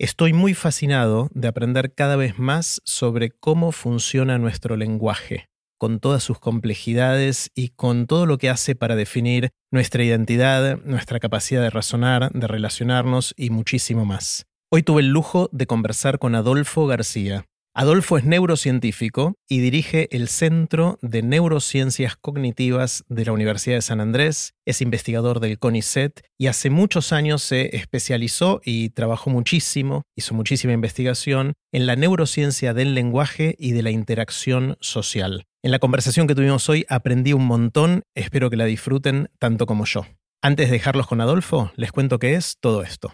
Estoy muy fascinado de aprender cada vez más sobre cómo funciona nuestro lenguaje, con todas sus complejidades y con todo lo que hace para definir nuestra identidad, nuestra capacidad de razonar, de relacionarnos y muchísimo más. Hoy tuve el lujo de conversar con Adolfo García, Adolfo es neurocientífico y dirige el Centro de Neurociencias Cognitivas de la Universidad de San Andrés, es investigador del CONICET y hace muchos años se especializó y trabajó muchísimo, hizo muchísima investigación en la neurociencia del lenguaje y de la interacción social. En la conversación que tuvimos hoy aprendí un montón, espero que la disfruten tanto como yo. Antes de dejarlos con Adolfo, les cuento qué es todo esto.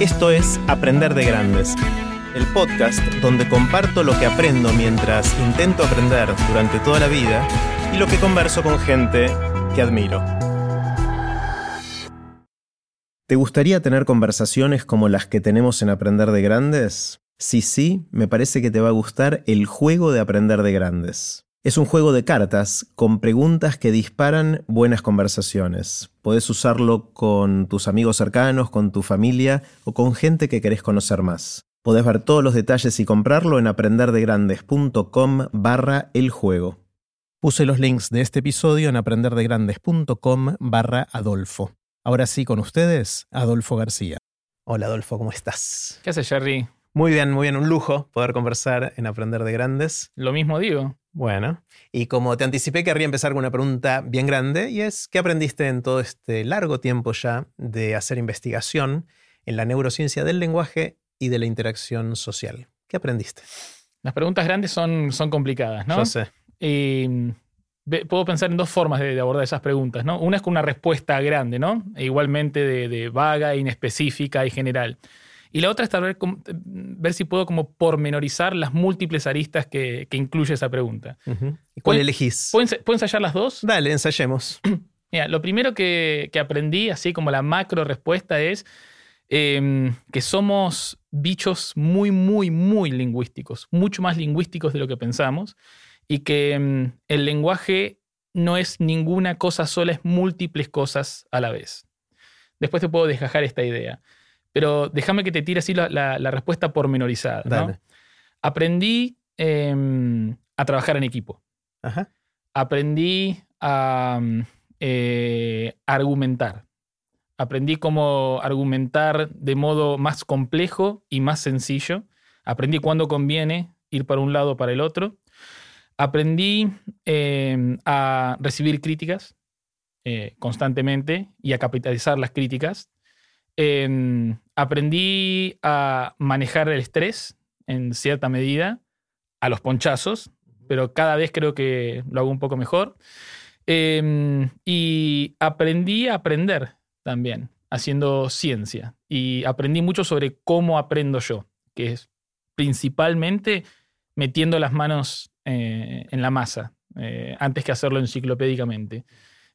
Esto es Aprender de Grandes, el podcast donde comparto lo que aprendo mientras intento aprender durante toda la vida y lo que converso con gente que admiro. ¿Te gustaría tener conversaciones como las que tenemos en Aprender de Grandes? Si sí, me parece que te va a gustar el juego de Aprender de Grandes. Es un juego de cartas con preguntas que disparan buenas conversaciones. Podés usarlo con tus amigos cercanos, con tu familia o con gente que querés conocer más. Podés ver todos los detalles y comprarlo en aprenderdegrandes.com barra el juego. Puse los links de este episodio en aprenderdegrandes.com barra Adolfo. Ahora sí, con ustedes, Adolfo García. Hola Adolfo, ¿cómo estás? ¿Qué haces, Jerry? Muy bien, muy bien, un lujo poder conversar en Aprender de Grandes. Lo mismo digo. Bueno, y como te anticipé, querría empezar con una pregunta bien grande, y es, ¿qué aprendiste en todo este largo tiempo ya de hacer investigación en la neurociencia del lenguaje y de la interacción social? ¿Qué aprendiste? Las preguntas grandes son, son complicadas, ¿no? Yo sé. Y puedo pensar en dos formas de, abordar esas preguntas, ¿no? Una es con una respuesta grande, ¿no? E igualmente de, de vaga, inespecífica y general. Y la otra es ver, ver si puedo como pormenorizar las múltiples aristas que, incluye esa pregunta. ¿Cuál elegís? ¿puedo, ensayar las dos? Dale, ensayemos. Mira, lo primero que, aprendí, así como la macro respuesta, es em, que somos bichos muy, muy, muy lingüísticos, mucho más lingüísticos de lo que pensamos, y que em, el lenguaje no es ninguna cosa sola, es múltiples cosas a la vez. Después te puedo desgajar esta idea. Pero déjame que te tire así la, respuesta pormenorizada. Aprendí em, a trabajar en equipo. Aprendí a eh, argumentar. Aprendí cómo argumentar de modo más complejo y más sencillo. Aprendí cuándo conviene ir para un lado o para el otro. Aprendí em, a recibir críticas eh, constantemente y a capitalizar las críticas aprendí a manejar el estrés en cierta medida, a los ponchazos, pero cada vez creo que lo hago un poco mejor. Em, y aprendí a aprender también, haciendo ciencia. Y aprendí mucho sobre cómo aprendo yo, que es principalmente metiendo las manos eh, en la masa, eh, antes que hacerlo enciclopédicamente.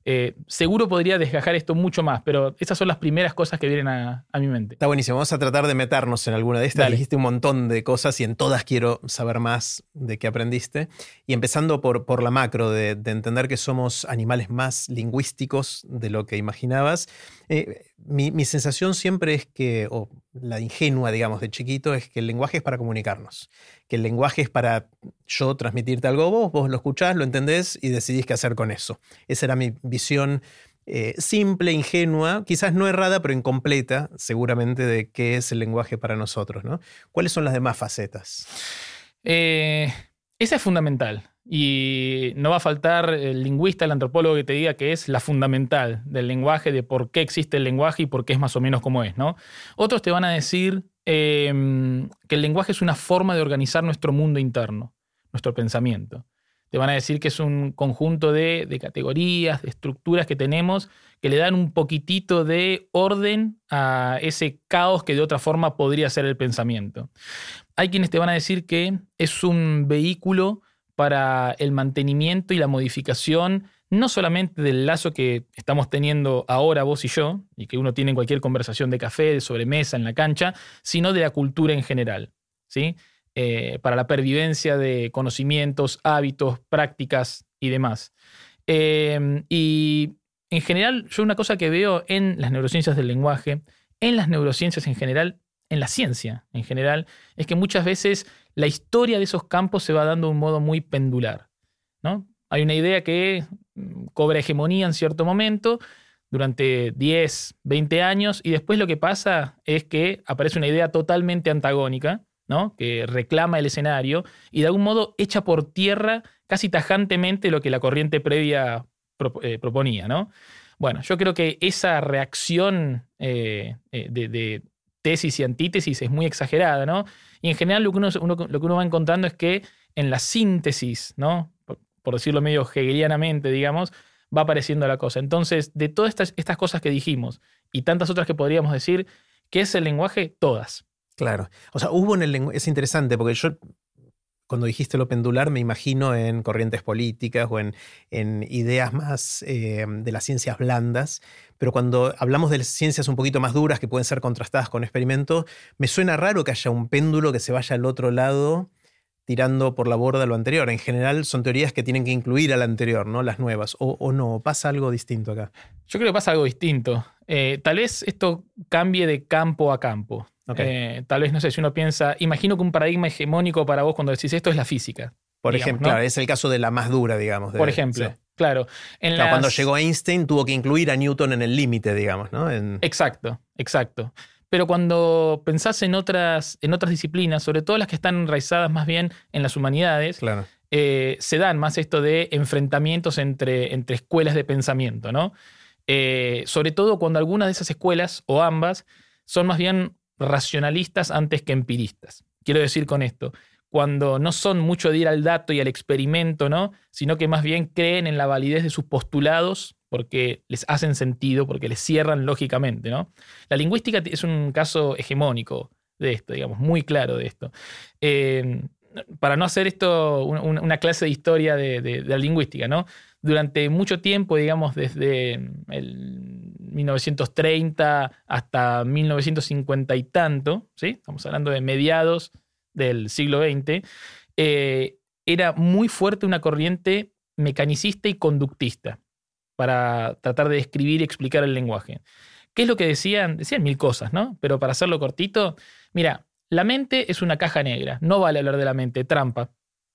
Eh, seguro podría desgajar esto mucho más, pero esas son las primeras cosas que vienen a, mi mente. Está buenísimo. Vamos a tratar de meternos en alguna de estas. Dijiste un montón de cosas y en todas quiero saber más de qué aprendiste. Y empezando por, por la macro, de, entender que somos animales más lingüísticos de lo que imaginabas. Eh, mi, sensación siempre es que, o la ingenua, digamos, de chiquito, es que el lenguaje es para comunicarnos, que el lenguaje es para yo transmitirte algo vos, vos lo escuchás, lo entendés y decidís qué hacer con eso. Esa era mi visión eh, simple, ingenua, quizás no errada, pero incompleta, seguramente, de qué es el lenguaje para nosotros. ¿no? ¿Cuáles son las demás facetas? Eh, esa es fundamental. Y no va a faltar el lingüista, el antropólogo que te diga que es la fundamental del lenguaje, de por qué existe el lenguaje y por qué es más o menos como es, ¿no? Otros te van a decir em, que el lenguaje es una forma de organizar nuestro mundo interno, nuestro pensamiento. Te van a decir que es un conjunto de, de categorías, de estructuras que tenemos que le dan un poquitito de orden a ese caos que de otra forma podría ser el pensamiento. Hay quienes te van a decir que es un vehículo para el mantenimiento y la modificación no solamente del lazo que estamos teniendo ahora vos y yo, y que uno tiene en cualquier conversación de café, de sobremesa, en la cancha, sino de la cultura en general, ¿sí? Eh, para la pervivencia de conocimientos, hábitos, prácticas y demás. Em, y en general, yo una cosa que veo en las neurociencias del lenguaje, en las neurociencias en general, en la ciencia en general, es que muchas veces la historia de esos campos se va dando de un modo muy pendular. ¿no? Hay una idea que mm, cobra hegemonía en cierto momento durante 10, 20 años y después lo que pasa es que aparece una idea totalmente antagónica, ¿no? que reclama el escenario y de algún modo echa por tierra casi tajantemente lo que la corriente previa eh, proponía. ¿no? Bueno, yo creo que esa reacción eh, eh, de, tesis y antítesis es muy exagerada, ¿no? Y en general lo que uno, lo que uno va encontrando es que en la síntesis, ¿no? Por, decirlo medio hegelianamente, digamos, va apareciendo la cosa. Entonces, de todas estas, estas cosas que dijimos y tantas otras que podríamos decir, ¿qué es el lenguaje? Todas. Claro. O sea, hubo en el lenguaje, es interesante porque yo cuando dijiste lo pendular me imagino en corrientes políticas o en, en ideas más eh, de las ciencias blandas, pero cuando hablamos de ciencias un poquito más duras que pueden ser contrastadas con experimentos, me suena raro que haya un péndulo que se vaya al otro lado tirando por la borda lo anterior. En general son teorías que tienen que incluir al anterior, ¿no? Las nuevas. O, o no, pasa algo distinto acá. Yo creo que pasa algo distinto. Eh, tal vez esto cambie de campo a campo. Eh, tal vez, no sé, si uno piensa, imagino que un paradigma hegemónico para vos cuando decís esto es la física. Por ejemplo, es el caso de la más dura, digamos. Por ejemplo, claro. Cuando llegó Einstein tuvo que incluir a Newton en el límite, digamos, ¿no? Exacto, exacto. Pero cuando pensás en otras, en otras disciplinas, sobre todo las que están enraizadas más bien en las humanidades, eh, se dan más esto de enfrentamientos entre, entre escuelas de pensamiento, ¿no? Eh, sobre todo cuando algunas de esas escuelas, o ambas, son más bien racionalistas antes que empiristas. Quiero decir con esto, cuando no son mucho de ir al dato y al experimento, ¿no? sino que más bien creen en la validez de sus postulados porque les hacen sentido, porque les cierran lógicamente. ¿no? La lingüística es un caso hegemónico de esto, digamos, muy claro de esto. Eh, para no hacer esto una clase de historia de, la lingüística, ¿no? Durante mucho tiempo, digamos, desde el 1930 hasta 1950 y tanto, ¿sí? Estamos hablando de mediados del siglo XX, eh, era muy fuerte una corriente mecanicista y conductista para tratar de describir y explicar el lenguaje. ¿Qué es lo que decían? Decían mil cosas, ¿no? Pero para hacerlo cortito, mira, la mente es una caja negra. No vale hablar de la mente, trampa.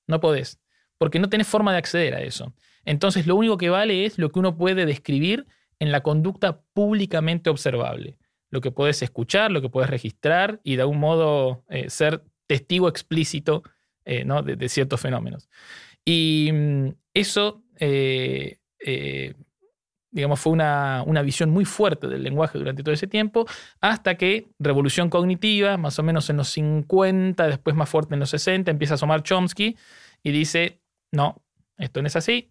No podés. Porque no tenés forma de acceder a eso. Entonces, lo único que vale es lo que uno puede describir en la conducta públicamente observable. Lo que puedes escuchar, lo que puedes registrar y de algún modo eh, ser testigo explícito eh, de, ciertos fenómenos. Y mm, eso eh, digamos, fue una, visión muy fuerte del lenguaje durante todo ese tiempo, hasta que revolución cognitiva, más o menos en los 50, después más fuerte en los 60, empieza a asomar Chomsky y dice, no, esto no es así.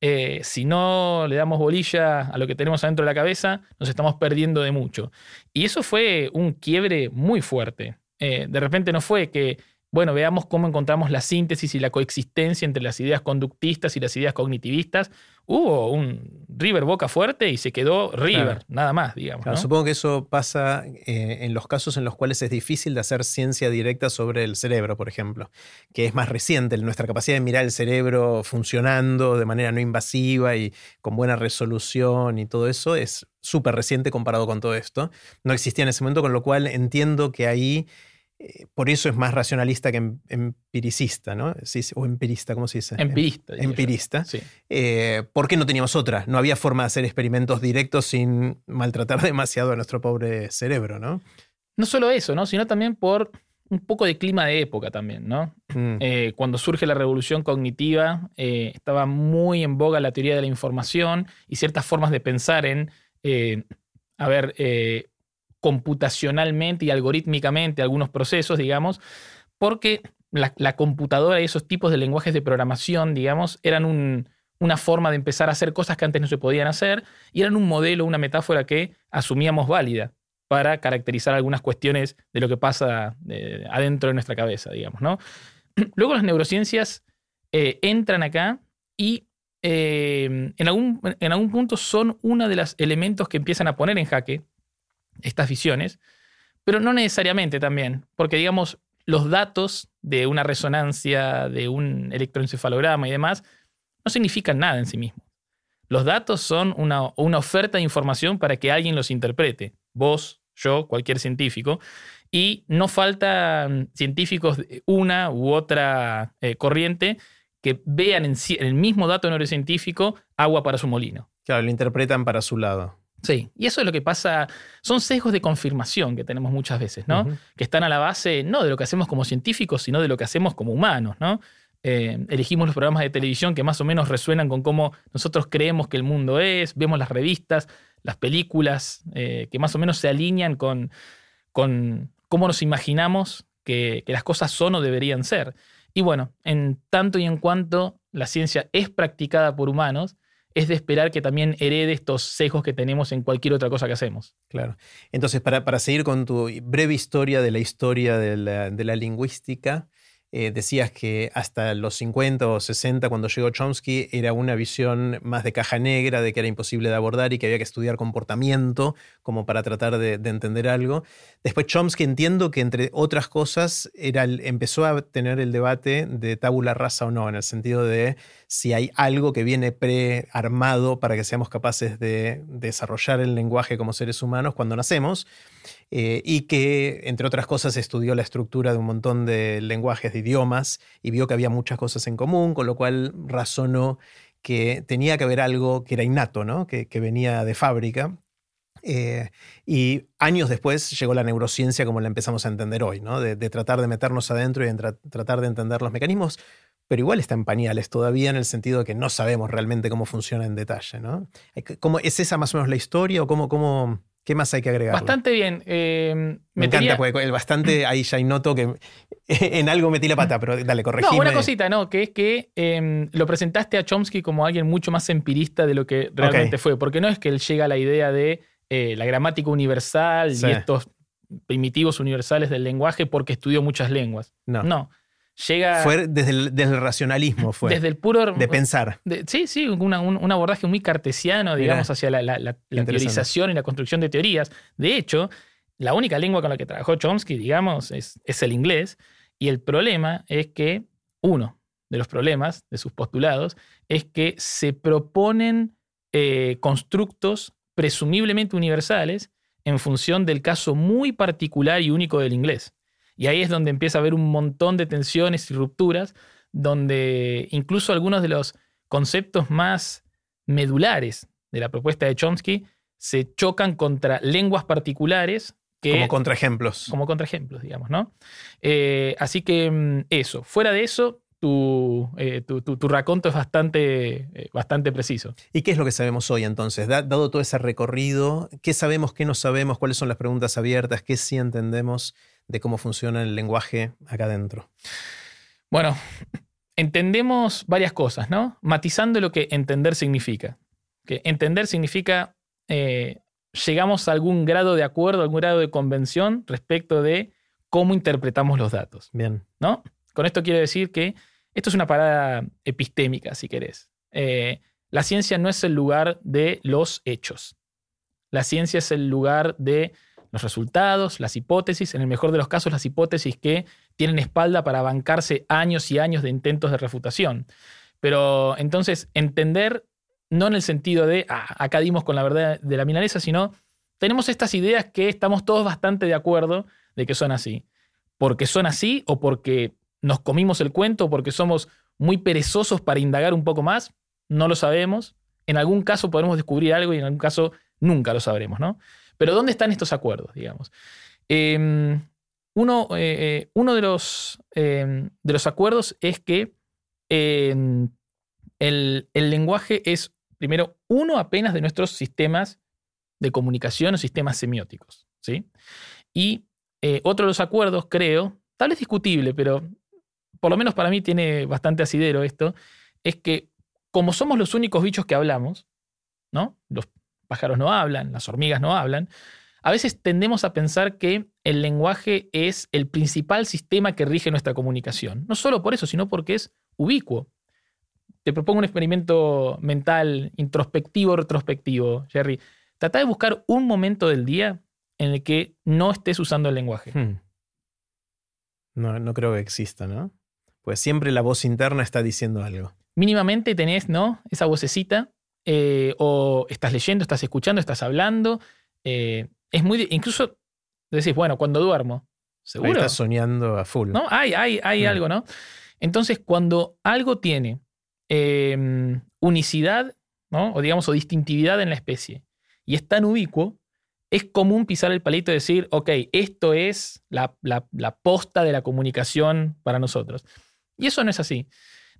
Eh, si no le damos bolilla a lo que tenemos adentro de la cabeza, nos estamos perdiendo de mucho. Y eso fue un quiebre muy fuerte. Eh, de repente no fue que bueno, veamos cómo encontramos la síntesis y la coexistencia entre las ideas conductistas y las ideas cognitivistas. Hubo un River Boca fuerte y se quedó River, nada más, digamos. Supongo que eso pasa eh, en los casos en los cuales es difícil de hacer ciencia directa sobre el cerebro, por ejemplo, que es más reciente. Nuestra capacidad de mirar el cerebro funcionando de manera no invasiva y con buena resolución y todo eso es súper reciente comparado con todo esto. No existía en ese momento, con lo cual entiendo que ahí eh, por eso es más racionalista que em, empiricista, ¿no? o empirista, ¿cómo se dice? Empirista. Empirista. Sí. Eh, ¿Por qué no teníamos otra? No había forma de hacer experimentos directos sin maltratar demasiado a nuestro pobre cerebro, ¿no? No solo eso, ¿no? Sino también por un poco de clima de época también, ¿no? Mm. Eh, cuando surge la revolución cognitiva, estaba muy en boga la teoría de la información y ciertas formas de pensar en, a ver, computacionalmente y algorítmicamente algunos procesos, digamos, porque la, computadora y esos tipos de lenguajes de programación, digamos, eran una forma de empezar a hacer cosas que antes no se podían hacer y eran un modelo, una metáfora que asumíamos válida para caracterizar algunas cuestiones de lo que pasa eh, adentro de nuestra cabeza, digamos, ¿no? Luego las neurociencias eh, entran acá y eh, en, algún, en algún punto son uno de los elementos que empiezan a poner en jaque estas visiones, pero no necesariamente también, porque digamos, los datos de una resonancia, de un electroencefalograma y demás, no significan nada en sí mismos. Los datos son una, una oferta de información para que alguien los interprete. Vos, yo, cualquier científico. Y no faltan científicos de una u otra eh, corriente que vean en, en el mismo dato neurocientífico agua para su molino. Claro, lo interpretan para su lado. Sí, y eso es lo que pasa, son sesgos de confirmación que tenemos muchas veces, ¿no? Que están a la base no de lo que hacemos como científicos, sino de lo que hacemos como humanos, ¿no? Eh, elegimos los programas de televisión que más o menos resuenan con cómo nosotros creemos que el mundo es, vemos las revistas, las películas, eh, que más o menos se alinean con, con cómo nos imaginamos que, que las cosas son o deberían ser. Y bueno, en tanto y en cuanto la ciencia es practicada por humanos, es de esperar que también herede estos sesgos que tenemos en cualquier otra cosa que hacemos. Claro. Entonces, para, para seguir con tu breve historia de la historia de la, de la lingüística, eh, decías que hasta los 50 o 60, cuando llegó Chomsky, era una visión más de caja negra, de que era imposible de abordar y que había que estudiar comportamiento como para tratar de, entender algo. Después Chomsky entiendo que, entre otras cosas, era empezó a tener el debate de tabula rasa o no, en el sentido de si hay algo que viene prearmado para que seamos capaces de desarrollar el lenguaje como seres humanos cuando nacemos eh, y que, entre otras cosas, estudió la estructura de un montón de lenguajes, de idiomas, y vio que había muchas cosas en común, con lo cual razonó que tenía que haber algo que era innato, ¿no? que, venía de fábrica. Eh, y años después llegó la neurociencia como la empezamos a entender hoy, ¿no? de, tratar de meternos adentro y de tratar de entender los mecanismos, pero igual está en pañales todavía en el sentido de que no sabemos realmente cómo funciona en detalle. ¿no? ¿Cómo, ¿Es esa más o menos la historia o cómo, cómo, ¿Qué más hay que agregar? Bastante bien. Eh, me encanta, porque el bastante ahí ya noto que en algo metí la pata, pero dale, corregime. No, una cosita, ¿no? Que es que em, lo presentaste a Chomsky como alguien mucho más empirista de lo que realmente fue. Porque no es que él llega a la idea de eh, la gramática universal y estos primitivos universales del lenguaje porque estudió muchas lenguas. No. No. Fue desde el, racionalismo, fue. Desde el puro. De pensar. sí, sí, un abordaje muy cartesiano, digamos, hacia la, teorización y la construcción de teorías. De hecho, la única lengua con la que trabajó Chomsky, digamos, es, el inglés. Y el problema es que, uno de los problemas de sus postulados, es que se proponen eh, constructos presumiblemente universales en función del caso muy particular y único del inglés. Y ahí es donde empieza a haber un montón de tensiones y rupturas, donde incluso algunos de los conceptos más medulares de la propuesta de Chomsky se chocan contra lenguas particulares que, como contraejemplos. Como contraejemplos, digamos, ¿no? Eh, así que mm, eso. Fuera de eso, tu, eh, tu, raconto es bastante, eh, bastante preciso. ¿Y qué es lo que sabemos hoy entonces? dado todo ese recorrido, ¿qué sabemos, qué no sabemos? ¿Cuáles son las preguntas abiertas? ¿Qué sí entendemos? De cómo funciona el lenguaje acá adentro? Bueno, entendemos varias cosas, ¿no? Matizando lo que entender significa. Que entender significa eh, llegamos a algún grado de acuerdo, algún grado de convención respecto de cómo interpretamos los datos. Bien. ¿No? Con esto quiero decir que esto es una parada epistémica, si querés. Eh, la ciencia no es el lugar de los hechos. La ciencia es el lugar de los resultados, las hipótesis, en el mejor de los casos las hipótesis que tienen espalda para bancarse años y años de intentos de refutación. Pero entonces entender, no en el sentido de, ah, acá dimos con la verdad de la milanesa, sino tenemos estas ideas que estamos todos bastante de acuerdo de que son así. Porque son así o porque nos comimos el cuento o porque somos muy perezosos para indagar un poco más, no lo sabemos. En algún caso podremos descubrir algo y en algún caso nunca lo sabremos, ¿no? Pero ¿dónde están estos acuerdos, digamos? Em, uno, eh, eh, uno de, los, em, de, los, acuerdos es que em, el, lenguaje es, primero, uno apenas de nuestros sistemas de comunicación o sistemas semióticos. ¿sí? Y eh, otro de los acuerdos, creo, tal vez discutible, pero por lo menos para mí tiene bastante asidero esto, es que como somos los únicos bichos que hablamos, ¿no? Los pájaros no hablan, las hormigas no hablan, a veces tendemos a pensar que el lenguaje es el principal sistema que rige nuestra comunicación. No solo por eso, sino porque es ubicuo. Te propongo un experimento mental introspectivo, retrospectivo, Jerry. Trata de buscar un momento del día en el que no estés usando el lenguaje. Hmm. No, no creo que exista, ¿no? Pues siempre la voz interna está diciendo algo. Mínimamente tenés, ¿no? Esa vocecita eh, o estás leyendo, estás escuchando, estás hablando. Eh, es muy. Incluso decís, bueno, cuando duermo. ¿Seguro? estás soñando a full. ¿No? Hay, hay, hay Mm. algo, ¿no? Entonces, cuando algo tiene eh, unicidad, ¿no? O digamos, o distintividad en la especie, y es tan ubicuo, es común pisar el palito y decir, ok, esto es la, la, la posta de la comunicación para nosotros. Y eso no es así.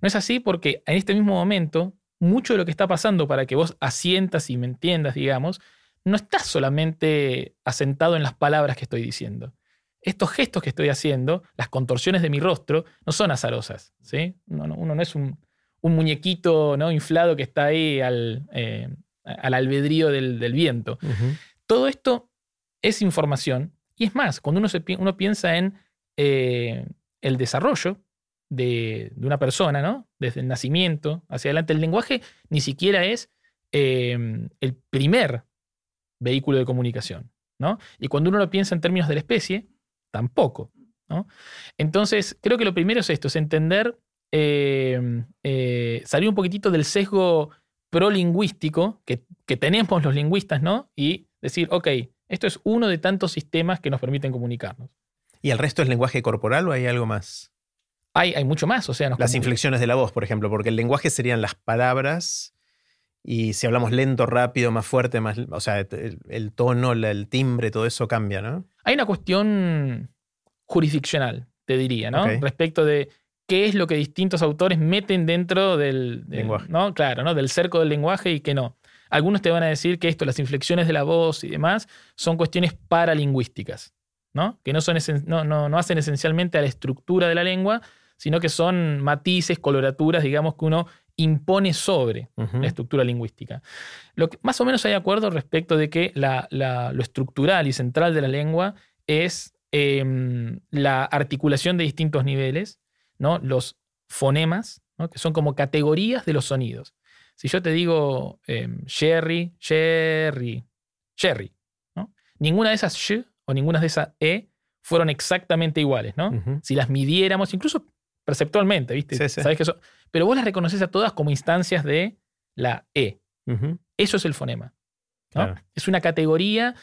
No es así porque en este mismo momento, mucho de lo que está pasando para que vos asientas y me entiendas, digamos, no está solamente asentado en las palabras que estoy diciendo. Estos gestos que estoy haciendo, las contorsiones de mi rostro, no son azarosas. ¿sí? No, no, uno no es un, un muñequito ¿no? inflado que está ahí al, eh, al albedrío del, del viento. Todo esto es información. Y es más, cuando uno, se, pi- uno piensa en eh, el desarrollo de, una persona, ¿no? Desde el nacimiento hacia adelante, el lenguaje ni siquiera es eh, el primer vehículo de comunicación, ¿no? Y cuando uno lo piensa en términos de la especie, tampoco, ¿no? Entonces, creo que lo primero es esto, es entender, eh, eh, salir un poquitito del sesgo prolingüístico que, que tenemos los lingüistas, ¿no? Y decir, ok, esto es uno de tantos sistemas que nos permiten comunicarnos. ¿Y el resto es lenguaje corporal o hay algo más? Hay, hay mucho más, o sea, Las inflexiones de la voz, por ejemplo, porque el lenguaje serían las palabras y si hablamos lento, rápido, más fuerte, más, o sea, el, el tono, la- el timbre, todo eso cambia, ¿no? Hay una cuestión jurisdiccional, te diría, ¿no? Respecto de qué es lo que distintos autores meten dentro del, del- Lenguaje. ¿no? Claro, ¿no? Del cerco del lenguaje y que no. Algunos te van a decir que esto, las inflexiones de la voz y demás, son cuestiones paralingüísticas, ¿no? Que no, son no, no, no hacen esencialmente a la estructura de la lengua, sino que son matices, coloraturas, digamos, que uno impone sobre la estructura lingüística. Lo que, más o menos hay acuerdo respecto de que la- la- lo estructural y central de la lengua es em, la articulación de distintos niveles, ¿no? los fonemas, ¿no? que son como categorías de los sonidos. Si yo te digo Sherry, Sherry, Sherry, ¿no? ninguna de esas sh o ninguna de esas e fueron exactamente iguales. ¿no? Si las midiéramos, incluso perceptualmente, ¿viste? Sí, sí. Sabés que eso- pero vos las reconoces a todas como instancias de la E. Eso es el fonema. ¿no? Claro. Es una categoría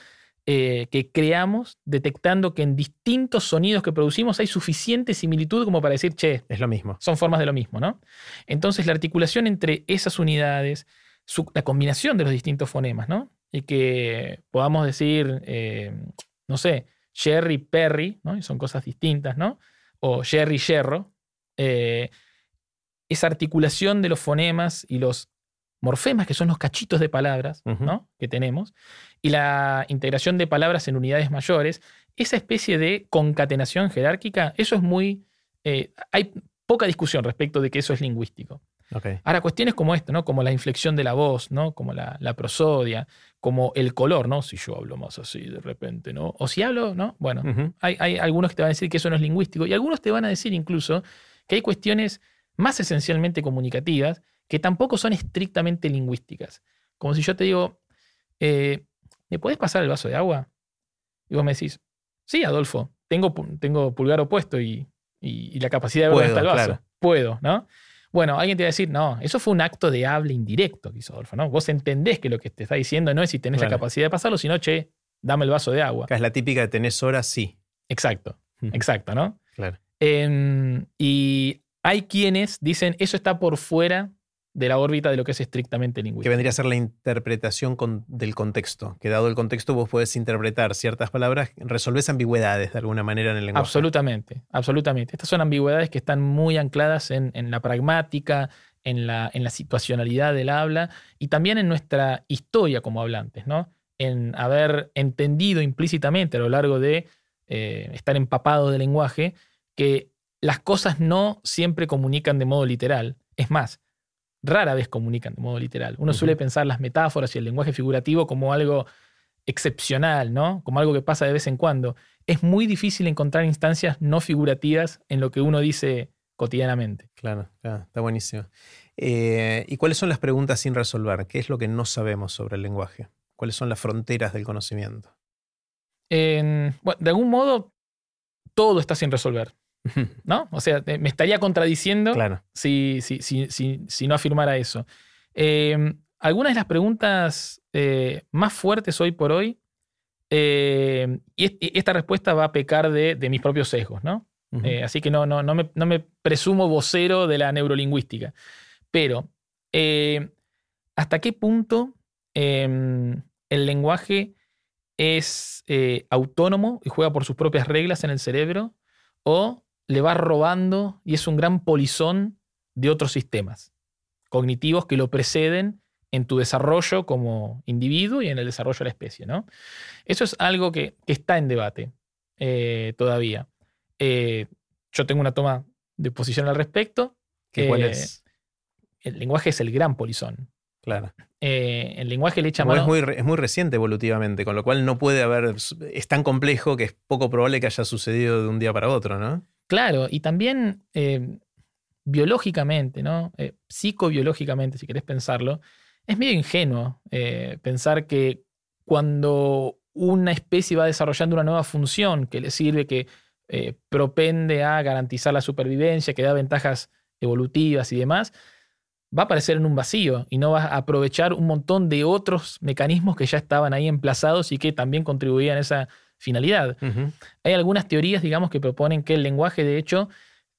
eh, que creamos detectando que en distintos sonidos que producimos hay suficiente similitud como para decir, che, Es lo mismo. son formas de lo mismo, ¿no? Entonces la articulación entre esas unidades, su- la combinación de los distintos fonemas, ¿no? Y que podamos decir, eh, no sé, Sherry, Perry, ¿no? Y son cosas distintas, ¿no? O Sherry, Yerro. Eh, esa articulación de los fonemas y los morfemas, que son los cachitos de palabras. ¿no? Que tenemos, y la integración de palabras en unidades mayores, esa especie de concatenación jerárquica, eso es muy... eh, hay poca discusión respecto de que eso es lingüístico. Ahora, cuestiones como esto, ¿no? Como la inflexión de la voz, ¿no? Como la, la prosodia, como el color, ¿no? Si yo hablo más así de repente, ¿no? O si hablo, ¿no? Bueno, hay, hay algunos que te van a decir que eso no es lingüístico y algunos te van a decir incluso que hay cuestiones más esencialmente comunicativas que tampoco son estrictamente lingüísticas. Como si yo te digo, eh, ¿me puedes pasar el vaso de agua? Y vos me decís, sí, Adolfo, tengo, tengo pulgar opuesto y, y- y la capacidad de ver está el vaso. claro. Puedo, ¿no? Bueno, alguien te va a decir, no, eso fue un acto de habla indirecto que hizo Adolfo, ¿no? Vos entendés que lo que te está diciendo no es si tenés la capacidad de pasarlo, sino, che, dame el vaso de agua. Es la típica de tenés horas, sí. Exacto, Ujú. exacto, ¿no? Claro. Em, y hay quienes dicen eso está por fuera de la órbita de lo que es estrictamente Que lingüístico. vendría a ser la interpretación con- del contexto. Que dado el contexto vos podés interpretar ciertas palabras, resolvés ambigüedades de alguna manera en el lenguaje. Absolutamente, absolutamente. Estas son ambigüedades que están muy ancladas en, en la pragmática, en la, en la situacionalidad del habla y también en nuestra historia como hablantes, ¿no? En haber entendido implícitamente a lo largo de eh, estar empapado de lenguaje que las cosas no siempre comunican de modo literal. Es más, rara vez comunican de modo literal. Uno suele pensar las metáforas y el lenguaje figurativo como algo excepcional, ¿no? Como algo que pasa de vez en cuando. Es muy difícil encontrar instancias no figurativas en lo que uno dice cotidianamente. Claro, claro, está buenísimo. Eh, ¿Y cuáles son las preguntas sin resolver? ¿Qué es lo que no sabemos sobre el lenguaje? ¿Cuáles son las fronteras del conocimiento? En- bueno, de algún modo, todo está sin resolver, ¿no? O sea, eh, me estaría contradiciendo claro. si, si, si, si, no afirmara eso. Eh, algunas de las preguntas eh, más fuertes hoy por hoy, eh, y, esta respuesta va a pecar de, mis propios sesgos, ¿no? Eh, así que no, no, no, me, no, me, presumo vocero de la neurolingüística. Pero, ¿hasta qué punto em, el lenguaje es autónomo y juega por sus propias reglas en el cerebro? ¿O le va robando y es un gran polizón de otros sistemas cognitivos que lo preceden en tu desarrollo como individuo y en el desarrollo de la especie. ¿no? Eso es algo que, está en debate eh, todavía. Eh, yo tengo una toma de posición al respecto. ¿Cuál eh, es? El lenguaje es el gran polizón. Claro. el lenguaje le echa mano. Es muy, es muy reciente evolutivamente, con lo cual no puede haber. Es tan complejo que es poco probable que haya sucedido de un día para otro, ¿no? Claro, y también biológicamente, ¿no? psicobiológicamente, si querés pensarlo, es medio ingenuo eh, pensar que cuando una especie va desarrollando una nueva función que le sirve, que eh, propende a garantizar la supervivencia, que da ventajas evolutivas y demás, va a aparecer en un vacío y no va a aprovechar un montón de otros mecanismos que ya estaban ahí emplazados y que también contribuían a esa finalidad. Hay algunas teorías, digamos, que proponen que el lenguaje, de hecho,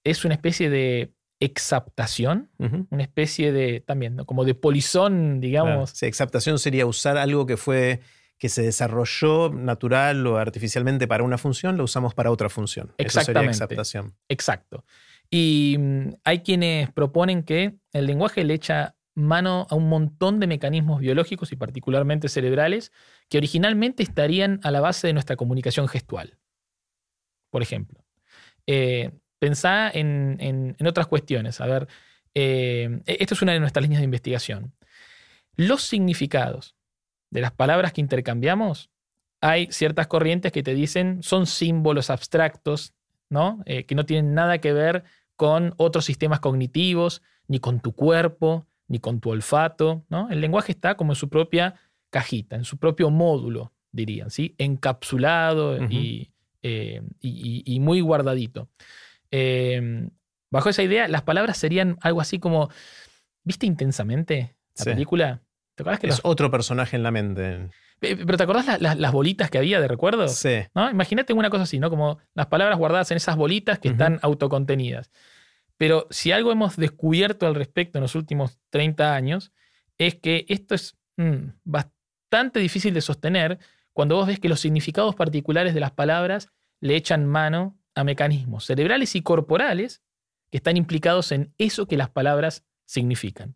es una especie de exaptación, una especie de también, como de polizón, digamos. Sí, exaptación sería usar algo que fue que se desarrolló natural o artificialmente para una función, lo usamos para otra función. Exactamente. Eso sería exaptación. Exacto. Y mm, hay quienes proponen que el lenguaje le echa mano a un montón de mecanismos biológicos y particularmente cerebrales que originalmente estarían a la base de nuestra comunicación gestual. Por ejemplo, eh, pensá en, otras cuestiones. A ver, eh, e-, esto es una de nuestras líneas de investigación. Los significados de las palabras que intercambiamos, hay ciertas corrientes que te dicen son símbolos abstractos, ¿no? Eh, que no tienen nada que ver con otros sistemas cognitivos, ni con tu cuerpo, ni con tu olfato. ¿no? El lenguaje está como en su propia cajita, en su propio módulo, dirían, ¿sí? encapsulado y, eh, y, muy guardadito. Em, bajo esa idea, las palabras serían algo así como, ¿viste intensamente la película? ¿Te acuerdas que es otro personaje en la mente? Pero ¿te acordás las bolitas que había de recuerdo? Sí. ¿No? Imagínate una cosa así, ¿no? Como las palabras guardadas en esas bolitas que están autocontenidas. Pero si algo hemos descubierto al respecto en los últimos 30 años, es que esto es mm, bastante difícil de sostener cuando vos ves que los significados particulares de las palabras le echan mano a mecanismos cerebrales y corporales que están implicados en eso que las palabras significan.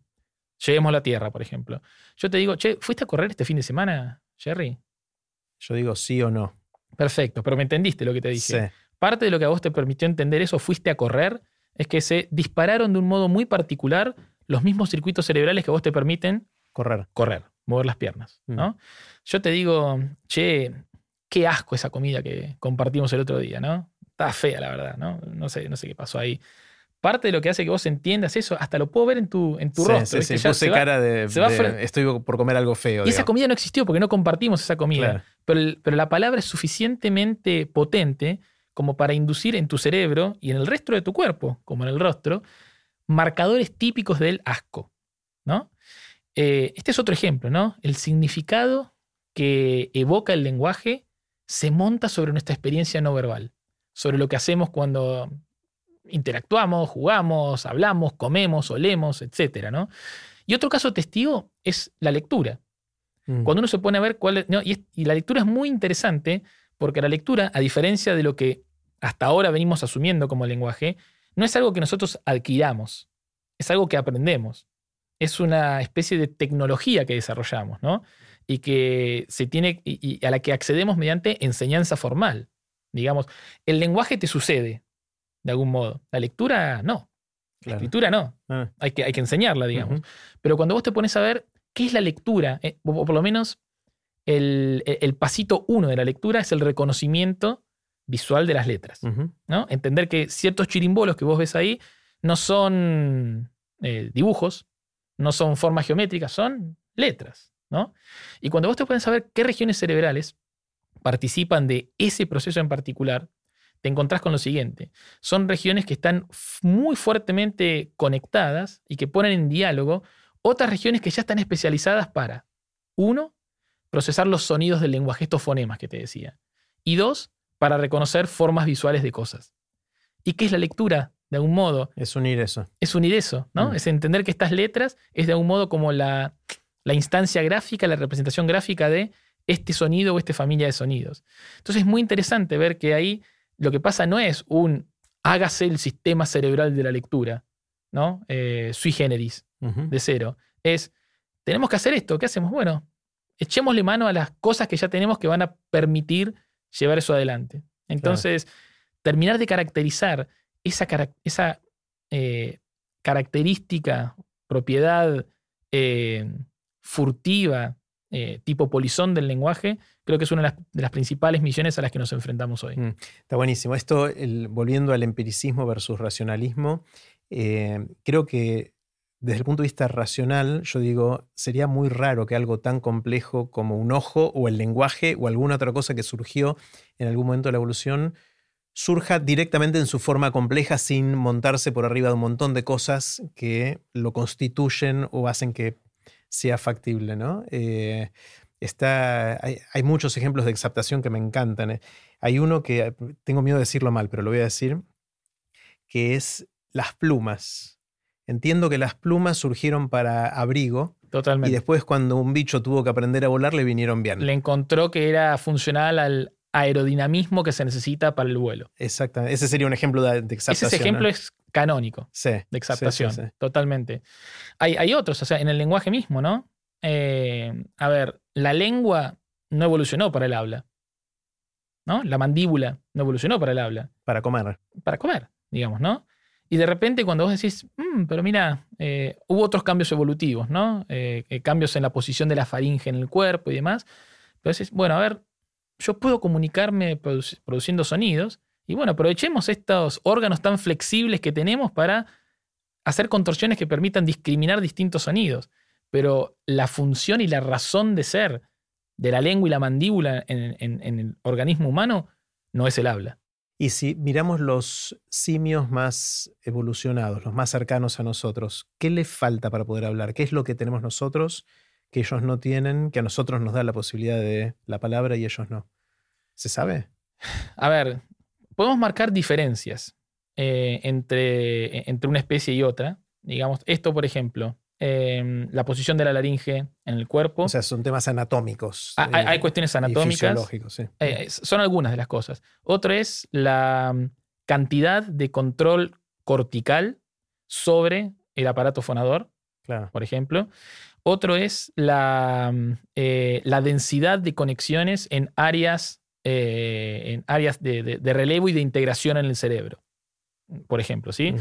Lleguemos a la Tierra, por ejemplo. Yo te digo, che, ¿fuiste a correr este fin de semana, Jerry? Yo digo sí o no. Perfecto, pero me entendiste lo que te dije. Sí. Parte de lo que a vos te permitió entender eso, fuiste a correr, es que se dispararon de un modo muy particular los mismos circuitos cerebrales que a vos te permiten correr, correr mover las piernas. ¿no? Mm. Yo te digo, che, qué asco esa comida que compartimos el otro día, ¿no? Está fea, la verdad, ¿no? No sé, no sé qué pasó ahí. Parte de lo que hace que vos entiendas eso, hasta lo puedo ver en tu, en tu rostro. Sí, sí, puse cara de, estoy por comer algo feo. Y esa comida no existió porque no compartimos esa comida. Pero, pero la palabra es suficientemente potente como para inducir en tu cerebro y en el resto de tu cuerpo, como en el rostro, marcadores típicos del asco. ¿no? Eh, este es otro ejemplo, ¿no? El significado que evoca el lenguaje se monta sobre nuestra experiencia no verbal sobre lo que hacemos cuando interactuamos, jugamos, hablamos, comemos, olemos, etc. ¿no? Y otro caso testigo es la lectura. Mm. Cuando uno se pone a ver cuál y, y, la lectura es muy interesante porque la lectura, a diferencia de lo que hasta ahora venimos asumiendo como lenguaje, no es algo que nosotros adquiramos, es algo que aprendemos. Es una especie de tecnología que desarrollamos, ¿no? Y que se tiene, y a la que accedemos mediante enseñanza formal. Digamos, el lenguaje te sucede, de algún modo. La lectura no. La escritura no. Ah. Hay, que, hay que enseñarla, digamos. Pero cuando vos te pones a ver qué es la lectura, eh, o por lo menos el, pasito uno de la lectura es el reconocimiento visual de las letras. ¿no? Entender que ciertos chirimbolos que vos ves ahí no son eh, dibujos, no son formas geométricas, son letras. ¿no? Y cuando vos te pones a ver qué regiones cerebrales participan de ese proceso en particular, te encontrás con lo siguiente. Son regiones que están muy fuertemente conectadas y que ponen en diálogo otras regiones que ya están especializadas para, uno, procesar los sonidos del lenguaje, estos fonemas que te decía. Y dos, para reconocer formas visuales de cosas. ¿Y qué es la lectura? De algún modo. Es unir eso. Es unir eso, ¿no? Mm. Es entender que estas letras es de algún modo como la, la instancia gráfica, la representación gráfica de este sonido o esta familia de sonidos. Entonces es muy interesante ver que ahí lo que pasa no es un hágase el sistema cerebral de la lectura, ¿no? Eh, sui generis, de cero. Es, tenemos que hacer esto, ¿qué hacemos? Bueno, echémosle mano a las cosas que ya tenemos que van a permitir llevar eso adelante. Entonces, terminar de caracterizar esa, eh, característica, propiedad eh, furtiva, eh, tipo polizón del lenguaje, creo que es una de las, principales misiones a las que nos enfrentamos hoy. Mm, Está buenísimo. Esto, volviendo al empiricismo versus racionalismo, creo que desde el punto de vista racional, yo digo, sería muy raro que algo tan complejo como un ojo o el lenguaje o alguna otra cosa que surgió en algún momento de la evolución surja directamente en su forma compleja sin montarse por arriba de un montón de cosas que lo constituyen o hacen que sea factible, ¿no? Eh, está, hay, hay muchos ejemplos de exaptación que me encantan. eh. Hay uno que eh, tengo miedo de decirlo mal, pero lo voy a decir, que es las plumas. Entiendo que las plumas surgieron para abrigo y Totalmente. después cuando un bicho tuvo que aprender a volar le vinieron bien. Le encontró que era funcional al aerodinamismo que se necesita para el vuelo. Exactamente. Ese sería un ejemplo de, de exaptación. Ese ejemplo ¿no? es canónico Sí, de exaptación, sí, sí, sí. totalmente. Hay, hay otros, o sea, en el lenguaje mismo, ¿no? Eh, a ver, la lengua no evolucionó para el habla, ¿no? La mandíbula no evolucionó para el habla, Para comer. para comer, digamos, ¿no? Y de repente cuando vos decís, "Mm, pero mira, eh, hubo otros cambios evolutivos, ¿no? Eh, cambios en la posición de la faringe en el cuerpo y demás. Pero decís, bueno, a ver, yo puedo comunicarme produ- produciendo sonidos y bueno, aprovechemos estos órganos tan flexibles que tenemos para hacer contorsiones que permitan discriminar distintos sonidos. Pero la función y la razón de ser de la lengua y la mandíbula en- en- en el organismo humano no es el habla. Y si miramos los simios más evolucionados, los más cercanos a nosotros, ¿qué les falta para poder hablar? ¿Qué es lo que tenemos nosotros que ellos no tienen, que a nosotros nos da la posibilidad de la palabra y ellos no? ¿Se sabe? A ver, podemos marcar diferencias eh, entre, entre una especie y otra. Digamos, esto, por ejemplo, eh, la posición de la laringe en el cuerpo. O sea, son temas anatómicos. Ah, hay, eh, hay cuestiones anatómicas. sí. Eh, son algunas de las cosas. Otro es la mm, cantidad de control cortical sobre el aparato fonador, Claro. por ejemplo. Otro es la, mm, eh, la densidad de conexiones en áreas, eh, en áreas de, de- de relevo y de integración en el cerebro, por ejemplo, ¿sí?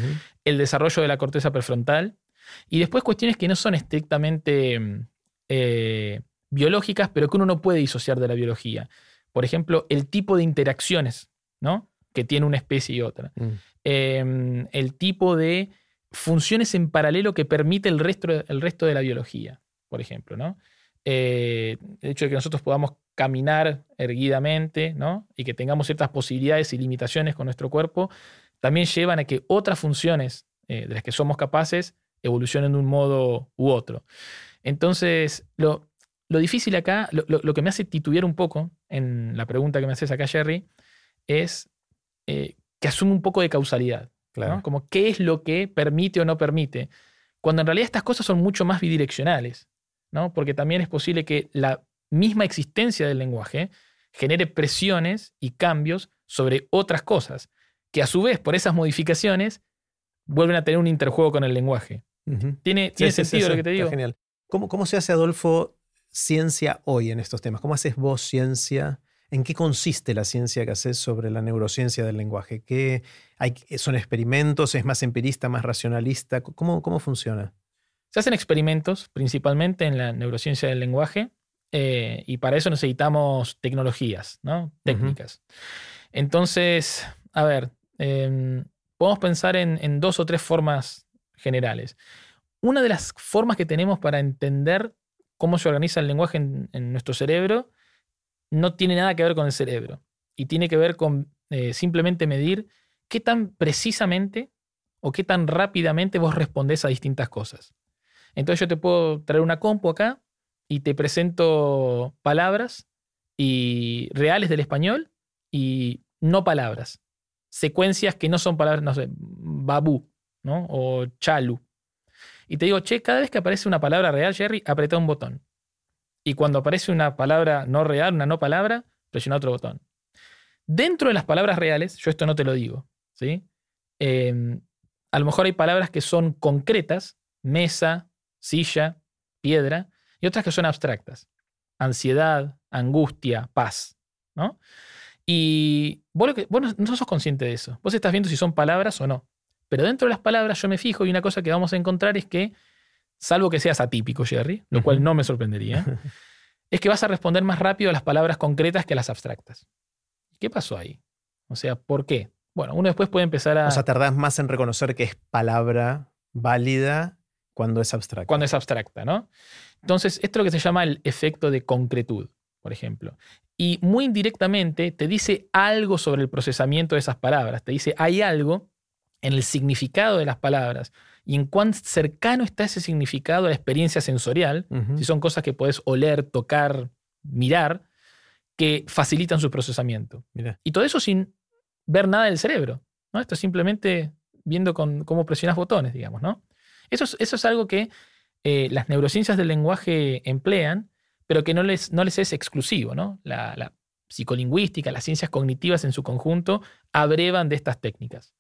El desarrollo de la corteza prefrontal y después cuestiones que no son estrictamente mm, eh, biológicas, pero que uno no puede disociar de la biología. Por ejemplo, el tipo de interacciones ¿no? que tiene una especie y otra. Mm. Eh, el tipo de funciones en paralelo que permite el resto, el resto de la biología, por ejemplo. ¿no? Eh, el hecho de que nosotros podamos caminar erguidamente ¿no? y que tengamos ciertas posibilidades y limitaciones con nuestro cuerpo, también llevan a que otras funciones eh, de las que somos capaces evolucionen de un modo u otro. Entonces, lo, lo difícil acá, lo, lo- que me hace titubear un poco en la pregunta que me haces acá, Jerry, es eh, que asume un poco de causalidad. Como qué es lo que permite o no permite. Cuando en realidad estas cosas son mucho más bidireccionales, ¿no? Porque también es posible que la misma existencia del lenguaje genere presiones y cambios sobre otras cosas, que a su vez, por esas modificaciones, vuelven a tener un interjuego con el lenguaje. ¿Tiene, Sí, tiene sí, sentido sí, lo que te digo? Genial. ¿Cómo, ¿Cómo se hace, Adolfo, ciencia hoy en estos temas? ¿Cómo haces vos ciencia? ¿En qué consiste la ciencia que haces sobre la neurociencia del lenguaje? ¿Qué hay, ¿Son experimentos? ¿Es más empirista, más racionalista? ¿Cómo, cómo funciona? Se hacen experimentos principalmente en la neurociencia del lenguaje eh, y para eso necesitamos tecnologías, ¿no? técnicas. Entonces, a ver, eh, podemos pensar en, en dos o tres formas generales. Una de las formas que tenemos para entender cómo se organiza el lenguaje en, en nuestro cerebro no tiene nada que ver con el cerebro y tiene que ver con eh, simplemente medir qué tan precisamente o qué tan rápidamente vos respondés a distintas cosas. Entonces yo te puedo traer una compu acá y te presento palabras y reales del español y no palabras. Secuencias que no son palabras, no sé, babu, ¿no? O chalu. Y te digo, che, cada vez que aparece una palabra real, Jerry, apreta un botón. Y cuando aparece una palabra no real, una no palabra, presiona otro botón. Dentro de las palabras reales, yo esto no te lo digo, ¿sí? Em, a lo mejor hay palabras que son concretas, mesa, silla, piedra, y otras que son abstractas. Ansiedad, angustia, paz, ¿no? Y vos, no sos consciente de eso. Vos estás viendo si son palabras o no. Pero dentro de las palabras yo me fijo y una cosa que vamos a encontrar es que, salvo que seas atípico, Jerry, lo cual no me sorprendería, es que vas a responder más rápido a las palabras concretas que a las abstractas. ¿Qué pasó ahí? O sea, ¿por qué? Bueno, uno después puede empezar a... O sea, tardás más en reconocer que es palabra válida cuando es abstracta. Cuando es abstracta, ¿no? Entonces, esto es lo que se llama el efecto de concretud, por ejemplo. Y muy indirectamente te dice algo sobre el procesamiento de esas palabras. Te dice, hay algo en el significado de las palabras y en cuán cercano está ese significado a la experiencia sensorial, si son cosas que puedes oler, tocar, mirar, que facilitan su procesamiento. Y todo eso sin ver nada del cerebro. ¿no? Esto es simplemente viendo con, cómo presionas botones, digamos. ¿no? Eso, es, eso es algo que eh, las neurociencias del lenguaje emplean, pero que no les, no les es exclusivo. ¿no? La, psicolingüística, las ciencias cognitivas en su conjunto abrevan de estas técnicas.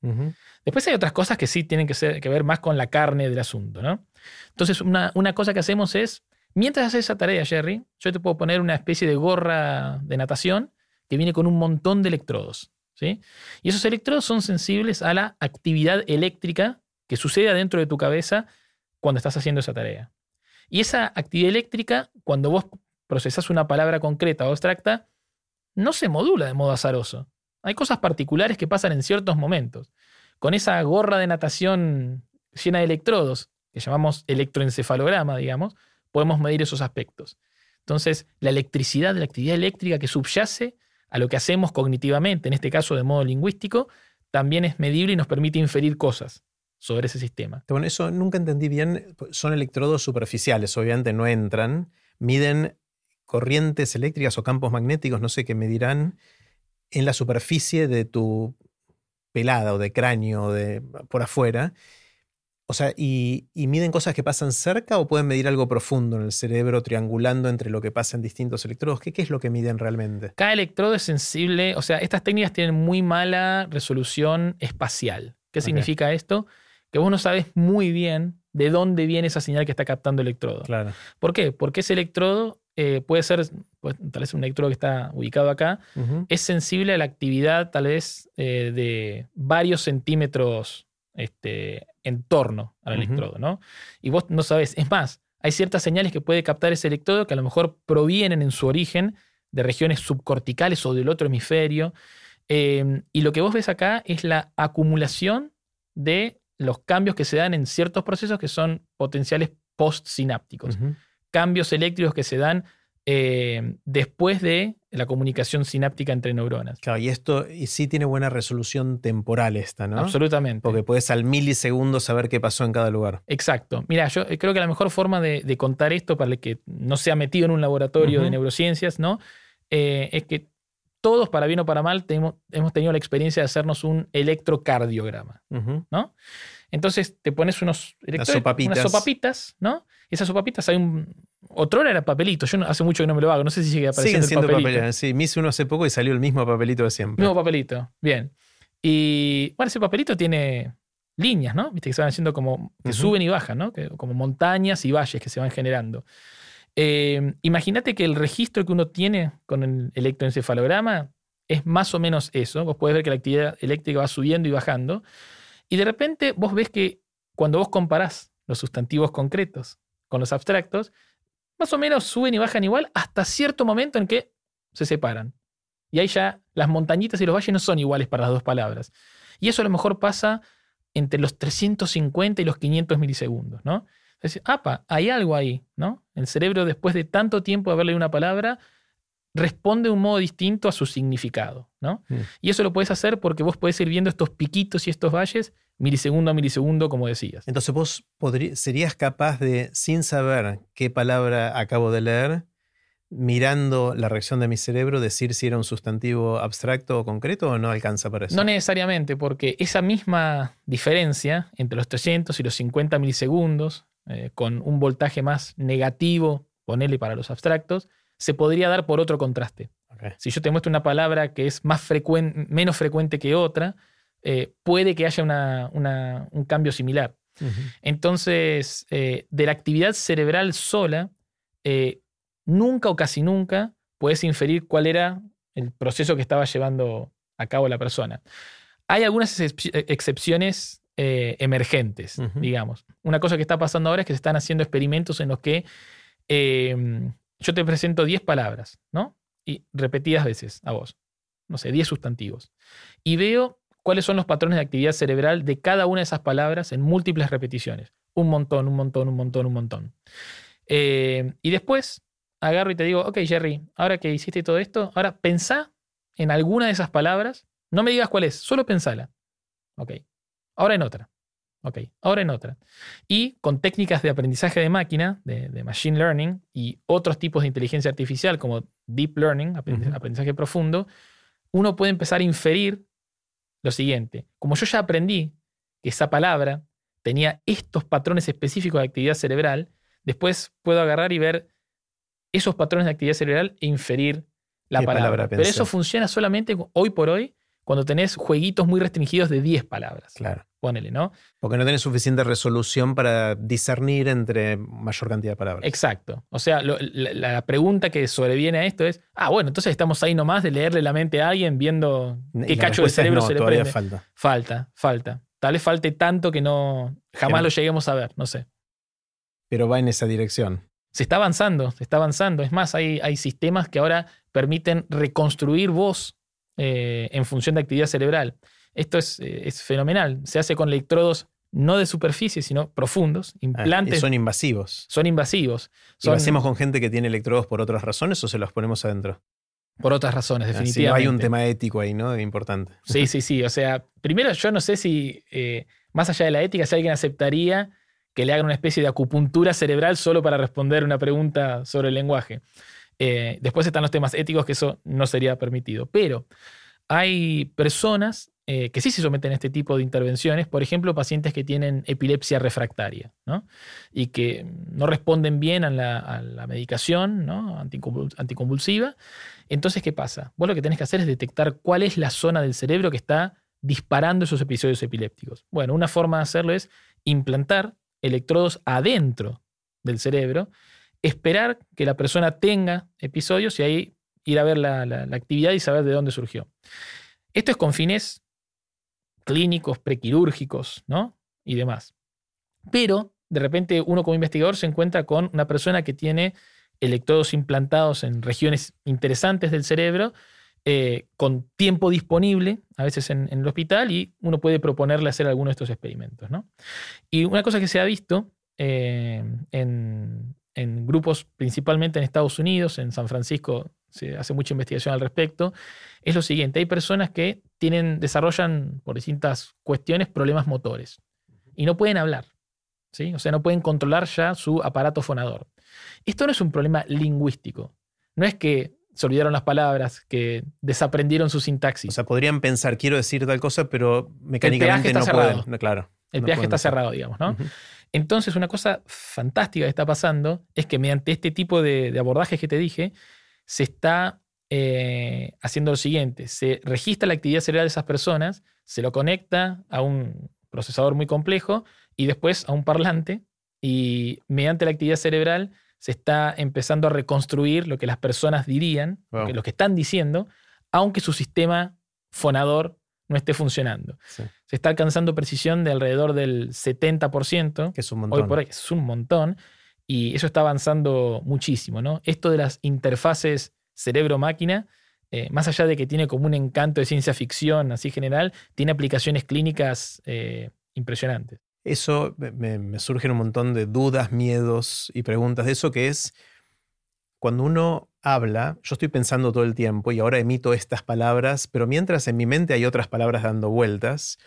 Después hay otras cosas que sí tienen que, ser, que, ver más con la carne del asunto. ¿no? Entonces, una, una cosa que hacemos es Mientras haces esa tarea, Jerry, yo te puedo poner una especie de gorra de natación que viene con un montón de electrodos. ¿sí? Y esos electrodos son sensibles a la actividad eléctrica que sucede adentro de tu cabeza cuando estás haciendo esa tarea. Y esa actividad eléctrica, cuando vos procesas una palabra concreta o abstracta, no se modula de modo azaroso. Hay cosas particulares que pasan en ciertos momentos. Con esa gorra de natación llena de electrodos, que llamamos electroencefalograma, digamos, podemos medir esos aspectos. Entonces, la electricidad, la actividad eléctrica que subyace a lo que hacemos cognitivamente, en este caso de modo lingüístico, también es medible y nos permite inferir cosas sobre ese sistema. Bueno, eso nunca entendí bien. Son electrodos superficiales, obviamente no entran. Miden corrientes eléctricas o campos magnéticos, no sé qué medirán en la superficie de tu pelada o de cráneo de, por afuera o sea, y, miden cosas que pasan cerca o pueden medir algo profundo en el cerebro, triangulando entre lo que pasa en distintos electrodos? ¿Qué, es lo que miden realmente? Cada electrodo es sensible, o sea, estas técnicas tienen muy mala resolución espacial. ¿Qué significa esto? Que vos no sabes muy bien de dónde viene esa señal que está captando el electrodo. Claro. ¿Por qué? Porque ese electrodo eh, puede ser, pues, tal vez un electrodo que está ubicado acá, es sensible a la actividad tal vez eh, de varios centímetros este, en torno al electrodo, ¿no? Y vos no sabés. Es más, hay ciertas señales que puede captar ese electrodo que a lo mejor provienen en su origen de regiones subcorticales o del otro hemisferio. Em, y lo que vos ves acá es la acumulación de los cambios que se dan en ciertos procesos que son potenciales postsinápticos. Cambios eléctricos que se dan eh, después de la comunicación sináptica entre neuronas. Claro, y esto y sí tiene buena resolución temporal esta, ¿no? Absolutamente. Porque puedes al milisegundo saber qué pasó en cada lugar. Exacto. Mira, yo creo que la mejor forma de, contar esto para el que no se ha metido en un laboratorio de neurociencias, ¿no? Eh, es que todos, para bien o para mal, hemos tenido la experiencia de hacernos un electrocardiograma, ¿no? Entonces te pones unos sopapitas. unas sopapitas, ¿no? Y esas sopapitas hay un, otro era papelito. Yo hace mucho que no me lo hago. No sé si sigue apareciendo Siguen siendo papelito. Sí, me hice uno hace poco y salió el mismo papelito de siempre. Mismo papelito. Bien. Y bueno, ese papelito tiene líneas, ¿no? Viste que se van haciendo como que suben y bajan, ¿no? como montañas y valles que se van generando. Eh, imagínate que el registro que uno tiene con el electroencefalograma es más o menos eso. Vos podés ver que la actividad eléctrica va subiendo y bajando. Y de repente vos ves que cuando vos comparás los sustantivos concretos con los abstractos, más o menos suben y bajan igual hasta cierto momento en que se separan. Y ahí ya las montañitas y los valles no son iguales para las dos palabras. Y eso a lo mejor pasa entre los 350 y los 500 milisegundos, ¿no? Entonces, hay algo ahí, ¿no? El cerebro, después de tanto tiempo de haber leído una palabra, responde de un modo distinto a su significado, ¿no? Mm. Y eso lo puedes hacer porque vos podés ir viendo estos piquitos y estos valles milisegundo a milisegundo, como decías. Entonces vos serías capaz de, sin saber qué palabra acabo de leer, mirando la reacción de mi cerebro, decir si era un sustantivo abstracto o concreto o no alcanza para eso? No necesariamente, porque esa misma diferencia entre los 300 y los 50 milisegundos, eh, con un voltaje más negativo, ponele para los abstractos, se podría dar por otro contraste. Si yo te muestro una palabra que es más menos frecuente que otra, eh, puede que haya un cambio similar. Entonces, eh, de la actividad cerebral sola, nunca o casi nunca puedes inferir cuál era el proceso que estaba llevando a cabo la persona. Hay algunas excepciones eh, emergentes, digamos. Una cosa que está pasando ahora es que se están haciendo experimentos en los que em, yo te presento 10 palabras, ¿no? Y repetidas veces a vos. No sé, 10 sustantivos. Y veo cuáles son los patrones de actividad cerebral de cada una de esas palabras en múltiples repeticiones. Un montón, un montón, un montón, un montón. Eh, y después agarro y te digo, ok, Jerry, ahora que hiciste todo esto, ahora pensá en alguna de esas palabras. No me digas cuál es, solo pensala. Ok. Ahora en otra. Ok. Ahora en otra. Y con técnicas de aprendizaje de máquina, de, machine learning y otros tipos de inteligencia artificial como deep learning, aprendizaje profundo, uno puede empezar a inferir lo siguiente. Como yo ya aprendí que esa palabra tenía estos patrones específicos de actividad cerebral, después puedo agarrar y ver esos patrones de actividad cerebral e inferir la palabra. Pero eso funciona solamente hoy por hoy cuando tenés jueguitos muy restringidos de 10 palabras. Claro. Ponele, ¿no? Porque no tenés suficiente resolución para discernir entre mayor cantidad de palabras. Exacto. O sea, la, pregunta que sobreviene a esto es, ah, bueno, entonces estamos ahí nomás de leerle la mente a alguien viendo qué cacho de cerebro se le prende. falta. Falta, falta. Tal vez falte tanto que no jamás lo lleguemos a ver, no sé. Pero va en esa dirección se está avanzando, se está avanzando. Es más, hay, hay sistemas que ahora permiten reconstruir voz eh, en función de actividad cerebral. Esto eh, es, fenomenal. Se hace con electrodos no de superficie, sino profundos, ah, implantes. son invasivos. Son invasivos. lo hacemos con gente que tiene electrodos por otras razones o se los ponemos adentro? Por otras razones, definitivamente. hay un tema ético ahí, ¿no? Importante. Sí, sí, sí. O sea, primero yo no sé si, eh, más allá de la ética, si alguien aceptaría que le hagan una especie de acupuntura cerebral solo para responder una pregunta sobre el lenguaje. Eh, después están los temas éticos, que eso no sería permitido. Pero hay personas eh, que sí se someten a este tipo de intervenciones, por ejemplo, pacientes que tienen epilepsia refractaria y que no responden bien a la, medicación anticonvulsiva. Entonces, ¿qué pasa? Vos lo que tenés que hacer es detectar cuál es la zona del cerebro que está disparando esos episodios epilépticos. Bueno, una forma de hacerlo es implantar electrodos adentro del cerebro, esperar que la persona tenga episodios y ahí ir a ver la, actividad y saber de dónde surgió. Esto es con fines clínicos, prequirúrgicos, ¿no? Y demás. Pero de repente uno como investigador se encuentra con una persona que tiene electrodos implantados en regiones interesantes del cerebro, eh, con tiempo disponible, a veces en, el hospital, y uno puede proponerle hacer alguno de estos experimentos. ¿no? Y una cosa que se ha visto eh, en, grupos, principalmente en Estados Unidos, en San Francisco se hace mucha investigación al respecto, es lo siguiente, hay personas que tienen, desarrollan por distintas cuestiones problemas motores y no pueden hablar. ¿sí? O sea, no pueden controlar ya su aparato fonador. Esto no es un problema lingüístico. No es que se olvidaron las palabras, que desaprendieron su sintaxis. O sea, podrían pensar, quiero decir tal cosa, pero mecánicamente no cerrado. pueden. claro. El peaje está cerrado, digamos, ¿no? Entonces, una cosa fantástica que está pasando es que mediante este tipo de, abordajes que te dije, se está eh, haciendo lo siguiente: se registra la actividad cerebral de esas personas, se lo conecta a un procesador muy complejo y después a un parlante, y mediante la actividad cerebral se está empezando a reconstruir lo que las personas dirían, lo, que, están diciendo, aunque su sistema fonador no esté funcionando. Se está alcanzando precisión de alrededor del 70%. Que es un montón. Hoy por hoy es un montón. Y eso está avanzando muchísimo. ¿no? Esto de las interfaces cerebro-máquina, eh, más allá de que tiene como un encanto de ciencia ficción así general, tiene aplicaciones clínicas eh, impresionantes eso me, surgen un montón de dudas, miedos y preguntas de eso que es cuando uno habla, yo estoy pensando todo el tiempo y ahora emito estas palabras, pero mientras en mi mente hay otras palabras dando vueltas,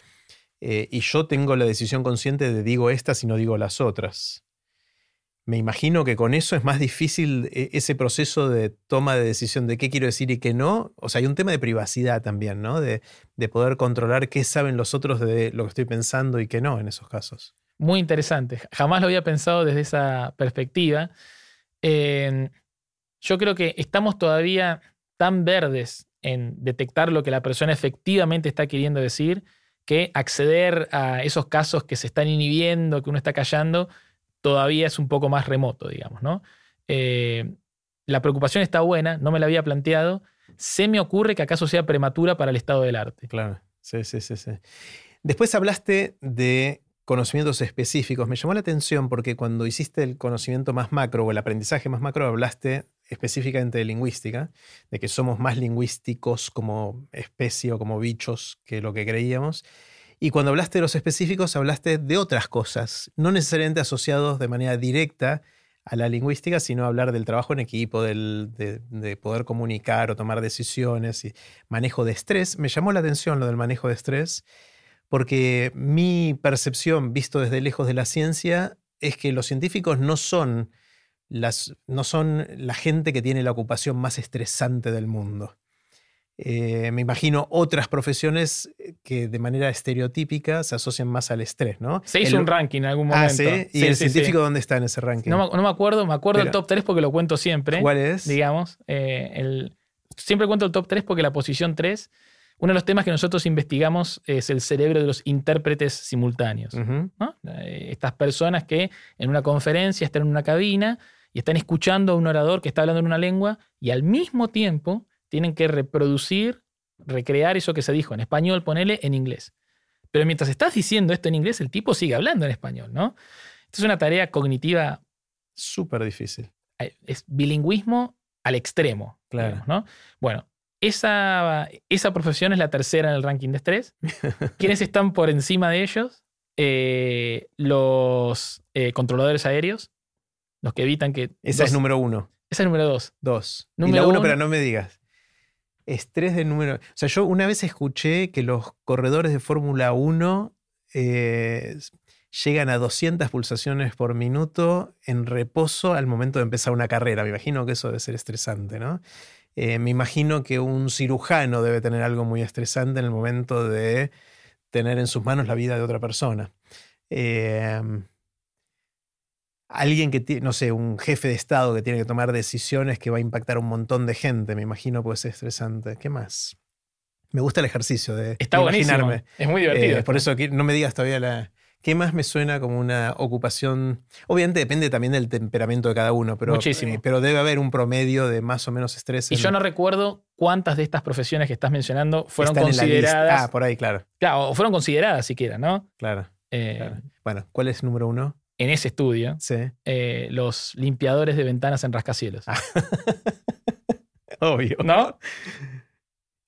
eh, y yo tengo la decisión consciente de digo estas y no digo las otras. Me imagino que con eso es más difícil eh, ese proceso de toma de decisión de qué quiero decir y qué no. O sea, hay un tema de privacidad también, ¿no? De, de poder controlar qué saben los otros de lo que estoy pensando y qué no en esos casos. Muy interesante. Jamás lo había pensado desde esa perspectiva. Yo creo que estamos todavía tan verdes en detectar lo que la persona efectivamente está queriendo decir que acceder a esos casos que se están inhibiendo, que uno está callando, todavía es un poco más remoto, digamos, ¿no? Eh, la preocupación está buena, no me la había planteado. Se me ocurre que acaso sea prematura para el estado del arte. Claro, sí, sí, sí. sí. Después hablaste de conocimientos específicos. Me llamó la atención porque cuando hiciste el conocimiento más macro o el aprendizaje más macro, hablaste específicamente de lingüística, de que somos más lingüísticos como especie o como bichos que lo que creíamos. Y cuando hablaste de los específicos, hablaste de otras cosas, no necesariamente asociados de manera directa a la lingüística, sino hablar del trabajo en equipo, de, poder comunicar o tomar decisiones y manejo de estrés. Me llamó la atención lo del manejo de estrés, porque mi percepción, visto desde lejos de la ciencia, es que los científicos no son, las, no son la gente que tiene la ocupación más estresante del mundo. Eh, me imagino otras profesiones eh, que de manera estereotípica se asocian más al estrés, ¿no? Se hizo un ranking en algún ah, momento. Ah, ¿sí? ¿Y el científico dónde está en ese ranking? No, me acuerdo, me acuerdo del top 3 porque lo cuento siempre. ¿Cuál es? Digamos. Eh, el, siempre cuento el top 3 porque la posición 3, uno de los temas que nosotros investigamos es el cerebro de los intérpretes simultáneos. Estas personas que en una conferencia están en una cabina y están escuchando a un orador que está hablando en una lengua y al mismo tiempo tienen que reproducir, recrear eso que se dijo en español, ponele en inglés. Pero mientras estás diciendo esto en inglés, el tipo sigue hablando en español, ¿no? Esto es una tarea cognitiva súper difícil. Es bilingüismo al extremo. Claro. ¿no? Bueno, esa, esa profesión es la tercera en el ranking de estrés. ¿Quiénes están por encima de ellos? Eh, los eh, controladores aéreos, los que evitan que... Esa es número uno. Esa es número dos. Dos. Número y la uno, pero no me digas. Estrés de número. O sea, yo una vez escuché que los corredores de Fórmula 1 eh, llegan a 200 pulsaciones por minuto en reposo al momento de empezar una carrera. Me imagino que eso debe ser estresante, ¿no? Eh, me imagino que un cirujano debe tener algo muy estresante en el momento de tener en sus manos la vida de otra persona. Eh, alguien que tiene, no sé, un jefe de Estado que tiene que tomar decisiones que va a impactar a un montón de gente, me imagino puede ser estresante. ¿Qué más? Me gusta el ejercicio de Está imaginarme. Es muy divertido. Eh, por eso no me digas todavía la... ¿Qué más me suena como una ocupación? Obviamente depende también del temperamento de cada uno, pero, Muchísimo. Eh, pero debe haber un promedio de más o menos estrés. Y yo no recuerdo cuántas de estas profesiones que estás mencionando fueron consideradas. Ah, por ahí, claro. Claro, o fueron consideradas siquiera, ¿no? Claro, eh, claro. Bueno, ¿cuál es el número uno? en ese estudio eh, los limpiadores de ventanas en rascacielos. Ah. Obvio. ¿No?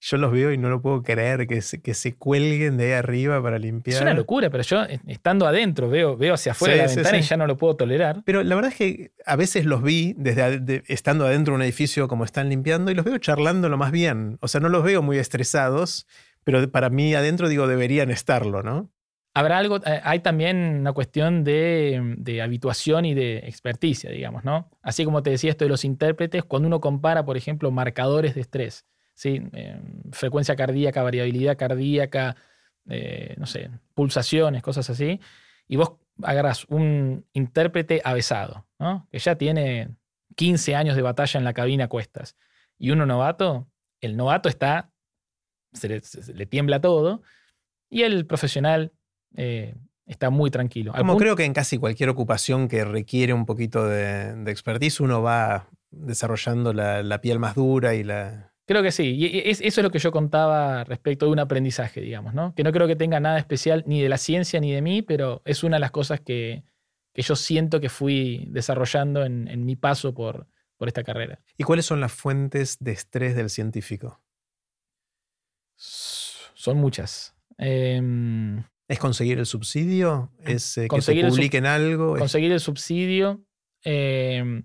Yo los veo y no lo puedo creer que se, que se cuelguen de ahí arriba para limpiar. Es una locura, pero yo eh, estando adentro veo, veo hacia afuera de la ventana y ya no lo puedo tolerar. Pero la verdad es que a veces los vi desde estando adentro de un edificio como están limpiando y los veo charlando lo más bien. O sea, no los veo muy estresados, pero para mí adentro digo deberían estarlo, ¿no? Habrá algo, eh, hay también una cuestión de, habituación y de experticia, digamos, ¿no? Así como te decía esto de los intérpretes, cuando uno compara, por ejemplo, marcadores de estrés, ¿sí? Eh, frecuencia cardíaca, variabilidad cardíaca, eh, no sé, pulsaciones, cosas así, y vos agarrás un intérprete avesado, ¿no? Que ya tiene 15 años de batalla en la cabina a cuestas, y uno novato, el novato está, se le tiembla todo, y el profesional eh, está muy tranquilo. Como creo que en casi cualquier ocupación que requiere un poquito de, expertise, uno va desarrollando la, piel más dura y la... Creo que sí. Y eso es lo que yo contaba respecto de un aprendizaje, digamos, ¿no? Que no creo que tenga nada especial ni de la ciencia ni de mí, pero es una de las cosas que, yo siento que fui desarrollando en, mi paso por, por esta carrera. ¿Y cuáles son las fuentes de estrés del científico? Son muchas. Em, ¿Es conseguir el subsidio? ¿Es eh, que se publiquen algo? Conseguir el subsidio, em,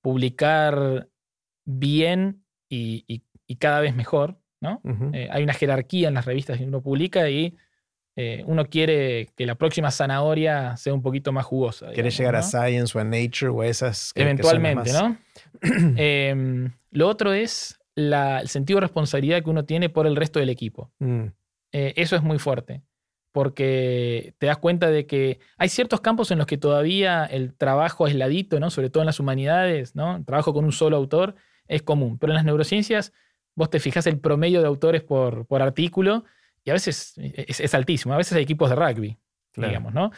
publicar bien y, cada vez mejor. ¿no? Eh, hay una jerarquía en las revistas que uno publica y eh, uno quiere que la próxima zanahoria sea un poquito más jugosa. Quiere llegar a Science o a Nature o a esas. Eventualmente, ¿no? Em, lo otro es el sentido de responsabilidad que uno tiene por el resto del equipo. Mm. Eh, eso es muy fuerte, porque te das cuenta de que hay ciertos campos en los que todavía el trabajo aisladito, ¿no? sobre todo en las humanidades, ¿no? el trabajo con un solo autor es común, pero en las neurociencias vos te fijas el promedio de autores por, por artículo y a veces es, altísimo, a veces hay equipos de rugby, digamos, ¿no?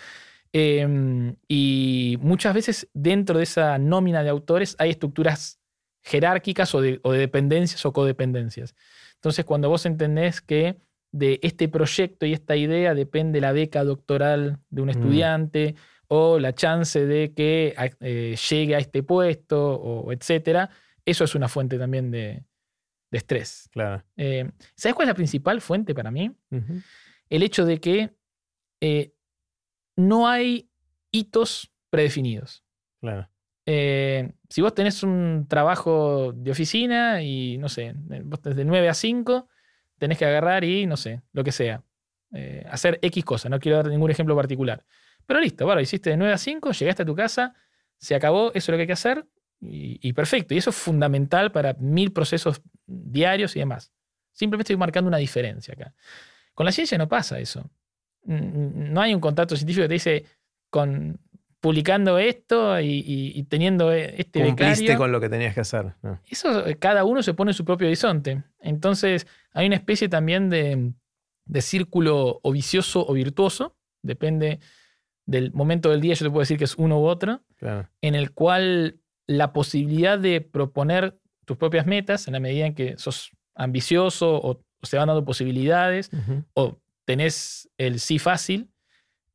Em, y muchas veces dentro de esa nómina de autores hay estructuras jerárquicas o de, dependencias o codependencias. Entonces, cuando vos entendés que de este proyecto y esta idea depende la beca doctoral de un mm. estudiante o la chance de que eh, llegue a este puesto, o etcétera, eso es una fuente también de, estrés. Claro. Eh, ¿Sabes cuál es la principal fuente para mí? El hecho de que eh, no hay hitos predefinidos. Claro. Eh, si vos tenés un trabajo de oficina y, no sé, vos de 9 a 5, tenés que agarrar y, no sé, lo que sea. Eh, hacer X cosa, no quiero dar ningún ejemplo particular. Pero listo, bueno, hiciste de 9 a 5, llegaste a tu casa, se acabó, eso es lo que hay que hacer y, perfecto. Y eso es fundamental para mil procesos diarios y demás. Simplemente estoy marcando una diferencia acá. Con la ciencia no pasa eso. No hay un contacto científico que te dice, con, publicando esto y, teniendo e, este Cumpliste con lo que tenías que hacer. Eso cada uno se pone su propio horizonte. Entonces hay una especie también de, círculo o vicioso o virtuoso, depende del momento del día, yo te puedo decir que es uno u otro, en el cual la posibilidad de proponer tus propias metas en la medida en que sos ambicioso o, se van dando posibilidades o tenés el sí fácil,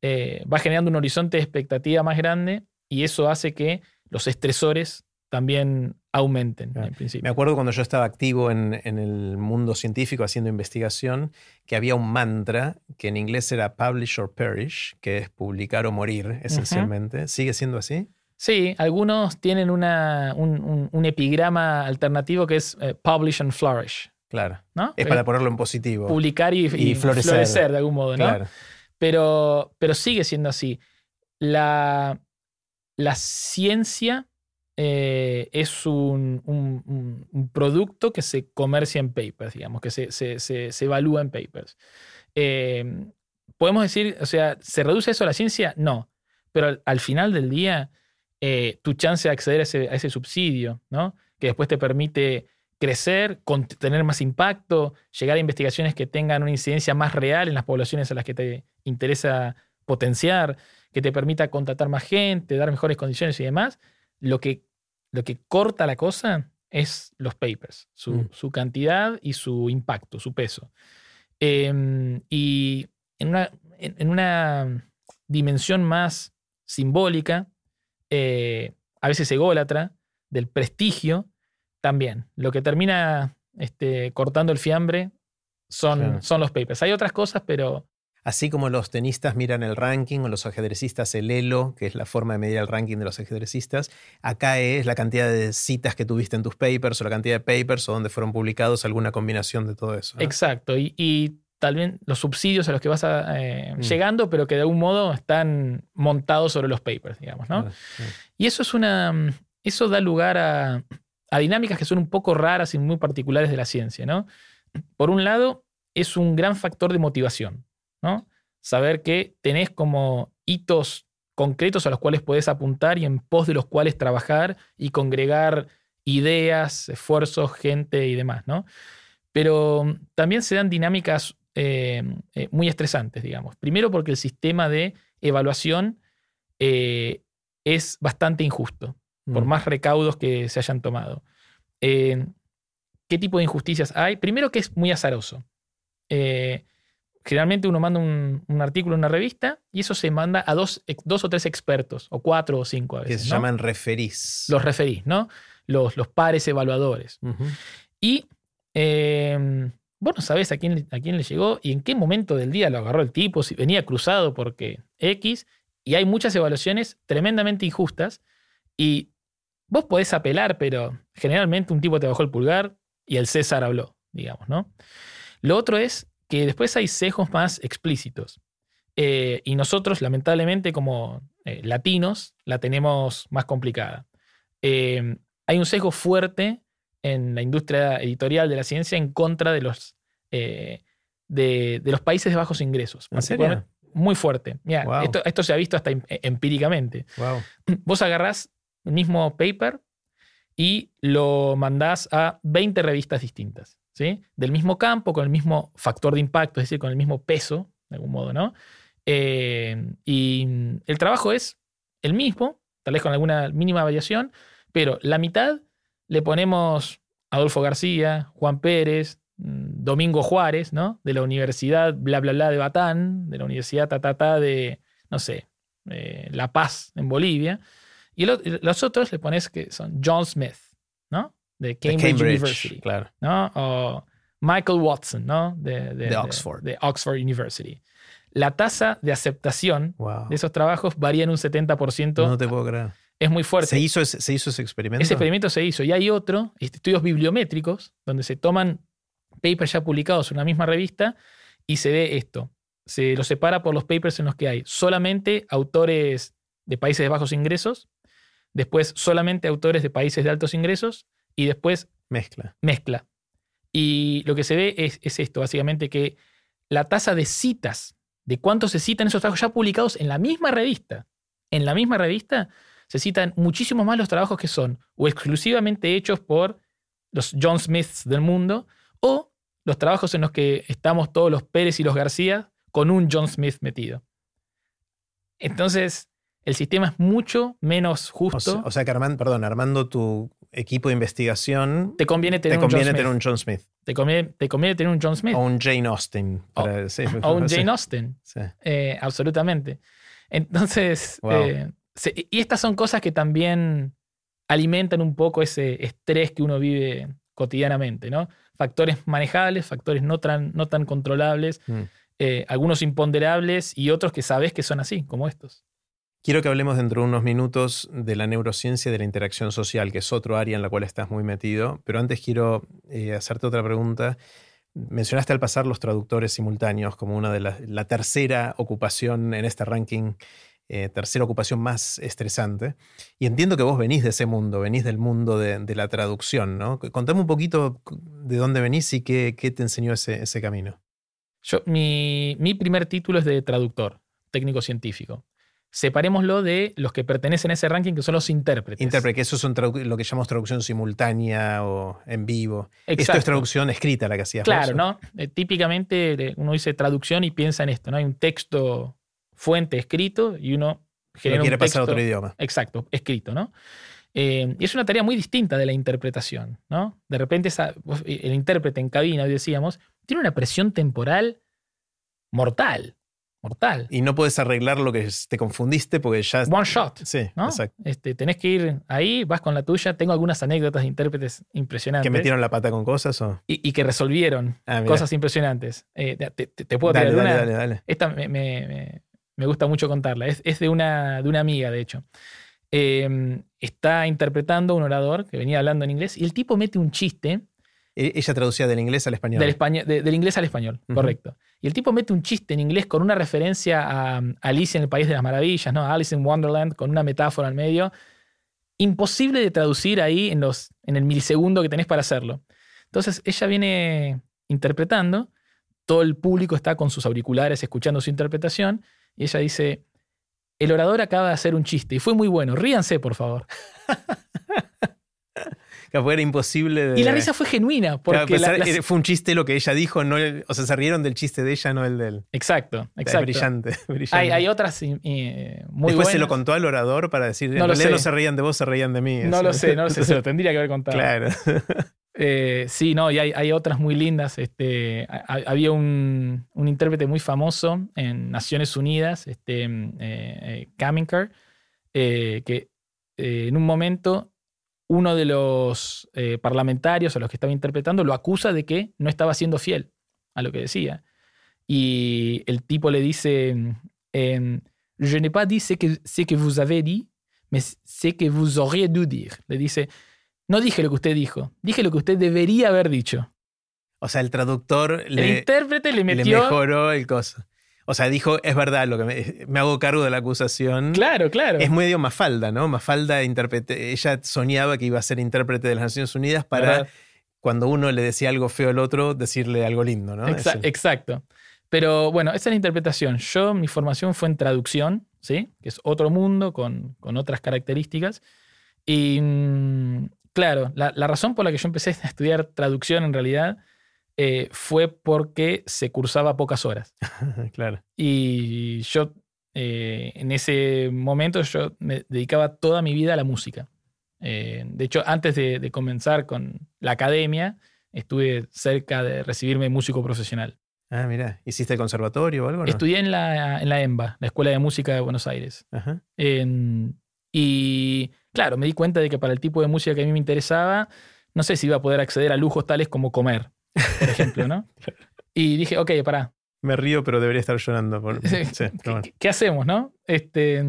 eh, va generando un horizonte de expectativa más grande y eso hace que los estresores también aumenten en principio. Me acuerdo cuando yo estaba activo en, el mundo científico haciendo investigación, que había un mantra que en inglés era publish or perish, que es publicar o morir esencialmente. ¿Sigue siendo así? Sí, algunos tienen una, un, epigrama alternativo que es eh, publish and flourish. Claro. ¿no? Es para ponerlo en positivo. Publicar y, florecer. de algún modo, ¿no? Claro. Pero, pero sigue siendo así. La, la ciencia eh, es un, producto que se comercia en papers, digamos, que se, se, evalúa en papers. Eh, Podemos decir, o sea, ¿se reduce eso a la ciencia? No. Pero al, final del día, eh, tu chance de acceder a ese, a ese, subsidio, ¿no? que después te permite crecer, tener más impacto, llegar a investigaciones que tengan una incidencia más real en las poblaciones a las que te interesa potenciar, que te permita contratar más gente, dar mejores condiciones y demás, lo que, lo que corta la cosa es los papers, su, mm. cantidad y su impacto, su peso. Em, y en una, en, una, dimensión más simbólica, eh, a veces ególatra, del prestigio, también. Lo que termina este, cortando el fiambre son, son los papers. Hay otras cosas, pero... Así como los tenistas miran el ranking o los ajedrecistas el elo, que es la forma de medir el ranking de los ajedrecistas, acá es la cantidad de citas que tuviste en tus papers o la cantidad de papers o donde fueron publicados, alguna combinación de todo eso. Exacto. Y, y, tal vez los subsidios a los que vas eh, mm. llegando, pero que de algún modo están montados sobre los papers, digamos. ¿no? Y eso es una. Eso da lugar a, a dinámicas que son un poco raras y muy particulares de la ciencia, ¿no? Por un lado, es un gran factor de motivación, ¿no? Saber que tenés como hitos concretos a los cuales podés apuntar y en pos de los cuales trabajar y congregar ideas, esfuerzos, gente y demás, ¿no? Pero también se dan dinámicas eh, eh, muy estresantes, digamos. Primero porque el sistema de evaluación eh, es bastante injusto por mm. más recaudos que se hayan tomado. ¿Qué tipo de injusticias hay? Primero que es muy azaroso. Generalmente uno manda un, artículo en una revista y eso se manda a dos, dos o tres expertos, o cuatro o cinco a veces. Que se llaman referís. Los referís, ¿no? Los, los pares evaluadores. Y vos no sabés a quién, a quién le llegó y en qué momento del día lo agarró el tipo, si venía cruzado porque X, y hay muchas evaluaciones tremendamente injustas y vos podés apelar, pero generalmente un tipo te bajó el pulgar y el César habló, digamos, ¿no? Lo otro es que después hay sesgos más explícitos. Eh, y nosotros, lamentablemente, como eh, latinos, la tenemos más complicada. Eh, hay un sesgo fuerte en la industria editorial de la ciencia en contra de los, de, de, los países de bajos ingresos. ¿En serio? Muy fuerte. Mira, esto, esto, se ha visto hasta em, empíricamente. Wow. Vos agarrás el mismo paper y lo mandás a 20 revistas distintas, ¿sí? Del mismo campo, con el mismo factor de impacto, es decir, con el mismo peso, de algún modo, ¿no? Eh, y el trabajo es el mismo, tal vez con alguna mínima variación, pero la mitad le ponemos Adolfo García, Juan Pérez, mm, Domingo Juárez, ¿no? De la Universidad bla bla bla de Batán, de la Universidad ta de, no sé, eh, La Paz en Bolivia. Y los otros le pones que son John Smith, ¿no? De Cambridge, University. Claro. ¿no? O Michael Watson, ¿no? De, Oxford. De, Oxford University. La tasa de aceptación de esos trabajos varía en un 70%. No te puedo creer. Es muy fuerte. ¿Se hizo, ese, ¿Se hizo ese experimento? Ese experimento se hizo. Y hay otro, este, estudios bibliométricos, donde se toman papers ya publicados en una misma revista y se ve esto. Se los separa por los papers en los que hay solamente autores de países de bajos ingresos después solamente autores de países de altos ingresos y después mezcla. Mezcla. Y lo que se ve es, esto, básicamente, que la tasa de citas, de cuánto se citan esos trabajos ya publicados en la misma revista, en la misma revista se citan muchísimo más los trabajos que son o exclusivamente hechos por los John Smiths del mundo o los trabajos en los que estamos todos los Pérez y los García con un John Smith metido. Entonces, el sistema es mucho menos justo. O sea, que Armando, perdón, armando tu equipo de investigación. Te conviene tener, un, conviene John tener un John Smith. Te conviene, te conviene, tener un John Smith. O un Jane Austen. o, un Jane Austen. Eh, absolutamente. Entonces, eh, y estas son cosas que también alimentan un poco ese estrés que uno vive cotidianamente, ¿no? Factores manejables, factores no tan, no tan controlables, mm. eh, algunos imponderables y otros que sabes que son así, como estos. Quiero que hablemos dentro de unos minutos de la neurociencia y de la interacción social, que es otro área en la cual estás muy metido, pero antes quiero eh, hacerte otra pregunta. Mencionaste al pasar los traductores simultáneos como una de las, la tercera ocupación en este ranking, eh, tercera ocupación más estresante. Y entiendo que vos venís de ese mundo, venís del mundo de, la traducción, ¿no? Contame un poquito de dónde venís y qué, te enseñó ese, ese camino. Yo, mi, mi primer título es de traductor, técnico científico separémoslo de los que pertenecen a ese ranking, que son los intérpretes. Intérprete, que eso son lo que llamamos traducción simultánea o en vivo. Esto es traducción escrita la que hacías. Claro, ¿no? Eh, típicamente uno dice traducción y piensa en esto, ¿no? Hay un texto fuente escrito y uno genera quiere pasar a otro idioma. Exacto, escrito, ¿no? Eh, y es una tarea muy distinta de la interpretación, ¿no? De repente el intérprete en cabina, hoy decíamos, tiene una presión temporal mortal mortal. Y no puedes arreglar lo que te confundiste porque ya... One shot. Sí, exacto. Este, tenés que ir ahí, vas con la tuya. Tengo algunas anécdotas de intérpretes impresionantes. ¿Que metieron la pata con cosas o...? Y, que resolvieron ah, cosas impresionantes. Eh, te, puedo dale, una? Dale, dale, Esta me, gusta mucho contarla. Es, de, una, de una amiga, de hecho. Em, está interpretando un orador que venía hablando en inglés y el tipo mete un chiste e, ella traducía del inglés al español. Del, del inglés al español, correcto. Y el tipo mete un chiste en inglés con una referencia a, Alice en el País de las Maravillas, ¿no? Alice in Wonderland, con una metáfora al medio. Imposible de traducir ahí en, los, en el milisegundo que tenés para hacerlo. Entonces ella viene interpretando, todo el público está con sus auriculares escuchando su interpretación, y ella dice, el orador acaba de hacer un chiste y fue muy bueno, ríanse por favor. que era imposible Y la risa fue genuina. Porque fue un chiste lo que ella dijo, no o sea, se rieron del chiste de ella, no el del. Exacto, exacto. brillante. Hay, otras eh, muy Después se lo contó al orador para decir, no, no se reían de vos, se reían de mí. No lo sé, no lo sé, se lo tendría que haber contado. Claro. Eh, sí, no, y hay, otras muy lindas. Este, había un, intérprete muy famoso en Naciones Unidas, este, eh, eh que en un momento uno de los eh, parlamentarios a los que estaba interpretando lo acusa de que no estaba siendo fiel a lo que decía. Y el tipo le dice, eh, je n'ai pas dit ce que, ce que vous avez dit, mais ce que vous auriez dû dire. Le dice, no dije lo que usted dijo, dije lo que usted debería haber dicho. O sea, el traductor el intérprete le metió... Le mejoró el coso. O sea, dijo, es verdad, lo que me, me hago cargo de la acusación. Claro, claro. Es medio Mafalda, ¿no? Mafalda interprete, ella soñaba que iba a ser intérprete de las Naciones Unidas para ¿Verdad? cuando uno le decía algo feo al otro, decirle algo lindo, ¿no? Exa- Exacto. Pero bueno, esa es la interpretación. Yo, mi formación fue en traducción, ¿sí? Que es otro mundo con, con otras características. Y mm, claro, la, la razón por la que yo empecé a estudiar traducción en realidad eh, fue porque se cursaba pocas horas. claro. Y yo, eh, en ese momento, yo me dedicaba toda mi vida a la música. Eh, de hecho, antes de, de comenzar con la academia, estuve cerca de recibirme músico profesional. Ah, mira, ¿hiciste el conservatorio o algo? No? Estudié en la, en la EMBA, la Escuela de Música de Buenos Aires. Ajá. Y claro, me di cuenta de que para el tipo de música que a mí me interesaba, no sé si iba a poder acceder a lujos tales como comer, por ejemplo, ¿no? Y dije, ok, pará, Me río, pero debería estar llorando. por- Sí, ¿qué, bueno. qué- hacemos, no? Este,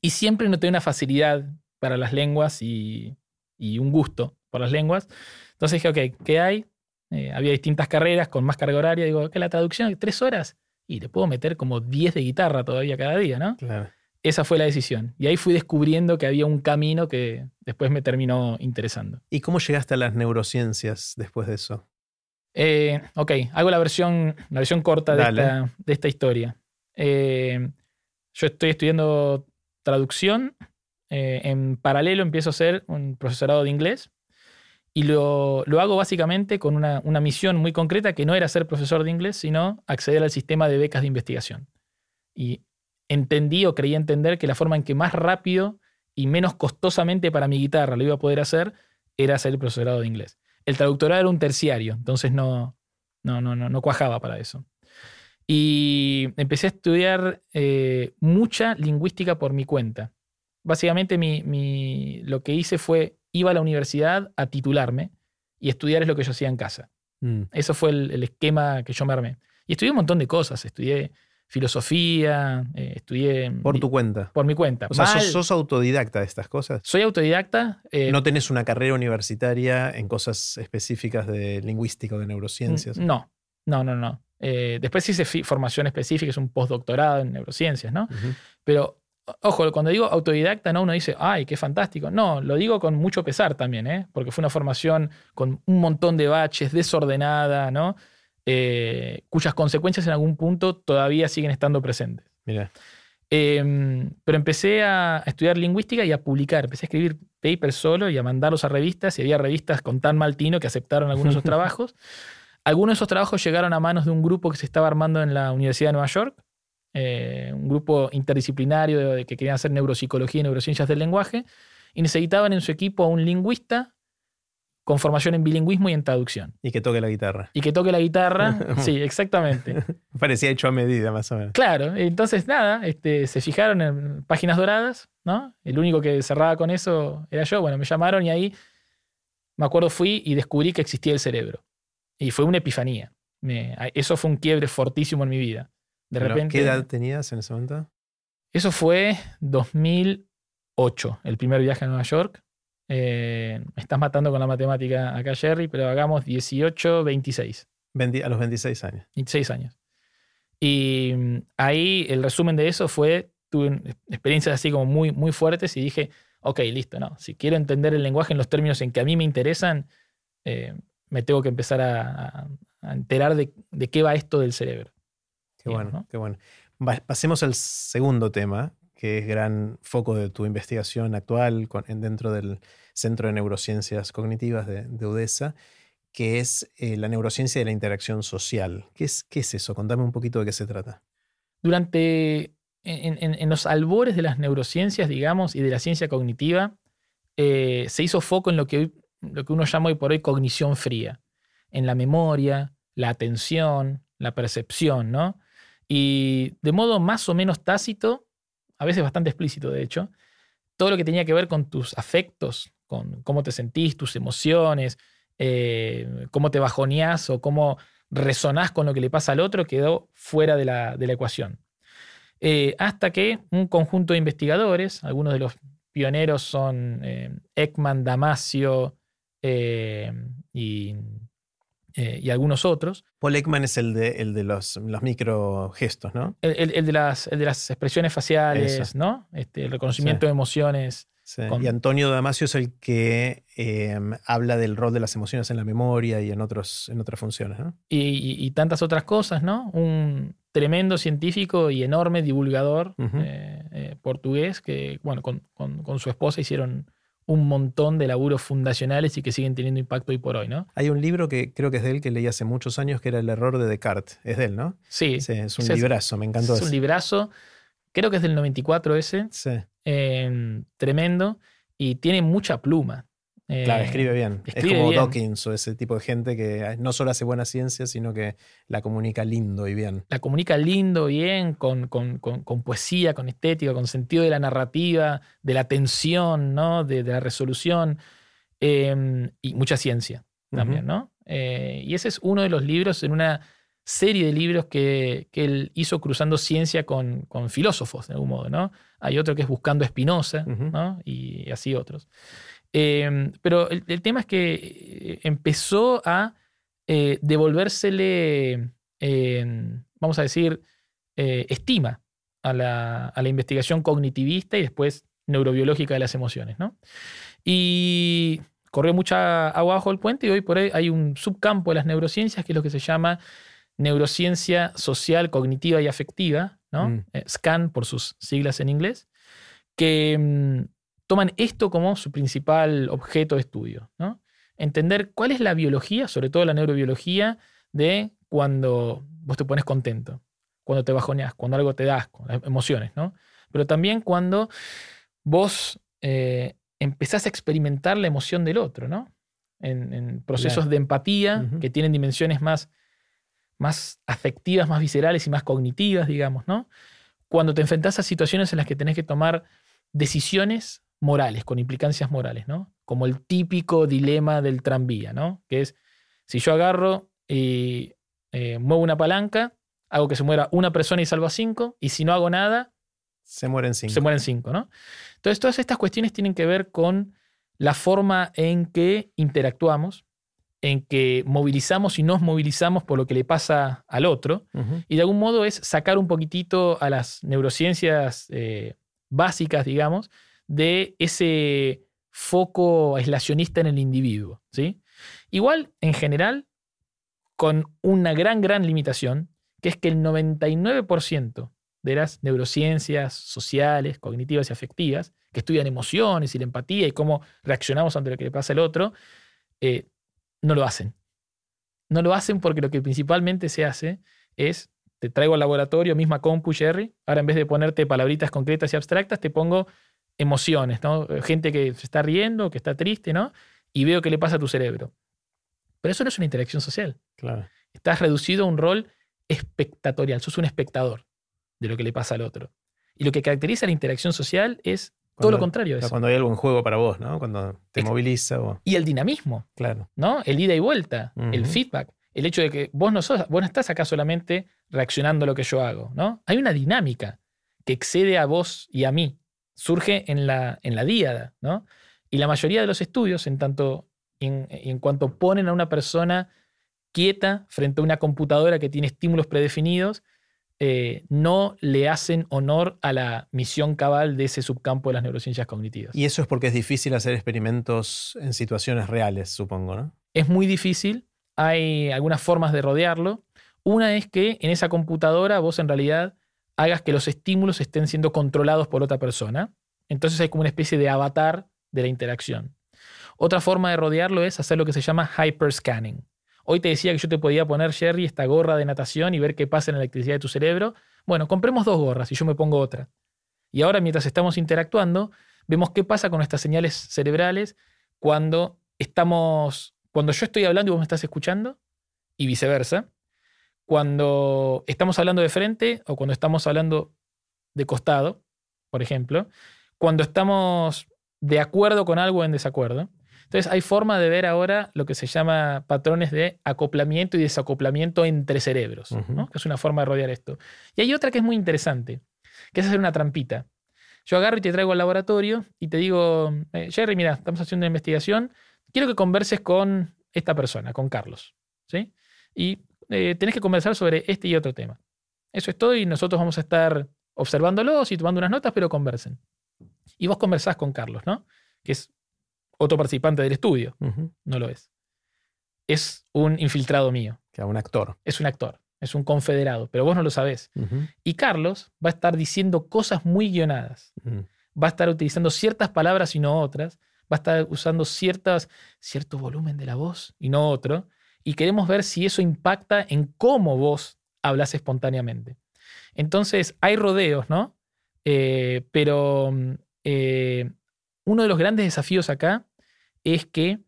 y siempre noté una facilidad para las lenguas y, y un gusto por las lenguas. Entonces dije, ok, ¿qué hay? Eh, había distintas carreras con más carga horaria. Digo, ¿qué la traducción? ¿Tres horas? Y le puedo meter como 10 de guitarra todavía cada día, ¿no? Claro. Esa fue la decisión. Y ahí fui descubriendo que había un camino que después me terminó interesando. ¿Y cómo llegaste a las neurociencias después de eso? Eh, ok, hago la versión, la versión corta de Dale. esta, de esta historia. Eh, yo estoy estudiando traducción. eh, en paralelo empiezo a hacer un profesorado de inglés. Y lo, lo hago básicamente con una, una misión muy concreta que no era ser profesor de inglés, sino acceder al sistema de becas de investigación. Y entendí o creí entender que la forma en que más rápido y menos costosamente para mi guitarra lo iba a poder hacer era hacer el profesorado de inglés. El traductorado era un terciario, entonces no, no, no, no, no cuajaba para eso. Y empecé a estudiar eh, mucha lingüística por mi cuenta. Básicamente mi, mi- lo que hice fue, iba a la universidad a titularme y estudiar es lo que yo hacía en casa. Mm. Eso fue el, el esquema que yo me armé. Y estudié un montón de cosas. Estudié filosofía, eh, estudié... Por tu cuenta. por mi cuenta. O sea, sos, sos autodidacta de estas cosas. Soy autodidacta. eh, No tenés una carrera universitaria en cosas específicas de lingüística o de neurociencias. No, no, no, no. Eh, después hice formación específica, es un postdoctorado en neurociencias, ¿no? Pero, ojo, cuando digo autodidacta, no uno dice, ay, qué fantástico. No, lo digo con mucho pesar también, ¿eh? Porque fue una formación con un montón de baches, desordenada, ¿no? Eh, cuyas consecuencias en algún punto todavía siguen estando presentes. Mira, Eh, pero empecé a estudiar lingüística y a publicar. Empecé a escribir papers solo y a mandarlos a revistas. Y había revistas con tan mal tino que aceptaron algunos de esos trabajos. Algunos de esos trabajos llegaron a manos de un grupo que se estaba armando en la Universidad de Nueva York, eh, un grupo interdisciplinario de, de que querían hacer neuropsicología y neurociencias del lenguaje, y necesitaban en su equipo a un lingüista con formación en bilingüismo y en traducción. y que toque la guitarra. Y que toque la guitarra. sí, exactamente. Parecía hecho a medida, más o menos. Claro, entonces nada, este, se fijaron en páginas doradas, ¿no? El único que cerraba con eso era yo. Bueno, me llamaron y ahí, me acuerdo, fui y descubrí que existía el cerebro. Y fue una epifanía. Me- eso fue un quiebre fortísimo en mi vida. De Pero, repente. ¿Qué edad tenías en ese momento? Eso fue 2008, el primer viaje a Nueva York. Eh, me estás matando con la matemática acá, Jerry, pero hagamos 18, 26. 20 a los 26 años. 26 años. Y mm, ahí el resumen de eso fue, tuve experiencias así como muy, muy fuertes y dije, ok, listo, no, si quiero entender el lenguaje en los términos en que a mí me interesan, eh, me tengo que empezar a, enterar de, de qué va esto del cerebro. Qué bueno, ¿no? qué bueno. Pasemos al segundo tema, que es gran foco de tu investigación actual dentro del Centro de Neurociencias Cognitivas de, de UDESA, que es eh, la neurociencia de la interacción social. ¿Qué es, ¿Qué es eso? Contame un poquito de qué se trata. Durante, en, los albores de las neurociencias, digamos, y de la ciencia cognitiva, eh, se hizo foco en lo que, lo que uno llama hoy por hoy cognición fría, en la memoria, la atención, la percepción, ¿no? Y de modo más o menos tácito, a veces bastante explícito, de hecho, todo lo que tenía que ver con tus afectos, con cómo te sentís, tus emociones, eh, cómo te bajoneás o cómo resonás con lo que le pasa al otro, quedó fuera de la, de la ecuación. Eh, hasta que un conjunto de investigadores, algunos de los pioneros son eh, Ekman, Damasio y eh, y algunos otros. Paul Ekman es el de, el de los, los microgestos, ¿no? El, el, de las, el de las expresiones faciales, ¿no? Este, el reconocimiento de emociones. Y Antonio Damasio es el que em, habla del rol de las emociones en la memoria y en, otros, en otras funciones. ¿no? Y, y, tantas otras cosas, ¿no? Un tremendo científico y enorme divulgador eh, eh, portugués que, bueno, con, con, con, su esposa hicieron un montón de laburos fundacionales y que siguen teniendo impacto hoy por hoy, ¿no? Hay un libro que creo que es de él que leí hace muchos años que era El error de Descartes. Es de él, ¿no? Sí. es un librazo, me encantó. Es un librazo, creo que es del 94 ese. Sí. Em, tremendo y tiene mucha pluma. Claro, eh, escribe bien. es como Dawkins o ese tipo de gente que no solo hace buena ciencia, sino que la comunica lindo y bien. La comunica lindo, bien, con, con, con, poesía, con estética, con sentido de la narrativa, de la tensión, ¿no? de, la resolución em, y mucha ciencia también. ¿no? Eh, y ese es uno de los libros en una serie de libros que, él hizo cruzando ciencia con, filósofos, de algún modo, ¿no? Hay otro que es Buscando Espinosa, ¿no? Y así otros. Em, pero el, tema es que eh, empezó a eh, devolvérsele, em, vamos a decir, eh, estima a la, a la, investigación cognitivista y después neurobiológica de las emociones, ¿no? Y corrió mucha agua bajo el puente y hoy por ahí hay un subcampo de las neurociencias que es lo que se llama neurociencia social, cognitiva y afectiva, ¿no? Mm. Eh, SCAN por sus siglas en inglés, que mm, toman esto como su principal objeto de estudio. ¿no? Entender cuál es la biología, sobre todo la neurobiología, de cuando vos te pones contento, cuando te bajoneas, cuando algo te das, emociones, ¿no? Pero también cuando vos eh, empezás a experimentar la emoción del otro, ¿no? En, procesos de empatía que tienen dimensiones más más afectivas, más viscerales y más cognitivas, digamos, ¿no? Cuando te enfrentas a situaciones en las que tenés que tomar decisiones morales, con implicancias morales, ¿no? Como el típico dilema del tranvía, ¿no? Que es, si yo agarro y eh, muevo una palanca, hago que se muera una persona y salvo a cinco, y si no hago nada... Se mueren cinco. Se mueren cinco, ¿no? Entonces, todas estas cuestiones tienen que ver con la forma en que interactuamos, en que movilizamos y nos movilizamos por lo que le pasa al otro. Y de algún modo es sacar un poquitito a las neurociencias eh, básicas, digamos, de ese foco aislacionista en el individuo. ¿sí? Igual, en general, con una gran, gran limitación, que es que el 99% de las neurociencias sociales, cognitivas y afectivas, que estudian emociones y la empatía y cómo reaccionamos ante lo que le pasa al otro, eh, no lo hacen. No lo hacen porque lo que principalmente se hace es, te traigo al laboratorio, misma compu, Jerry, ahora en vez de ponerte palabritas concretas y abstractas, te pongo emociones, ¿no? Gente que se está riendo, que está triste, ¿no? Y veo qué le pasa a tu cerebro. Pero eso no es una interacción social. Claro. Estás reducido a un rol espectatorial, sos un espectador de lo que le pasa al otro. Y lo que caracteriza la interacción social es todo lo contrario. Eso. Cuando hay algo en juego para vos, ¿no? Cuando te moviliza. Y el dinamismo. Claro. ¿no? El ida y vuelta, el feedback. El hecho de que vos no, sos, vos no estás acá solamente reaccionando a lo que yo hago, ¿no? Hay una dinámica que excede a vos y a mí. Surge en la, en la díada, ¿no? Y la mayoría de los estudios, en tanto en, en cuanto ponen a una persona quieta frente a una computadora que tiene estímulos predefinidos, eh, no le hacen honor a la misión cabal de ese subcampo de las neurociencias cognitivas. Y eso es porque es difícil hacer experimentos en situaciones reales, supongo, ¿no? Es muy difícil, hay algunas formas de rodearlo. Una es que en esa computadora vos en realidad hagas que los estímulos estén siendo controlados por otra persona. Entonces hay como una especie de avatar de la interacción. Otra forma de rodearlo es hacer lo que se llama hyperscanning. Hoy te decía que yo te podía poner, Jerry, esta gorra de natación y ver qué pasa en la electricidad de tu cerebro. Bueno, compremos dos gorras y yo me pongo otra. Y ahora, mientras estamos interactuando, vemos qué pasa con nuestras señales cerebrales cuando estamos, cuando yo estoy hablando y vos me estás escuchando, y viceversa. Cuando estamos hablando de frente o cuando estamos hablando de costado, por ejemplo. Cuando estamos de acuerdo con algo o en desacuerdo. Entonces hay forma de ver ahora lo que se llama patrones de acoplamiento y desacoplamiento entre cerebros, que es una forma de rodear esto. Y hay otra que es muy interesante, que es hacer una trampita. Yo agarro y te traigo al laboratorio y te digo, eh, Jerry, mira, estamos haciendo una investigación, quiero que converses con esta persona, con Carlos. ¿sí? Y eh, tenés que conversar sobre este y otro tema. Eso es todo y nosotros vamos a estar observándolos y tomando unas notas, pero conversen. Y vos conversás con Carlos, ¿no? Que es otro participante del estudio. No lo es. Es un infiltrado mío. Que un actor. Es un actor. Es un confederado, pero vos no lo sabés. Y Carlos va a estar diciendo cosas muy guionadas. Va a estar utilizando ciertas palabras y no otras. Va a estar usando ciertas, cierto volumen de la voz y no otro. Y queremos ver si eso impacta en cómo vos hablas espontáneamente. Entonces, hay rodeos, ¿no? Eh, pero eh, uno de los grandes desafíos acá es que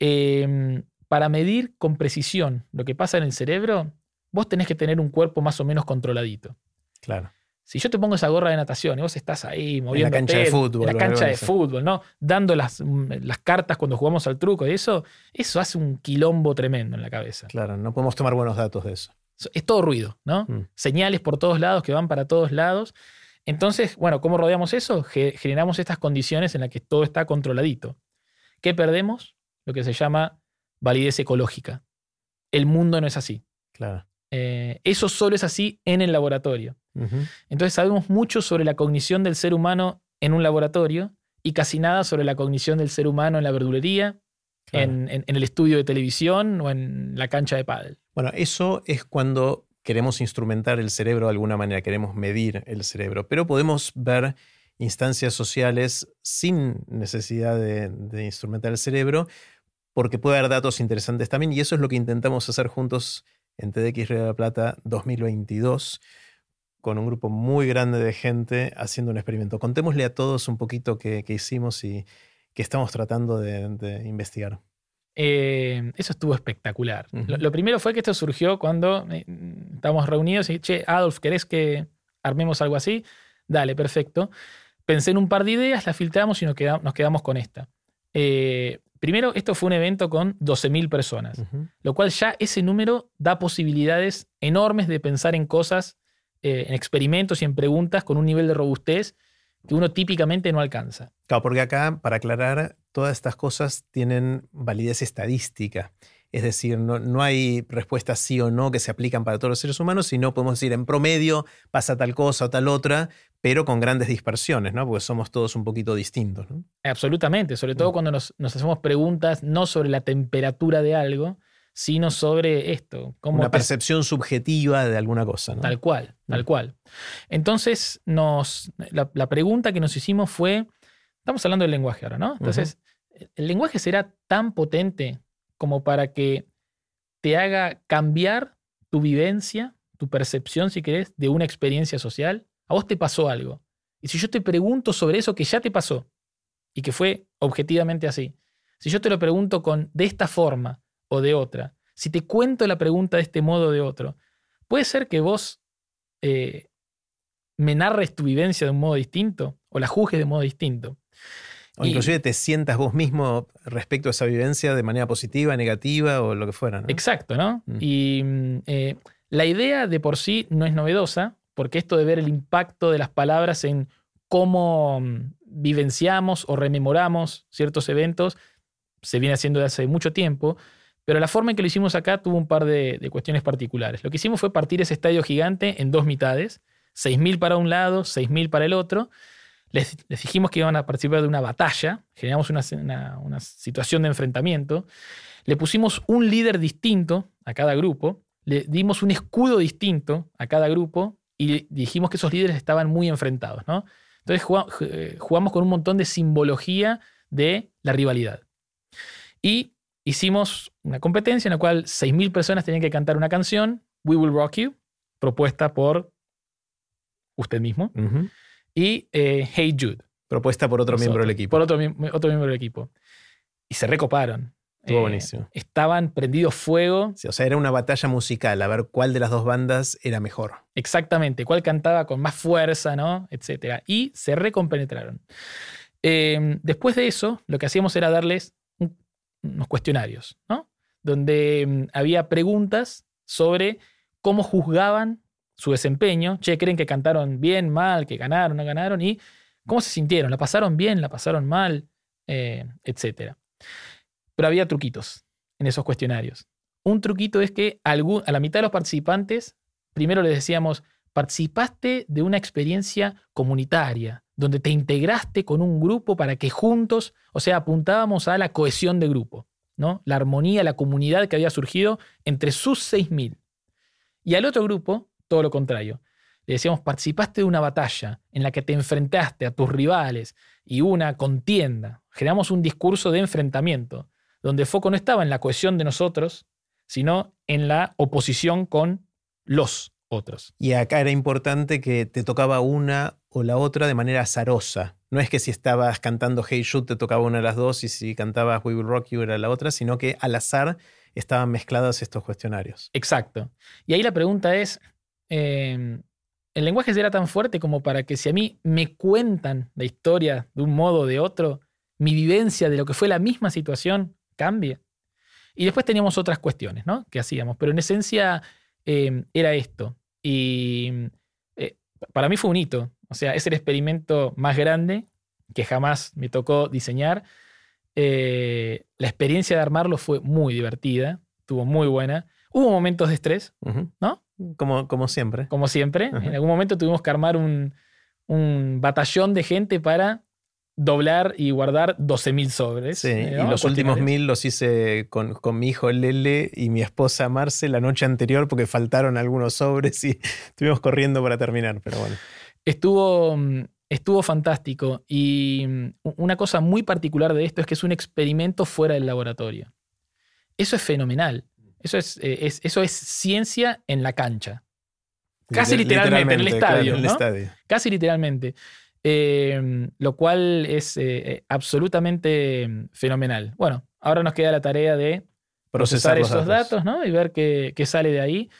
em, para medir con precisión lo que pasa en el cerebro, vos tenés que tener un cuerpo más o menos controladito. Claro. Si yo te pongo esa gorra de natación y vos estás ahí moviendo. En la cancha de fútbol. En la cancha de fútbol, ¿no? Dando las, mm, las, cartas cuando jugamos al truco y eso, eso hace un quilombo tremendo en la cabeza. Claro, no podemos tomar buenos datos de eso. Es todo ruido, ¿no? Mm. Señales por todos lados que van para todos lados. Entonces, bueno, ¿cómo rodeamos eso? Generamos estas condiciones en las que todo está controladito. ¿Qué perdemos? Lo que se llama validez ecológica. El mundo no es así. Claro. Eh, eso solo es así en el laboratorio. Entonces sabemos mucho sobre la cognición del ser humano en un laboratorio y casi nada sobre la cognición del ser humano en la verdulería, en, el estudio de televisión o en la cancha de pádel. Bueno, eso es cuando queremos instrumentar el cerebro de alguna manera, queremos medir el cerebro, pero podemos ver instancias sociales sin necesidad de, instrumentar el cerebro, porque puede haber datos interesantes también, y eso es lo que intentamos hacer juntos en TDX Río de la Plata 2022, con un grupo muy grande de gente haciendo un experimento. Contémosle a todos un poquito qué, hicimos y qué estamos tratando de investigar. Eh, eso estuvo espectacular. lo, primero fue que esto surgió cuando eh, estábamos reunidos y, che, Adolf, ¿querés que armemos algo así? Dale, perfecto. Pensé en un par de ideas, las filtramos y nos, quedamos, con esta. Eh, primero, esto fue un evento con 12.000 personas, lo cual ya ese número da posibilidades enormes de pensar en cosas, en experimentos y en preguntas con un nivel de robustez que uno típicamente no alcanza. Claro, porque acá, para aclarar, todas estas cosas tienen validez estadística. Es decir, no, hay respuestas sí o no que se aplican para todos los seres humanos, sino podemos decir en promedio pasa tal cosa o tal otra, pero con grandes dispersiones, ¿no? Porque somos todos un poquito distintos. Absolutamente, sobre todo mm. cuando nos, hacemos preguntas no sobre la temperatura de algo, sino sobre esto. Una percepción subjetiva de alguna cosa. ¿no? Tal cual, tal mm. cual. Entonces, nos, la, la pregunta que nos hicimos fue, Estamos hablando del lenguaje ahora, ¿no? Entonces, ¿el lenguaje será tan potente como para que te haga cambiar tu vivencia, tu percepción, si querés, de una experiencia social? A vos te pasó algo. Y si yo te pregunto sobre eso que ya te pasó y que fue objetivamente así, si yo te lo pregunto con de esta forma o de otra, si te cuento la pregunta de este modo o de otro, puede ser que vos eh, me narres tu vivencia de un modo distinto o la juzgues de modo distinto. O inclusive te sientas vos mismo respecto a esa vivencia de manera positiva, negativa o lo que fuera. ¿no? Exacto, ¿no? Mm. Y mm, eh, la idea de por sí no es novedosa, porque esto de ver el impacto de las palabras en cómo mm, vivenciamos o rememoramos ciertos eventos se viene haciendo desde hace mucho tiempo, pero la forma en que lo hicimos acá tuvo un par de, cuestiones particulares. Lo que hicimos fue partir ese estadio gigante en dos mitades, 6.000 para un lado, 6.000 para el otro, les, dijimos que iban a participar de una batalla, generamos una, situación de enfrentamiento, le pusimos un líder distinto a cada grupo, le dimos un escudo distinto a cada grupo y dijimos que esos líderes estaban muy enfrentados. ¿no? Entonces eh, jugamos con un montón de simbología de la rivalidad. Y hicimos una competencia en la cual 6.000 personas tenían que cantar una canción, We Will Rock You, propuesta por usted mismo y eh, Hey Jude. Propuesta por otro miembro del equipo. Por otro, otro, miembro del equipo. Y se recoparon. Estuvo eh, buenísimo. Estaban prendidos fuego. o sea, era una batalla musical, a ver cuál de las dos bandas era mejor. Exactamente, cuál cantaba con más fuerza, ¿no? Etcétera. Y se recompenetraron. Em, después de eso, lo que hacíamos era darles unos cuestionarios, ¿no? Donde em, había preguntas sobre cómo juzgaban su desempeño. Che, ¿creen que cantaron bien, mal, que ganaron, no ganaron? Y cómo se sintieron. ¿La pasaron bien? ¿La pasaron mal? Eh, etcétera. Pero había truquitos en esos cuestionarios. un truquito es que a la mitad de los participantes, primero les decíamos, participaste de una experiencia comunitaria, donde te integraste con un grupo para que juntos, o sea, apuntábamos a la cohesión de grupo, ¿no? La armonía, la comunidad que había surgido entre sus 6.000. Y al otro grupo, todo lo contrario. Le decíamos, participaste de una batalla en la que te enfrentaste a tus rivales y una contienda. Generamos un discurso de enfrentamiento, donde el foco no estaba en la cohesión de nosotros, sino en la oposición con los otros. Y acá era importante que te tocaba una o la otra de manera azarosa. No es que si estabas cantando Hey Shoot te tocaba una de las dos y si cantabas We Will Rock You era la otra, sino que al azar estaban mezclados estos cuestionarios. Exacto. Y ahí la pregunta es, em, ¿el lenguaje será tan fuerte como para que si a mí me cuentan la historia de un modo o de otro, mi vivencia de lo que fue la misma situación cambie? Y después teníamos otras cuestiones, ¿no? Que hacíamos, pero en esencia em, era esto. Y eh, para mí fue un hito. O sea, es el experimento más grande que jamás me tocó diseñar. Eh, la experiencia de armarlo fue muy divertida, estuvo muy buena. Hubo momentos de estrés, ¿no? Como, como siempre. Como siempre. En algún momento tuvimos que armar un, un batallón de gente para doblar y guardar 12.000 sobres. Sí, y los últimos mil los hice con, con, mi hijo Lele y mi esposa Marce la noche anterior porque faltaron algunos sobres y estuvimos corriendo para terminar, pero bueno. Estuvo, mm, estuvo fantástico y mm, una cosa muy particular de esto es que es un experimento fuera del laboratorio. Eso es fenomenal. Eso es, eh, es eso es ciencia en la cancha. Casi literalmente, en el estadio. en el estadio. Casi literalmente. Em, lo cual es eh, eh, absolutamente em, fenomenal. Bueno, ahora nos queda la tarea de procesar, esos datos. ¿no? y ver qué, qué, sale de ahí.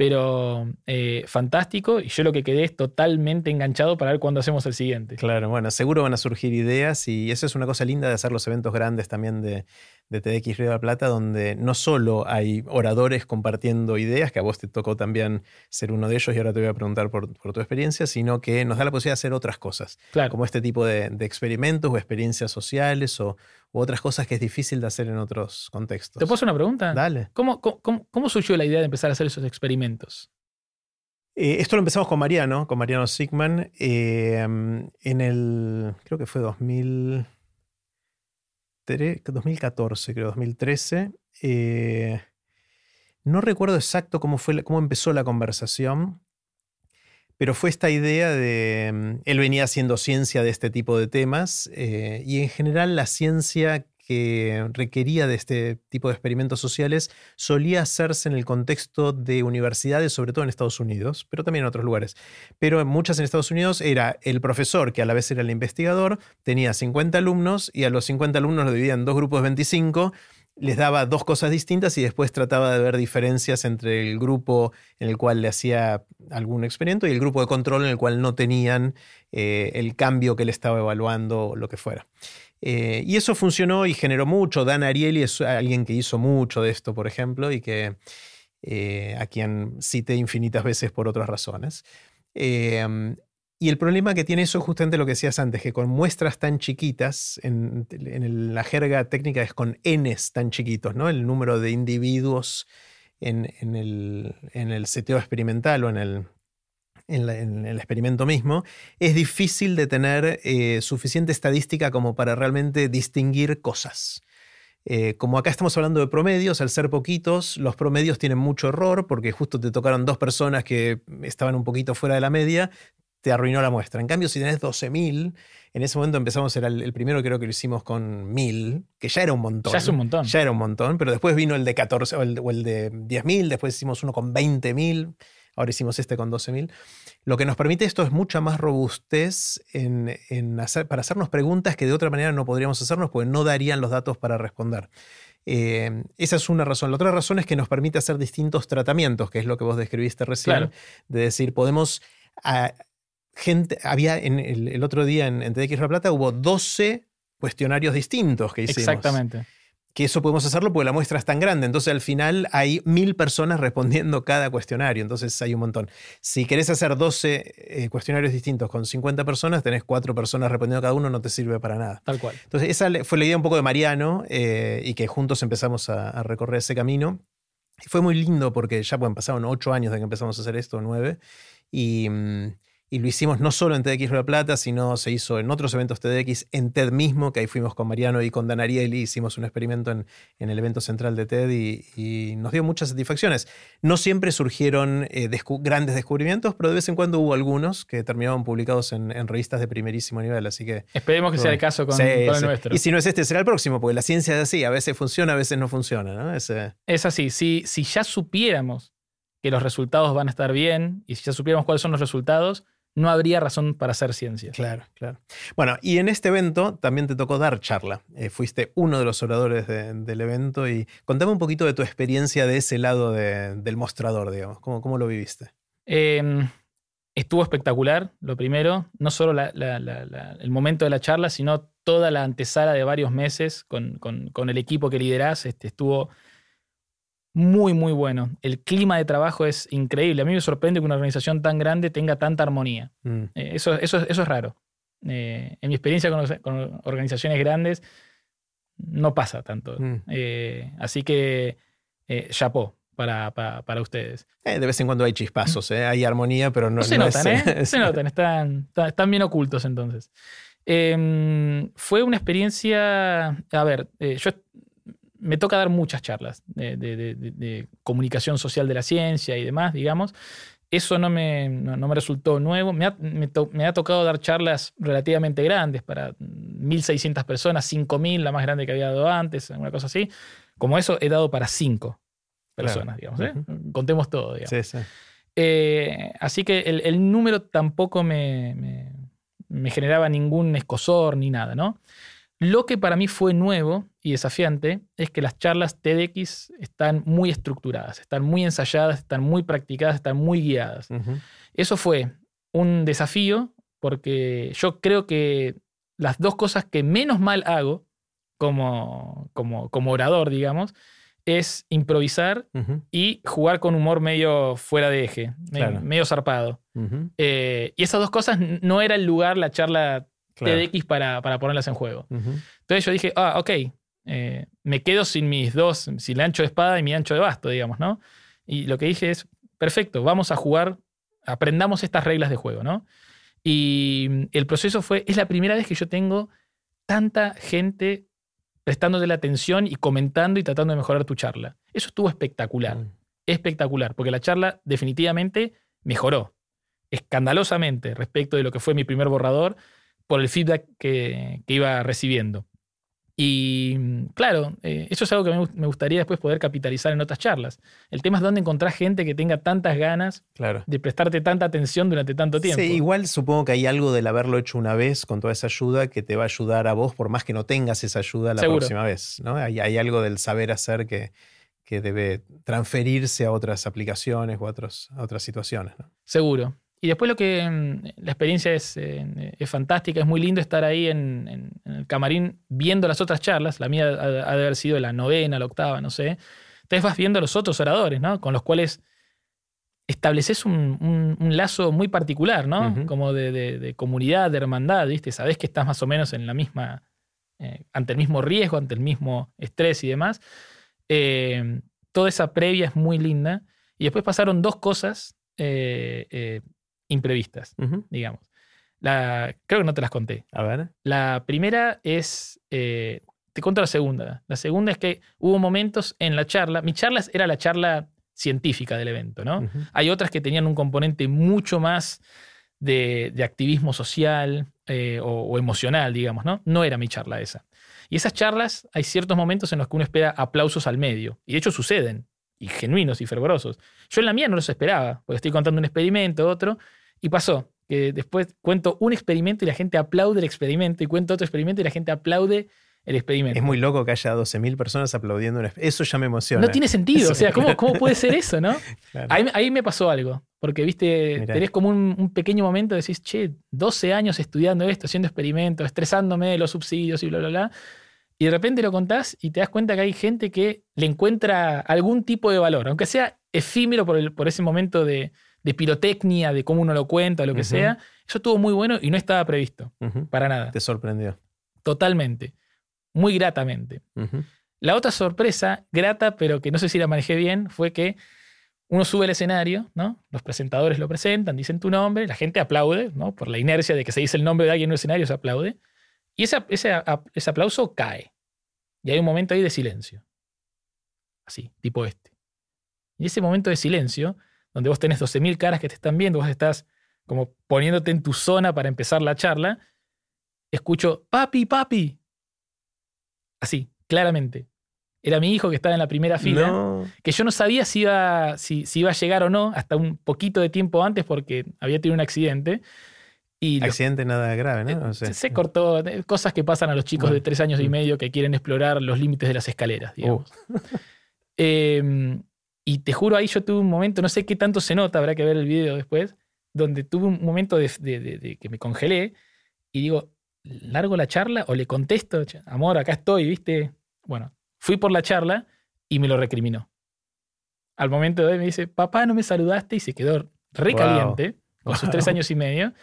Pero eh, fantástico, y yo lo que quedé es totalmente enganchado para ver cuándo hacemos el siguiente. Claro, bueno, seguro van a surgir ideas, y eso es una cosa linda de hacer los eventos grandes también de, de TDX Río de la Plata, donde no solo hay oradores compartiendo ideas, que a vos te tocó también ser uno de ellos y ahora te voy a preguntar por, tu experiencia, sino que nos da la posibilidad de hacer otras cosas, como este tipo de, experimentos o experiencias sociales o u otras cosas que es difícil de hacer en otros contextos. ¿Te puedo hacer una pregunta? Dale. ¿Cómo, cómo, surgió la idea de empezar a hacer esos experimentos? Eh, esto lo empezamos con Mariano, con Mariano Sigman, eh, en el, creo que fue 2000... 2014, creo, 2013. Eh, no recuerdo exacto cómo, fue, cómo empezó la conversación, pero fue esta idea de, mm, él venía haciendo ciencia de este tipo de temas eh, y en general la ciencia que requería de este tipo de experimentos sociales solía hacerse en el contexto de universidades, sobre todo en Estados Unidos, pero también en otros lugares. Pero en muchas en Estados Unidos era el profesor, que a la vez era el investigador, tenía 50 alumnos y a los 50 alumnos lo dividía en dos grupos de 25 les daba dos cosas distintas y después trataba de ver diferencias entre el grupo en el cual le hacía algún experimento y el grupo de control en el cual no tenían eh, el cambio que le estaba evaluando o lo que fuera. Eh, y eso funcionó y generó mucho. Dan Ariely es alguien que hizo mucho de esto, por ejemplo, y que eh, a quien cité infinitas veces por otras razones. Em, y el problema que tiene eso es justamente lo que decías antes, que con muestras tan chiquitas, en, la jerga técnica es con n's tan chiquitos, ¿no? El número de individuos en, el, en el seteo experimental o en el, en, el experimento mismo, es difícil de tener eh, suficiente estadística como para realmente distinguir cosas. Eh, como acá estamos hablando de promedios, al ser poquitos, los promedios tienen mucho error porque justo te tocaron dos personas que estaban un poquito fuera de la media, te arruinó la muestra. En cambio, si tenés 12.000, en ese momento empezamos, era el, primero creo que lo hicimos con 1.000, que ya era un montón. Ya es un montón. Ya era un montón, pero después vino el de 14 o el, o el de 10.000, después hicimos uno con 20.000. Ahora hicimos este con 12.000. Lo que nos permite esto es mucha más robustez en, hacer, para hacernos preguntas que de otra manera no podríamos hacernos porque no darían los datos para responder. Eh, esa es una razón. La otra razón es que nos permite hacer distintos tratamientos, que es lo que vos describiste recién. De decir, podemos. Ah, gente, había en el, otro día en, en TDX La Plata hubo 12 cuestionarios distintos que hicimos. Exactamente que eso podemos hacerlo porque la muestra es tan grande. Entonces al final hay mil personas respondiendo cada cuestionario. Entonces hay un montón. Si querés hacer 12 eh, cuestionarios distintos con 50 personas, tenés cuatro personas respondiendo cada uno, no te sirve para nada. Tal cual. Entonces esa fue la idea un poco de Mariano eh, y que juntos empezamos a, recorrer ese camino. Y fue muy lindo porque ya bueno, pasaron ocho años de que empezamos a hacer esto, nueve, y, mm, y lo hicimos no solo en TEDx La Plata, sino se hizo en otros eventos TEDx, en TED mismo, que ahí fuimos con Mariano y con Dan Ariely, hicimos un experimento en, en el evento central de TED y, nos dio muchas satisfacciones. No siempre surgieron eh, grandes descubrimientos, pero de vez en cuando hubo algunos que terminaban publicados en, revistas de primerísimo nivel, así que... Esperemos que sea el caso con, el nuestro. Y si no es este, será el próximo, porque la ciencia es así, a veces funciona, a veces no funciona. ¿no? Es, es así, si, si ya supiéramos que los resultados van a estar bien y si ya supiéramos cuáles son los resultados, no habría razón para hacer ciencia. Claro, claro. Bueno, y en este evento también te tocó dar charla. Eh, fuiste uno de los oradores del evento y contame un poquito de tu experiencia de ese lado del mostrador, digamos. ¿Cómo, cómo lo viviste? Em, estuvo espectacular, lo primero. No solo el momento de la charla, sino toda la antesala de varios meses con, el equipo que liderás. Este, estuvo muy, muy bueno. El clima de trabajo es increíble. A mí me sorprende que una organización tan grande tenga tanta armonía. Mm. Eh, eso, eso, eso, es raro. Eh, en mi experiencia con, organizaciones grandes, no pasa tanto. Mm. Eh, así que, chapó. Para, para, ustedes. de vez en cuando hay chispazos, hay armonía, pero no, se notan, ¿eh? se notan, están, están bien ocultos entonces. Em, fue una experiencia, a ver, yo me toca dar muchas charlas de, comunicación social de la ciencia y demás, digamos. Eso no me, no, me resultó nuevo. Me ha, me, ha, tocado dar charlas relativamente grandes para 1.600 personas, 5.000, la más grande que había dado antes, una cosa así. Como eso, he dado para 5 personas, digamos. ¿eh? Contemos todo, digamos. Sí, sí. Eh, así que el, el número tampoco me, me, generaba ningún escosor ni nada, ¿no? Lo que para mí fue nuevo y desafiante es que las charlas TEDx están muy estructuradas, están muy ensayadas, están muy practicadas, están muy guiadas. Eso fue un desafío porque yo creo que las dos cosas que menos mal hago como, como, como orador, digamos, es improvisar y jugar con humor medio fuera de eje, medio, zarpado. Eh, y esas dos cosas no era el lugar, la charla TDX para, para ponerlas en juego. Entonces yo dije, ah, ok, eh, me quedo sin mis dos, sin el ancho de espada y mi ancho de basto, digamos, ¿no? Y lo que dije es, perfecto, vamos a jugar, aprendamos estas reglas de juego, ¿no? Y el proceso fue, es la primera vez que yo tengo tanta gente prestándote la atención y comentando y tratando de mejorar tu charla. Eso estuvo espectacular, mm. espectacular, porque la charla definitivamente mejoró, escandalosamente respecto de lo que fue mi primer borrador por el feedback que, iba recibiendo. Y claro, eh, eso es algo que me gustaría después poder capitalizar en otras charlas. El tema es dónde encontrar gente que tenga tantas ganas de prestarte tanta atención durante tanto tiempo. Sí, igual supongo que hay algo del haberlo hecho una vez con toda esa ayuda que te va a ayudar a vos, por más que no tengas esa ayuda la próxima vez. ¿no? Hay, algo del saber hacer que, que debe transferirse a otras aplicaciones o a, a otras situaciones. Seguro. Y después lo que mm, la experiencia es, eh, es fantástica, es muy lindo estar ahí en, el camarín viendo las otras charlas, la mía ha, de haber sido la novena, la octava, no sé. Entonces vas viendo a los otros oradores, ¿no? Con los cuales estableces un, lazo muy particular, ¿no? Como de, comunidad, de hermandad, ¿viste? Sabés que estás más o menos en la misma, eh, ante el mismo riesgo, ante el mismo estrés y demás. Eh, toda esa previa es muy linda. Y después pasaron dos cosas imprevistas, digamos. La, creo que no te las conté. A ver. La primera es, eh, te cuento la segunda. La segunda es que hubo momentos en la charla, mi charla era la charla científica del evento, ¿no? Hay otras que tenían un componente mucho más de, activismo social eh, o, emocional, digamos, ¿no? No era mi charla esa. Y esas charlas, hay ciertos momentos en los que uno espera aplausos al medio. Y de hecho suceden, y genuinos y fervorosos. Yo en la mía no los esperaba, porque estoy contando un experimento, otro, y pasó que después cuento un experimento y la gente aplaude el experimento y cuento otro experimento y la gente aplaude el experimento. Es muy loco que haya 12.000 personas aplaudiendo. Un eso ya me emociona. No tiene sentido. o sea, ¿cómo, ¿cómo, puede ser eso, no? Ahí, me pasó algo. Porque, viste, tenés como un, pequeño momento de decís, che, 12 años estudiando esto, haciendo experimentos, estresándome de los subsidios y bla, bla, bla. Y de repente lo contás y te das cuenta que hay gente que le encuentra algún tipo de valor, aunque sea efímero por, el, por ese momento de, de pirotecnia, de cómo uno lo cuenta, lo que sea. Eso estuvo muy bueno y no estaba previsto. Para nada. Te sorprendió. Totalmente. Muy gratamente. La otra sorpresa, grata, pero que no sé si la manejé bien, fue que uno sube al escenario, ¿no? Los presentadores lo presentan, dicen tu nombre, la gente aplaude, ¿no? Por la inercia de que se dice el nombre de alguien en un escenario, se aplaude. Y ese, ese aplauso cae. Y hay un momento ahí de silencio. Así, tipo este. Y ese momento de silencio, donde vos tenés 12.000 caras que te están viendo, vos estás como poniéndote en tu zona para empezar la charla, escucho, papi, papi. Así, claramente. Era mi hijo que estaba en la primera fila, que yo no sabía si iba, si, iba a llegar o no hasta un poquito de tiempo antes porque había tenido un accidente. Y accidente nada grave, ¿no? se cortó, eh, cosas que pasan a los chicos de tres años y mm. medio que quieren explorar los límites de las escaleras, digamos. Uh. Em, y te juro, ahí yo tuve un momento, no sé qué tanto se nota, habrá que ver el video después, donde tuve un momento de que me congelé y digo, ¿largo la charla o le contesto? Amor, acá estoy, ¿viste? Bueno, Fui por la charla y me lo recriminó. Al momento de hoy me dice, papá, no me saludaste y se quedó recaliente con sus tres años y medio.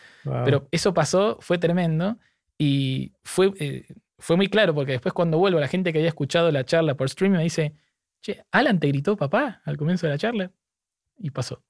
Pero eso pasó, fue tremendo y fue, eh, fue muy claro porque después cuando vuelvo, la gente que había escuchado la charla por streaming me dice, che, Alan te gritó papá al comienzo de la charla y pasó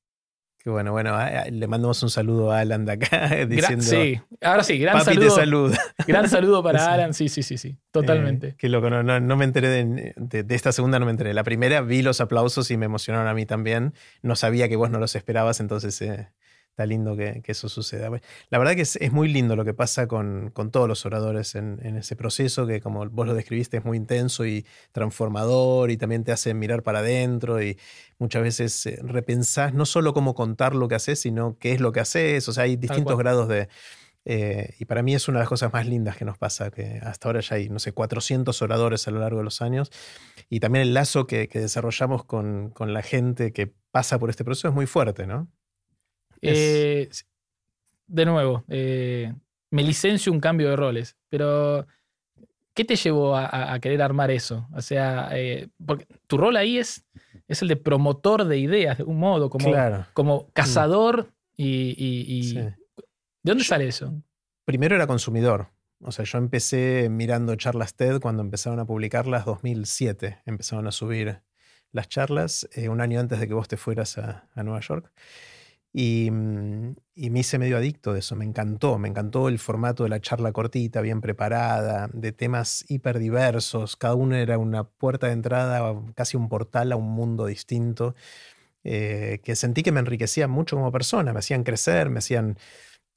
bueno, bueno, le mandamos un saludo a Alan de acá diciendo. sí, ahora sí, gran saludo. Gran saludo para Alan, sí, sí, sí, sí, totalmente. Eh, qué loco, no, no, me enteré de, esta segunda, no me enteré. La primera vi los aplausos y me emocionaron a mí también. No sabía que vos no los esperabas, entonces eh, está lindo que, eso suceda. La verdad que es, muy lindo lo que pasa con, todos los oradores en, ese proceso, que como vos lo describiste es muy intenso y transformador y también te hace mirar para adentro y muchas veces eh, repensás no solo cómo contar lo que haces, sino qué es lo que haces. O sea, hay distintos grados de... Eh, y para mí es una de las cosas más lindas que nos pasa, que hasta ahora ya hay, no sé, 400 oradores a lo largo de los años. Y también el lazo que, desarrollamos con, con la gente que pasa por este proceso es muy fuerte, ¿no? Eh, de nuevo, eh, me licencio un cambio de roles, pero ¿qué te llevó a, querer armar eso? O sea, eh, porque tu rol ahí es, es el de promotor de ideas, de un modo, como, como mm. cazador y... ¿De dónde sale eso? Primero era consumidor. O sea, yo empecé mirando charlas TED cuando empezaron a publicarlas 2007. Empezaron a subir las charlas un año antes de que vos te fueras a, a Nueva York. Mm, y, me hice medio adicto de eso, me encantó, me encantó el formato de la charla cortita, bien preparada, de temas hiperdiversos, cada uno era una puerta de entrada, casi un portal a un mundo distinto, eh, que sentí que me enriquecían mucho como persona, me hacían crecer, me hacían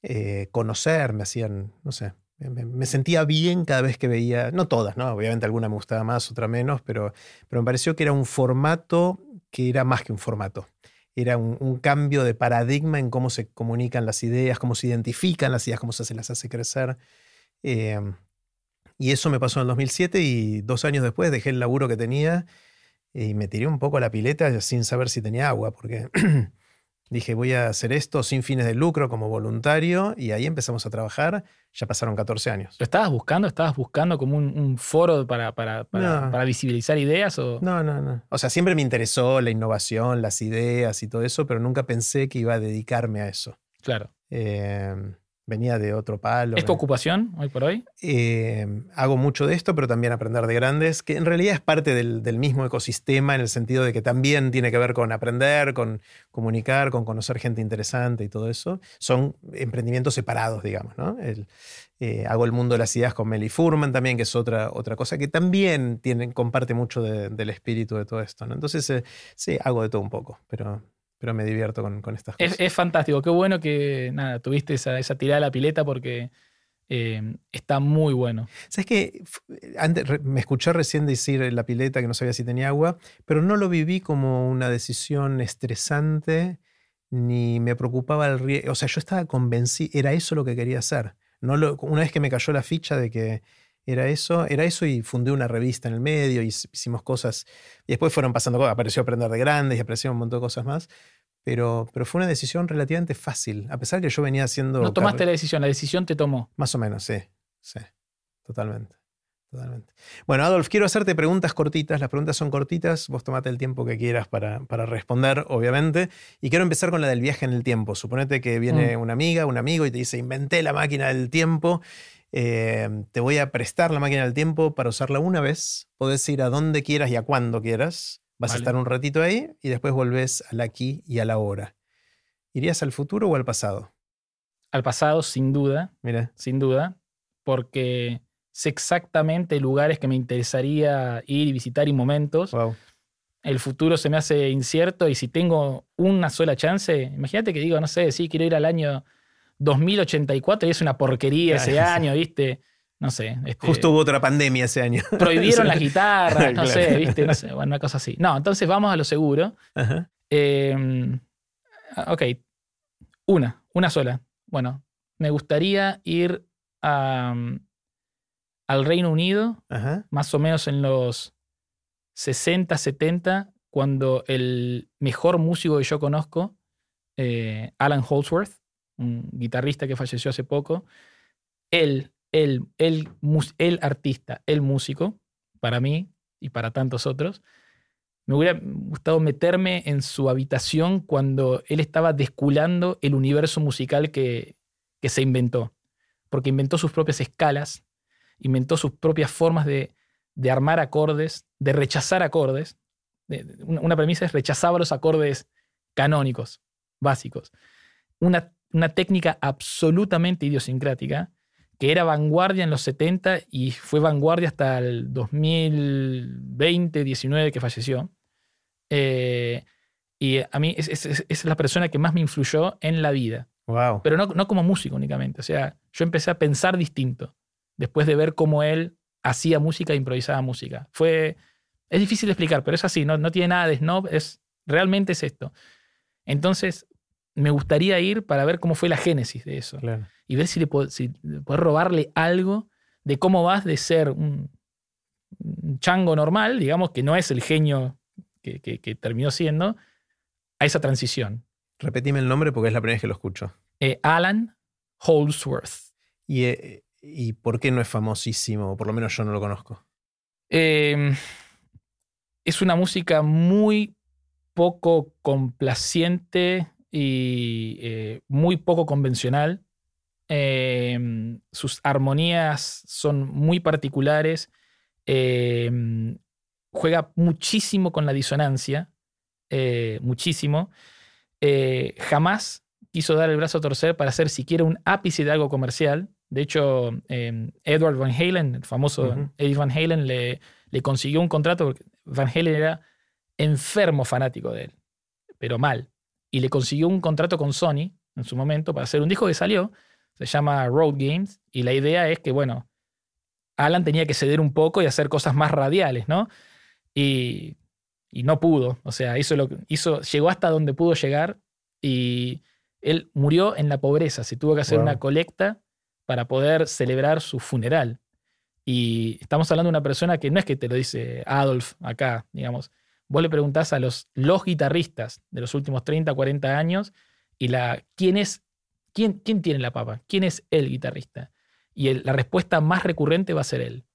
eh, conocer, me hacían, no sé, me, sentía bien cada vez que veía, no todas, ¿no? Obviamente alguna me gustaba más, otra menos, pero, pero me pareció que era un formato que era más que un formato era un, cambio de paradigma en cómo se comunican las ideas, cómo se identifican las ideas, cómo se las hace crecer. Em, y eso me pasó en el 2007 y dos años después dejé el laburo que tenía y me tiré un poco a la pileta sin saber si tenía agua, porque dije voy a hacer esto sin fines de lucro como voluntario y ahí empezamos a trabajar. Ya pasaron 14 años. ¿Lo estabas buscando? ¿Estabas buscando como un, foro para, para, para, visibilizar ideas? O? No, no, no. O sea, siempre me interesó la innovación, las ideas y todo eso, pero nunca pensé que iba a dedicarme a eso. Claro. Eh, venía de otro palo. ¿Es tu ocupación hoy por hoy? Eh, hago mucho de esto, pero también aprender de grandes, que en realidad es parte del, mismo ecosistema en el sentido de que también tiene que ver con aprender, con comunicar, con conocer gente interesante y todo eso. Son emprendimientos separados, digamos. ¿no? Eh, hago el mundo de las ideas con Meli Furman también, que es otra, otra cosa que también tiene, comparte mucho del espíritu de todo esto. ¿no? Entonces, eh, sí, hago de todo un poco, pero pero me divierto con, estas cosas. Es, fantástico, qué bueno que nada, tuviste esa, esa tirada de la pileta porque eh, está muy bueno. ¿Sabes que Antes, me escuché recién decir la pileta que no sabía si tenía agua, pero no lo viví como una decisión estresante ni me preocupaba el riesgo. O sea, yo estaba convencido, era eso lo que quería hacer. No una vez que me cayó la ficha de que era eso, era eso y fundé una revista en el medio y hicimos cosas. Y después fueron pasando cosas, apareció Aprender de Grandes y apareció un montón de cosas más. Pero, pero fue una decisión relativamente fácil, a pesar que yo venía haciendo... No tomaste la decisión, la decisión te tomó. Más o menos, sí, sí, totalmente. Totalmente. Bueno, Adolf, quiero hacerte preguntas cortitas. Las preguntas son cortitas. Vos tomate el tiempo que quieras para, para responder, obviamente. Y quiero empezar con la del viaje en el tiempo. Suponete que viene mm. una amiga, un amigo y te dice, inventé la máquina del tiempo Eh, te voy a prestar la máquina del tiempo para usarla una vez. Podés ir a donde quieras y a cuando quieras. Vas a estar un ratito ahí y después volvés al aquí y a la hora. ¿Irías al futuro o al pasado? Al pasado, sin duda, Mira, sin duda, porque sé exactamente lugares que me interesaría ir y visitar y momentos. wow. El futuro se me hace incierto y si tengo una sola chance, imagínate que digo, no sé, sí, quiero ir al año 2084 y es una porquería ese año, ¿viste? No sé. este, Justo hubo otra pandemia ese año. prohibieron las guitarras, no Claro. sé, ¿viste? No sé, bueno, una cosa así. No, entonces vamos a lo seguro. Ajá. Eh, ok, una, una sola. Bueno, me gustaría ir a, al Reino Unido, Ajá. más o menos en los 60, 70, cuando el mejor músico que yo conozco, eh, Alan Holdsworth, un guitarrista que falleció hace poco, él, él, él, el artista, el músico, para mí y para tantos otros, me hubiera gustado meterme en su habitación cuando él estaba desculando el universo musical que, que se inventó. Porque inventó sus propias escalas, inventó sus propias formas de, de armar acordes, de rechazar acordes. De- de- Una una premisa es rechazaba los acordes canónicos, básicos. Una, una técnica absolutamente idiosincrática que era vanguardia en los 70 y fue vanguardia hasta el 2020, 19 que falleció. Eh, y a mí es, es- es- la persona que más me influyó en la vida Wow. pero no, no como músico únicamente. O sea, yo empecé a pensar distinto después de ver cómo él hacía música e improvisaba música. Fue, es difícil de explicar, pero es así, no, no tiene nada de snob, es, realmente es esto. Entonces, me gustaría ir para ver cómo fue la génesis de eso Claro. y ver si le puedo, si puedo robarle algo de cómo vas de ser un, un chango normal, digamos, que no es el genio que, que- que terminó siendo, a esa transición. Repetime el nombre porque es la primera vez que lo escucho. Eh, Alan Holdsworth. ¿Y, eh, ¿Y por qué no es famosísimo? Por lo menos yo no lo conozco. Eh, es una música muy poco complaciente y eh, muy poco convencional. Eh, sus armonías son muy particulares. Eh, juega muchísimo con la disonancia. eh, muchísimo. Eh, jamás quiso dar el brazo a torcer para hacer siquiera un ápice de algo comercial. De hecho, eh, Edward Van Halen, el famoso. Eddie Van Halen, le, le consiguió un contrato porque Van Halen era enfermo fanático de él, pero mal. Y le consiguió un contrato con Sony en su momento para hacer un disco que salió, se llama Road Games, y la idea es que, bueno, Alan tenía que ceder un poco y hacer cosas más radiales, ¿no? Y, y no pudo, o sea, hizo lo hizo, llegó hasta donde pudo llegar y él murió en la pobreza, se tuvo que hacer Wow. una colecta para poder celebrar su funeral. Y estamos hablando de una persona que no es que te lo dice Adolf acá, digamos. Vos le preguntás a los, los guitarristas de los últimos 30, 40 años y la, ¿quién es, quién, quién tiene la papa? ¿Quién es el guitarrista? Y el- la respuesta más recurrente va a ser él.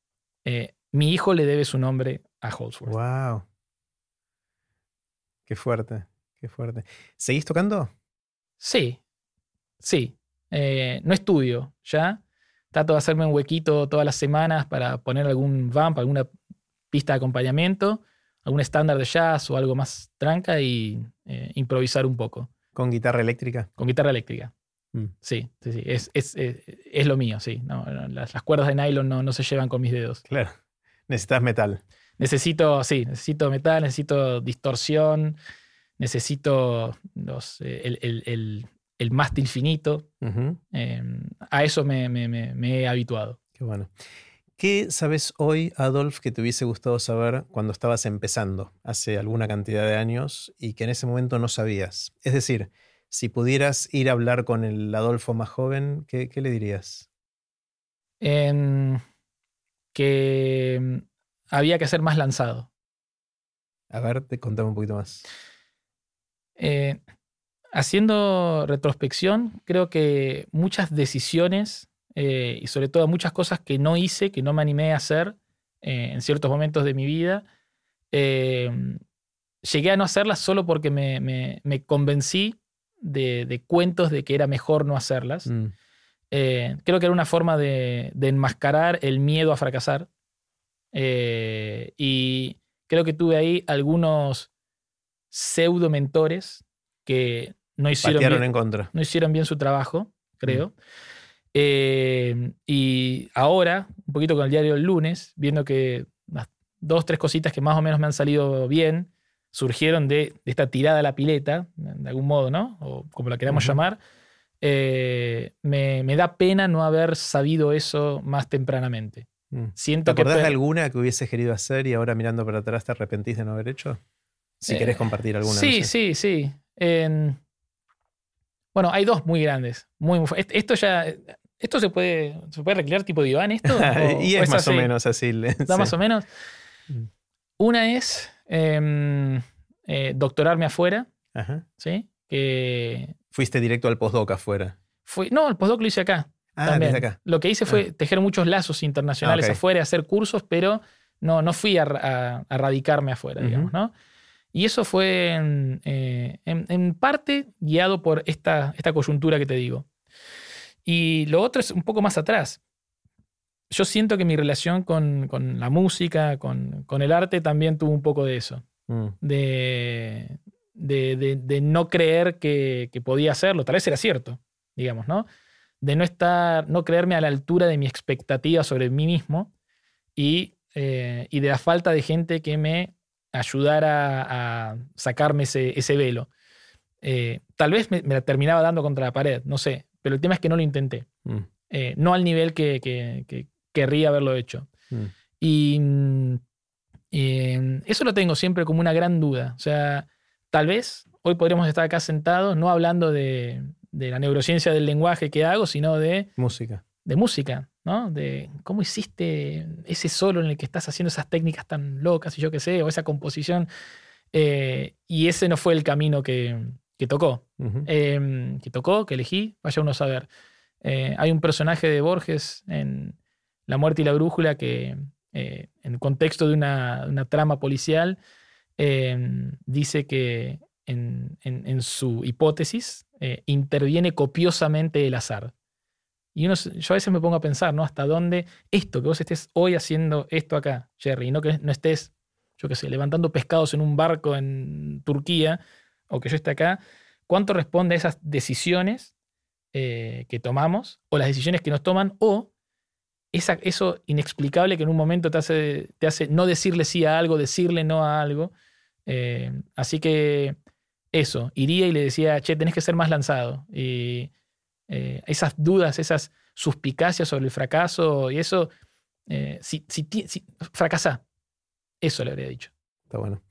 Eh, mi hijo le debe su nombre a Holdsworth. Wow. Qué fuerte, qué fuerte. ¿Seguís tocando? Sí, sí. Eh, no estudio ya. Trato de hacerme un huequito todas las semanas para poner algún vamp, alguna pista de acompañamiento, algún estándar de jazz o algo más tranca y eh, improvisar un poco ¿Con guitarra eléctrica? con guitarra eléctrica. Mm. Sí, sí, sí. Es, es, es- es lo mío, sí. No, no, las, las cuerdas de nylon no, no se llevan con mis dedos. Claro. Necesitas metal. Necesito, sí, necesito metal, necesito distorsión, necesito los, eh, el, el- el- el mástil finito. Eh, a eso me, me- me- me he habituado. Qué bueno. ¿Qué sabes hoy, Adolf, que te hubiese gustado saber cuando estabas empezando, hace alguna cantidad de años, y que en ese momento no sabías? Es decir, si pudieras ir a hablar con el Adolfo más joven, ¿qué, qué le dirías? En que mm, había que ser más lanzado. A ver, te contame un poquito más. Eh, haciendo retrospección, creo que muchas decisiones eh, y sobre todo muchas cosas que no hice, que no me animé a hacer eh, en ciertos momentos de mi vida, eh, llegué a no hacerlas solo porque me, me- me convencí de, de cuentos de que era mejor no hacerlas. Mm, Eh, creo que era una forma de, enmascarar el miedo a fracasar. Eh, y creo que tuve ahí algunos pseudo mentores que no hicieron, bien, en contra. no hicieron bien su trabajo, creo. Eh, y ahora, un poquito con el diario del lunes, viendo que las dos, tres cositas que más o menos me han salido bien, surgieron de, esta tirada a la pileta, de algún modo, ¿no? O como la queramos llamar. Eh, me, da pena no haber sabido eso más tempranamente. Mm. Siento ¿Te acordás de alguna que hubiese querido hacer y ahora mirando para atrás te arrepentís de no haber hecho? Si eh, querés compartir alguna. Sí, sí, sí. bueno, hay dos muy grandes. Muy, esto ya. ¿Esto se puede, se puede recrear tipo diván esto? y es, más o menos así. ¿Da más o menos? Mm. Una es em, eh, doctorarme afuera. ¿Sí? Que Fuiste directo al postdoc afuera. Fui, no, el postdoc lo hice acá. Ah, también. acá. Lo que hice fue ah. tejer muchos lazos internacionales ah, afuera, hacer cursos, pero no, no fui a, radicarme afuera, digamos, ¿no? Y eso fue eh, en, parte guiado por esta, esta coyuntura que te digo. Y lo otro es un poco más atrás. Yo siento que mi relación con, la música, con, el arte, también tuvo un poco de eso. Mm. De, de, no creer que, podía hacerlo. Tal vez era cierto, digamos, ¿no? De no estar, no creerme a la altura de mi expectativa sobre mí mismo y, eh, de la falta de gente que me ayudara a sacarme ese, velo. Eh, tal vez me, la terminaba dando contra la pared, no sé, pero el tema es que no lo intenté. Mm. Eh, no al nivel que, querría haberlo hecho. Mm. Y mm, eso lo tengo siempre como una gran duda. O sea, Tal vez hoy podríamos estar acá sentados no hablando de, la neurociencia del lenguaje que hago, sino de música. De música, ¿no? De cómo hiciste ese solo en el que estás haciendo esas técnicas tan locas y yo qué sé, o esa composición. Eh, y ese no fue el camino que, tocó. Em, que tocó, que elegí, vaya uno a saber. Eh, hay un personaje de Borges en La muerte y la brújula que, eh, en el contexto de una, una trama policial, Em, dice que en, su hipótesis eh, interviene copiosamente el azar. Y yo a veces me pongo a pensar, ¿no? Hasta dónde esto, que vos estés hoy haciendo esto acá, Jerry, y no que no estés, yo qué sé, levantando pescados en un barco en Turquía, o que yo esté acá, ¿cuánto responde a esas decisiones eh, que tomamos, o las decisiones que nos toman, o esa, eso inexplicable que en un momento te hace, te hace no decirle sí a algo, decirle no a algo, eh, así que eso, iría y le decía, che, tenés que ser más lanzado. Y eh, esas dudas, esas suspicacias sobre el fracaso y eso, eh, si, si, fracasá, eso le habría dicho. Está bueno.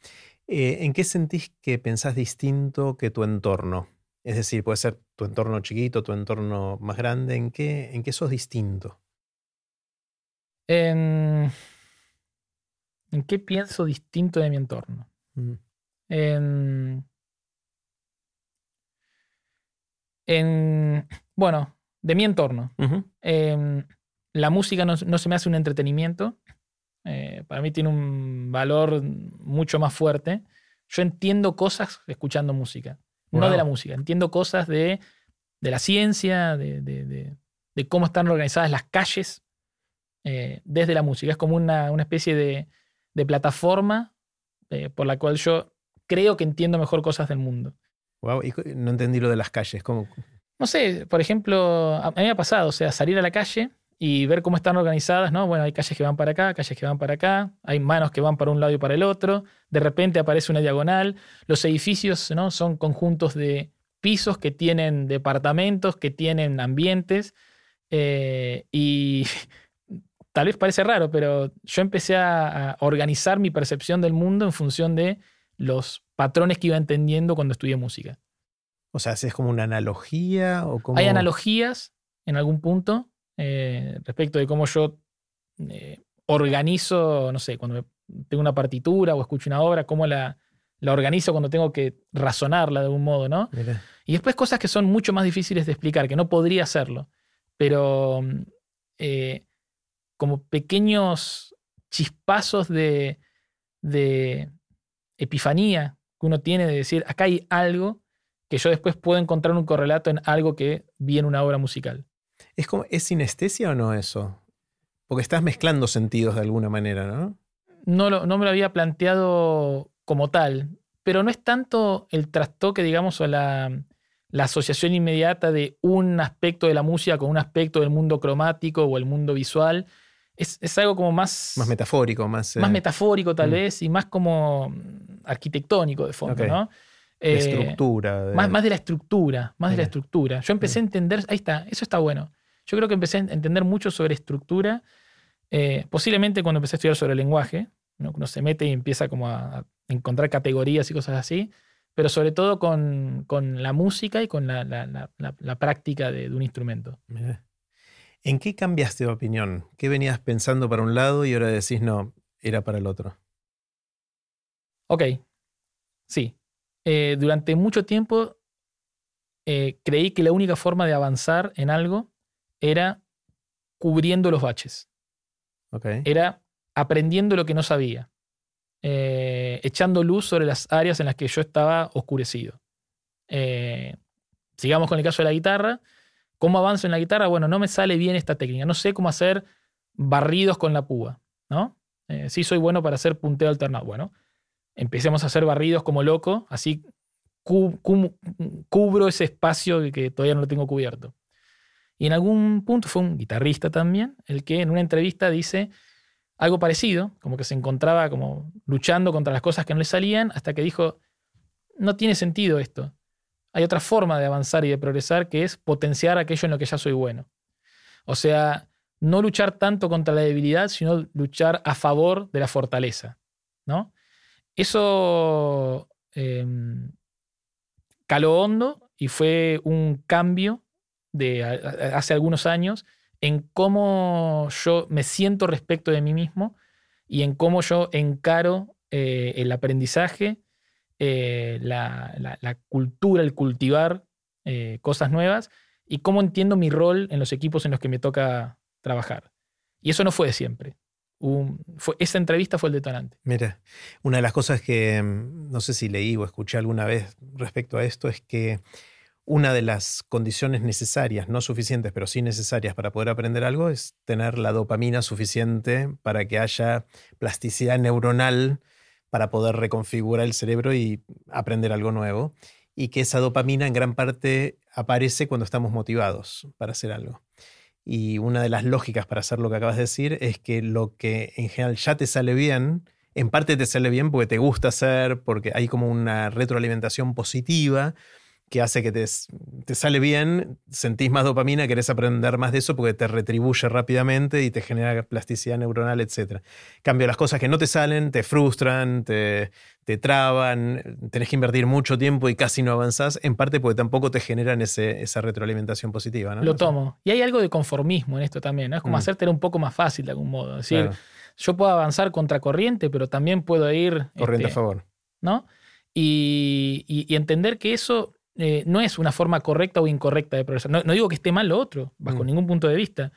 ¿En qué sentís que pensás distinto que tu entorno? Es decir, puede ser tu entorno chiquito, tu entorno más grande. ¿En qué, en qué sos distinto? ¿En qué pienso distinto de mi entorno? En, bueno, de mi entorno. Em, la música no, se me hace un entretenimiento. Eh, para mí tiene un valor mucho más fuerte. Yo entiendo cosas escuchando música, no de la música. Entiendo cosas de, la ciencia, de, cómo están organizadas las calles eh, desde la música. Es como una, una especie de, plataforma eh, por la cual yo creo que entiendo mejor cosas del mundo. Wow, y no entendí lo de las calles. ¿Cómo? No sé, por ejemplo, a mí me ha pasado, o sea, salir a la calle y ver cómo están organizadas, ¿no? Bueno, hay calles que van para acá, calles que van para acá, hay manos que van para un lado y para el otro, de repente aparece una diagonal, los edificios, ¿no? Son conjuntos de pisos que tienen departamentos, que tienen ambientes, eh, y tal vez parece raro, pero yo empecé a, organizar mi percepción del mundo en función de los patrones que iba entendiendo cuando estudié música. O sea, ¿es como una analogía? O Hay analogías en algún punto eh, respecto de cómo yo eh, organizo, no sé, cuando tengo una partitura o escucho una obra, cómo la, la organizo cuando tengo que razonarla de algún modo, ¿no? Y después cosas que son mucho más difíciles de explicar, que no podría hacerlo, pero eh, como pequeños chispazos de, epifanía que uno tiene de decir, acá hay algo que yo después puedo encontrar un correlato en algo que vi en una obra musical. ¿Es, como, ¿Es sinestesia o no eso? Porque estás mezclando sentidos de alguna manera, ¿no? No, no me lo había planteado como tal, pero no es tanto el trastoque, digamos, o la, asociación inmediata de un aspecto de la música con un aspecto del mundo cromático o el mundo visual. Es, algo como más... Más metafórico, más... Más eh, metafórico tal mm. vez y más como arquitectónico de fondo, ¿no? Eh, estructura. Más, más, de la estructura, más de la estructura. Yo empecé a entender, ahí está, eso está bueno. Yo creo que empecé a entender mucho sobre estructura, eh, posiblemente cuando empecé a estudiar sobre el lenguaje, uno, se mete y empieza como a, encontrar categorías y cosas así, pero sobre todo con, la música y con la, práctica de, un instrumento. ¿En qué cambiaste de opinión? ¿Qué venías pensando para un lado y ahora decís no, era para el otro? Ok, sí. Eh, durante mucho tiempo eh, creí que la única forma de avanzar en algo era cubriendo los baches. Okay. Era aprendiendo lo que no sabía, eh, echando luz sobre las áreas en las que yo estaba oscurecido. Eh, sigamos con el caso de la guitarra. ¿Cómo avanzo en la guitarra? Bueno, no me sale bien esta técnica. No sé cómo hacer barridos con la púa, ¿no? Eh, sí soy bueno para hacer punteo alternado. Bueno, empecemos a hacer barridos como loco, así cubro ese espacio que todavía no lo tengo cubierto. Y en algún punto fue un guitarrista también, el que en una entrevista dice, algo parecido, como que se encontraba como luchando contra las cosas que no le salían, hasta que dijo, no tiene sentido esto. Hay otra forma de avanzar y de progresar que es potenciar aquello en lo que ya soy bueno. O sea, no luchar tanto contra la debilidad, sino luchar a favor de la fortaleza. ¿no? Eso em, caló hondo y fue un cambio de hace algunos años en cómo yo me siento respecto de mí mismo y en cómo yo encaro eh, el aprendizaje, eh, la, cultura, el cultivar eh, cosas nuevas y cómo entiendo mi rol en los equipos en los que me toca trabajar. Y eso no fue de siempre. fue, esa entrevista fue el detonante. Mira, una de las cosas que mm, no sé si leí o escuché alguna vez respecto a esto es que una de las condiciones necesarias, no suficientes, pero sí necesarias para poder aprender algo, es tener la dopamina suficiente para que haya plasticidad neuronal para poder reconfigurar el cerebro y aprender algo nuevo. Y que esa dopamina en gran parte aparece cuando estamos motivados para hacer algo. Y una de las lógicas para hacer lo que acabas de decir es que lo que en general ya te sale bien, en parte te sale bien porque te gusta hacer, porque hay como una retroalimentación positiva que hace que te, te, sale bien, sentís más dopamina, querés aprender más de eso porque te retribuye rápidamente y te genera plasticidad neuronal, etc. Cambio, las cosas que no te salen te frustran, te, te traban, tenés que invertir mucho tiempo y casi no avanzás, en parte porque tampoco te generan ese, esa retroalimentación positiva. ¿no? Lo tomo. Y hay algo de conformismo en esto también, ¿no? Es como mm. hacerte un poco más fácil de algún modo. Es decir, yo puedo avanzar contra corriente, pero también puedo ir... Corriente a este, favor. ¿No? y, y entender que eso eh, no es una forma correcta o incorrecta de progresar. No, digo que esté mal lo otro, bajo mm. ningún punto de vista.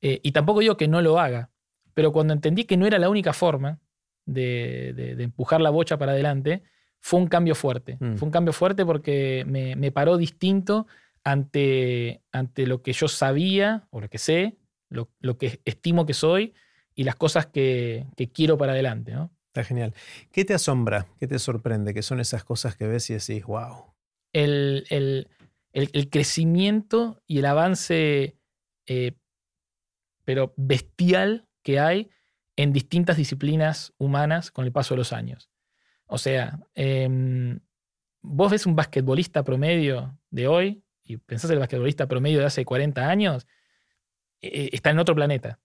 Eh, y tampoco digo que no lo haga. Pero cuando entendí que no era la única forma de, empujar la bocha para adelante, fue un cambio fuerte. Mm. Fue un cambio fuerte porque me, paró distinto ante, ante, lo que yo sabía o lo que sé, lo, que estimo que soy y las cosas que, quiero para adelante. Está genial. ¿Qué te asombra? ¿Qué te sorprende? ¿Qué son esas cosas que ves y decís, wow? El, crecimiento y el avance, eh, pero bestial que hay en distintas disciplinas humanas con el paso de los años. O sea, em, vos ves un basquetbolista promedio de hoy y pensás el basquetbolista promedio de hace 40 años, eh, está en otro planeta.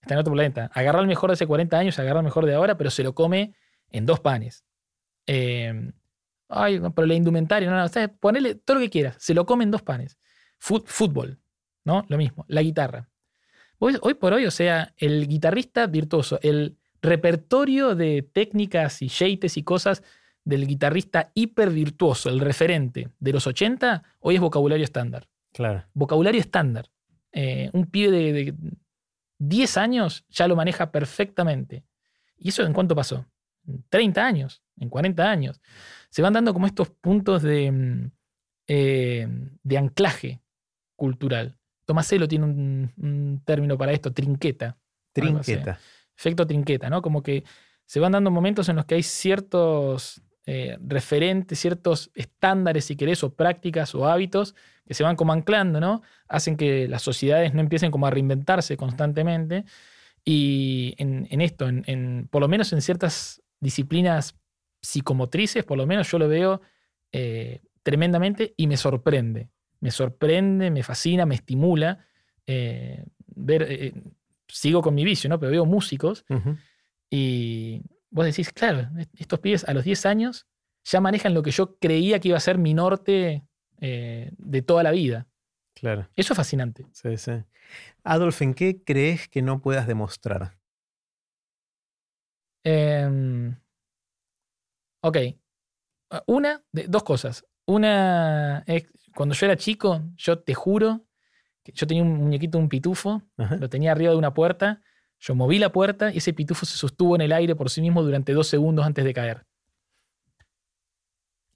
Está en otro planeta. Agarra el mejor de hace 40 años, agarra el mejor de ahora, pero se lo come en dos panes. Em, Ay, pero la indumentaria, no, no, o ponele todo lo que quieras, se lo comen dos panes. fútbol, ¿no? Lo mismo, la guitarra. Hoy, hoy por hoy, o sea, el guitarrista virtuoso, el repertorio de técnicas y jeites y cosas del guitarrista hiper virtuoso, el referente de los 80, hoy es vocabulario estándar. Claro. Vocabulario estándar. Eh, un pibe de, de 10 años ya lo maneja perfectamente. ¿Y eso en cuánto pasó? En 30 años, en 40 años se van dando como estos puntos de, mm, eh, de anclaje cultural. Tomaselo tiene un, un término para esto, trinqueta. Trinqueta. Efecto trinqueta, ¿no? Como que se van dando momentos en los que hay ciertos eh, referentes, ciertos estándares, si querés, o prácticas o hábitos que se van como anclando, ¿no? Hacen que las sociedades no empiecen como a reinventarse constantemente. Y en, en esto, en, en- por lo menos en ciertas disciplinas psicomotrices, por lo menos yo lo veo eh, tremendamente y me sorprende. Me sorprende, me fascina, me estimula eh, ver. eh, sigo con mi vicio, ¿no? Pero veo músicos y vos decís, claro, estos pibes a los 10 años ya manejan lo que yo creía que iba a ser mi norte eh, de toda la vida. Claro. Eso es fascinante. Sí, sí. Adolf, ¿en qué crees que no puedas demostrar? Em, ok. Una, de- dos cosas. Una es, cuando yo era chico, yo te juro que yo tenía un muñequito, un pitufo, Ajá. lo tenía arriba de una puerta, yo moví la puerta y ese pitufo se sostuvo en el aire por sí mismo durante dos segundos antes de caer.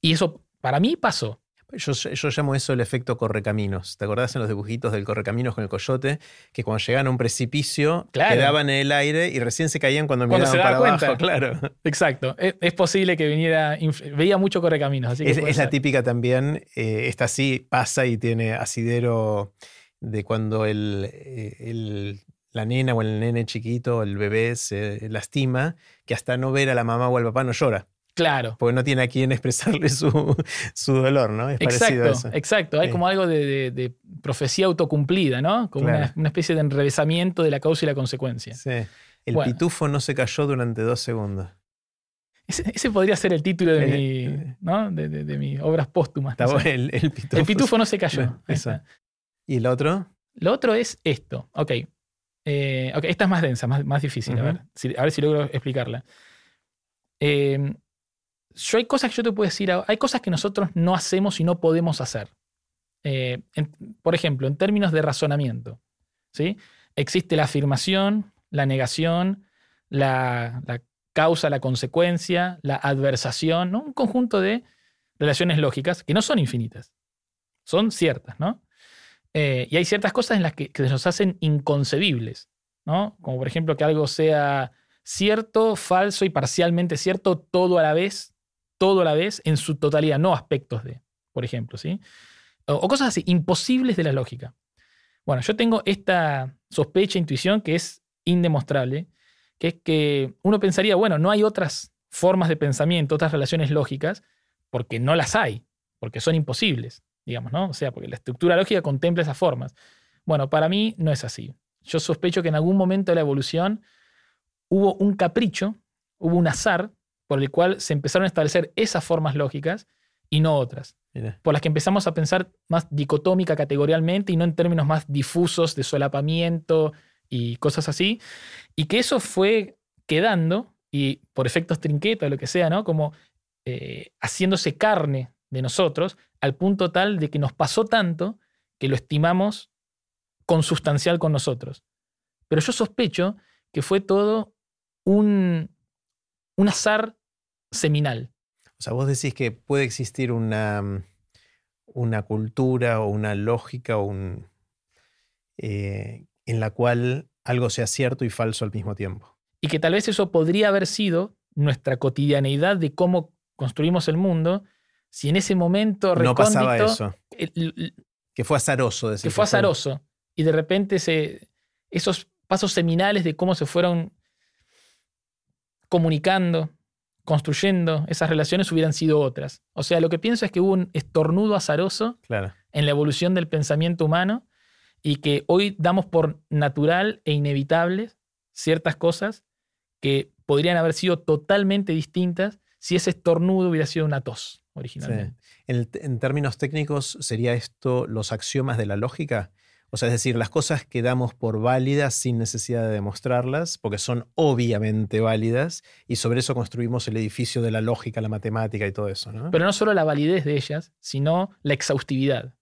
Y eso para mí pasó. Yo, yo llamo eso el efecto correcaminos. ¿Te acordás en los dibujitos del correcaminos con el coyote? Que cuando llegaban a un precipicio Claro. quedaban en el aire y recién se caían cuando, Cuando miraban se para abajo. Claro. Exacto. Es, es posible que viniera. Veía mucho correcaminos. Así que Es, la típica también, eh, esta sí pasa y tiene asidero de cuando el, eh, el- la nena o el nene chiquito, el bebé se lastima, que hasta no ver a la mamá o al papá no llora, Claro. porque no tiene a quien expresarle su, su dolor, ¿no? Es parecido a Exacto, eso. exacto. Hay Sí. como algo de, de- de profecía autocumplida, ¿no? Como Claro. una, una especie de enrevesamiento de la causa y la consecuencia. Sí. El Bueno. pitufo no se cayó durante dos segundos. Ese, ese podría ser el título de, Eh, mi, ¿no? de, mis obras póstumas. No el, el pitufo. El pitufo no se cayó. Eso. ¿Y el otro? Lo otro es esto. Ok. Eh, ok, esta es más densa, más, más difícil. A, ver, si, a ver si logro explicarla. Eh, yo hay cosas que yo te puedo decir, hay cosas que nosotros no hacemos y no podemos hacer. Eh, por ejemplo, en términos de razonamiento. ¿sí? Existe la afirmación, la negación, la, la causa, la consecuencia, la adversación, ¿no? un conjunto de relaciones lógicas que no son infinitas, son ciertas, ¿no? Eh, y hay ciertas cosas en las que, que nos hacen inconcebibles, ¿no? Como por ejemplo que algo sea cierto, falso y parcialmente cierto, todo a la vez, todo a la vez, en su totalidad, no aspectos de, por ejemplo, ¿sí? O, o cosas así, imposibles de la lógica. Bueno, yo tengo esta sospecha, intuición que es indemostrable, que es que uno pensaría, bueno, no hay otras formas de pensamiento, otras relaciones lógicas, porque no las hay, porque son imposibles, digamos, ¿no? O sea, porque la estructura lógica contempla esas formas. Bueno, para mí no es así. Yo sospecho que en algún momento de la evolución hubo un capricho, hubo un azar por el cual se empezaron a establecer esas formas lógicas y no otras, Mira. por las que empezamos a pensar más dicotómica categorialmente y no en términos más difusos de solapamiento y cosas así, y que eso fue quedando, y por efectos trinqueta o lo que sea, ¿no? Como eh, haciéndose carne de nosotros al punto tal de que nos pasó tanto que lo estimamos consustancial con nosotros. Pero yo sospecho que fue todo un, un azar seminal. O sea, vos decís que puede existir una, una cultura o una lógica o un, eh, en la cual algo sea cierto y falso al mismo tiempo. Y que tal vez eso podría haber sido nuestra cotidianeidad de cómo construimos el mundo si en ese momento No pasaba eso. el- Que fue azaroso. que fue que fue- azaroso. Y de repente se, esos pasos seminales de cómo se fueron comunicando, construyendo esas relaciones hubieran sido otras. O sea, lo que pienso es que hubo un estornudo azaroso Claro. en la evolución del pensamiento humano y que hoy damos por natural e inevitables ciertas cosas que podrían haber sido totalmente distintas si ese estornudo hubiera sido una tos Sí. originalmente. En, en términos técnicos, ¿sería esto los axiomas de la lógica? O sea, es decir, las cosas que damos por válidas sin necesidad de demostrarlas, porque son obviamente válidas, y sobre eso construimos el edificio de la lógica, la matemática y todo eso, ¿no? Pero no solo la validez de ellas, sino la exhaustividad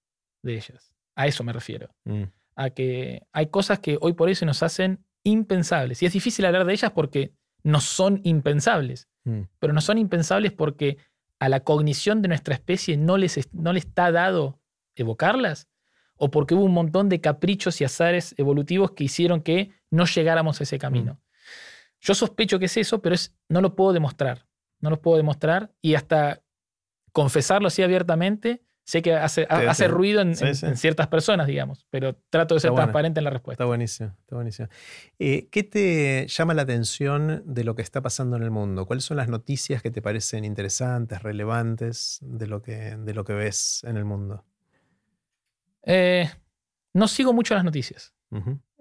de ellas. A eso me refiero. Mm, A que hay cosas que hoy por hoy se nos hacen impensables. Y es difícil hablar de ellas porque no son impensables. mm. Pero no son impensables porque a la cognición de nuestra especie no les, es- no le está dado evocarlas o porque hubo un montón de caprichos y azares evolutivos que hicieron que no llegáramos a ese camino. Yo sospecho que es eso, pero es, no lo puedo demostrar. No lo puedo demostrar y hasta confesarlo así abiertamente, sé que hace, hace ruido en, ciertas personas, digamos, pero trato de ser transparente en la respuesta. Está buenísimo, está buenísimo. Eh, ¿Qué te llama la atención de lo que está pasando en el mundo? ¿Cuáles son las noticias que te parecen interesantes, relevantes de lo que, de lo que ves en el mundo? Eh, no sigo mucho las noticias.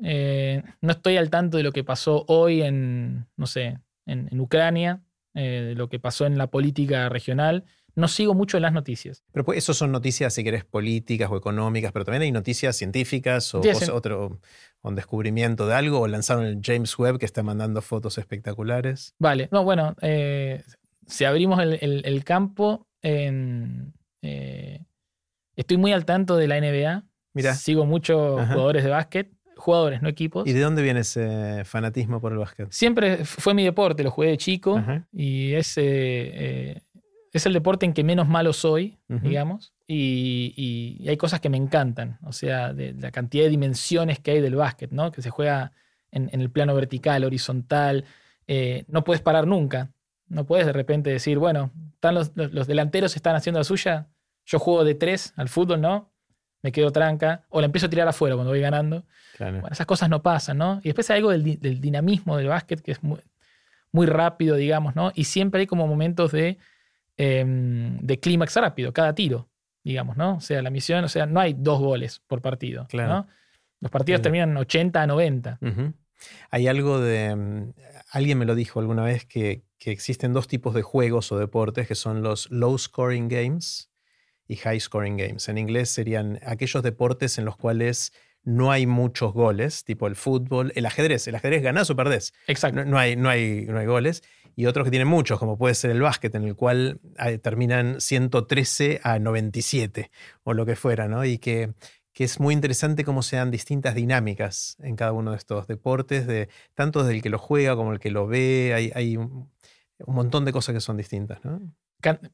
Eh, no estoy al tanto de lo que pasó hoy en, no sé, en, Ucrania, eh, de lo que pasó en la política regional. No sigo mucho las noticias. Pero pues, eso son noticias, si querés, políticas o económicas, pero también hay noticias científicas o otro un descubrimiento de algo, o lanzaron el James Webb que está mandando fotos espectaculares. Vale, no, bueno, si abrimos el, campo, en, Estoy muy al tanto de la NBA. Mira. Sigo muchos jugadores de básquet, jugadores, no equipos. ¿Y de dónde viene ese fanatismo por el básquet? Siempre fue mi deporte, lo jugué de chico y es, eh, es el deporte en que menos malo soy, digamos. Y, hay cosas que me encantan, o sea, de, la cantidad de dimensiones que hay del básquet, ¿no? Que se juega en, el plano vertical, horizontal. Eh, no puedes parar nunca. No puedes de repente decir, bueno, están los, los delanteros están haciendo la suya, yo juego de tres al fútbol, ¿no? Me quedo tranca. O la empiezo a tirar afuera cuando voy ganando. Bueno, esas cosas no pasan, ¿no? Y después hay algo del, dinamismo del básquet que es muy, muy, rápido, digamos, ¿no? Y siempre hay como momentos de, em, de clímax rápido, cada tiro, digamos, ¿no? O sea, la misión, o sea, no hay dos goles por partido, ¿no? Los partidos terminan 80 a 90. Hay algo de. Em, alguien me lo dijo alguna vez que, que, existen dos tipos de juegos o deportes que son los low scoring games y high scoring games. En inglés serían aquellos deportes en los cuales no hay muchos goles, tipo el fútbol, el ajedrez. El ajedrez ganás o perdés. Exacto. No, hay, no, hay, no hay goles. Y otros que tienen muchos, como puede ser el básquet, en el cual terminan 113 a 97 o lo que fuera, ¿no? Y que, que es muy interesante cómo se dan distintas dinámicas en cada uno de estos deportes, de, tanto desde el que lo juega como el que lo ve. Hay, hay un, montón de cosas que son distintas, ¿no?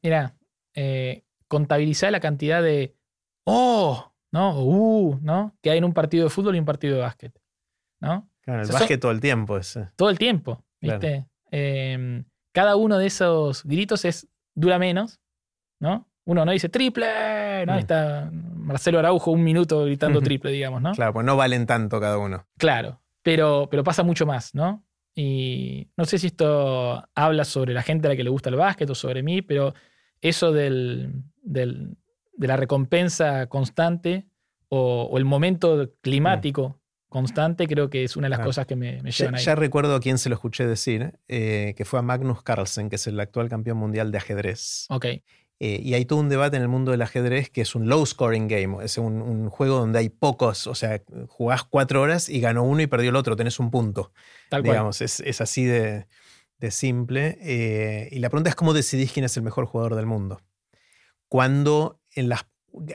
Mira, eh, contabilizar la cantidad de oh, ¿no? Uh, ¿no? Que hay en un partido de fútbol y un partido de básquet. ¿no? Claro, el básquet todo el tiempo. Es... Todo el tiempo, ¿viste? Em, cada uno de esos gritos es, dura menos, ¿no? Uno no dice triple, ¿no? Mm. Está Marcelo Araujo un minuto gritando triple, digamos, ¿no? Claro, pues no valen tanto cada uno. Claro, pero, pero pasa mucho más, ¿no? Y no sé si esto habla sobre la gente a la que le gusta el básquet o sobre mí, pero eso del, de la recompensa constante o, el momento climático constante, creo que es una de las cosas que me, me llevan ya, ahí. Ya recuerdo a quién se lo escuché decir, eh, que fue a Magnus Carlsen, que es el actual campeón mundial de ajedrez. Ok. Eh, y hay todo un debate en el mundo del ajedrez que es un low scoring game, es un, juego donde hay pocos, o sea, jugás cuatro horas y ganó uno y perdió el otro, tenés un punto. Tal digamos, Es, es, así de, de simple. Eh, y la pregunta es cómo decidís quién es el mejor jugador del mundo cuando en las,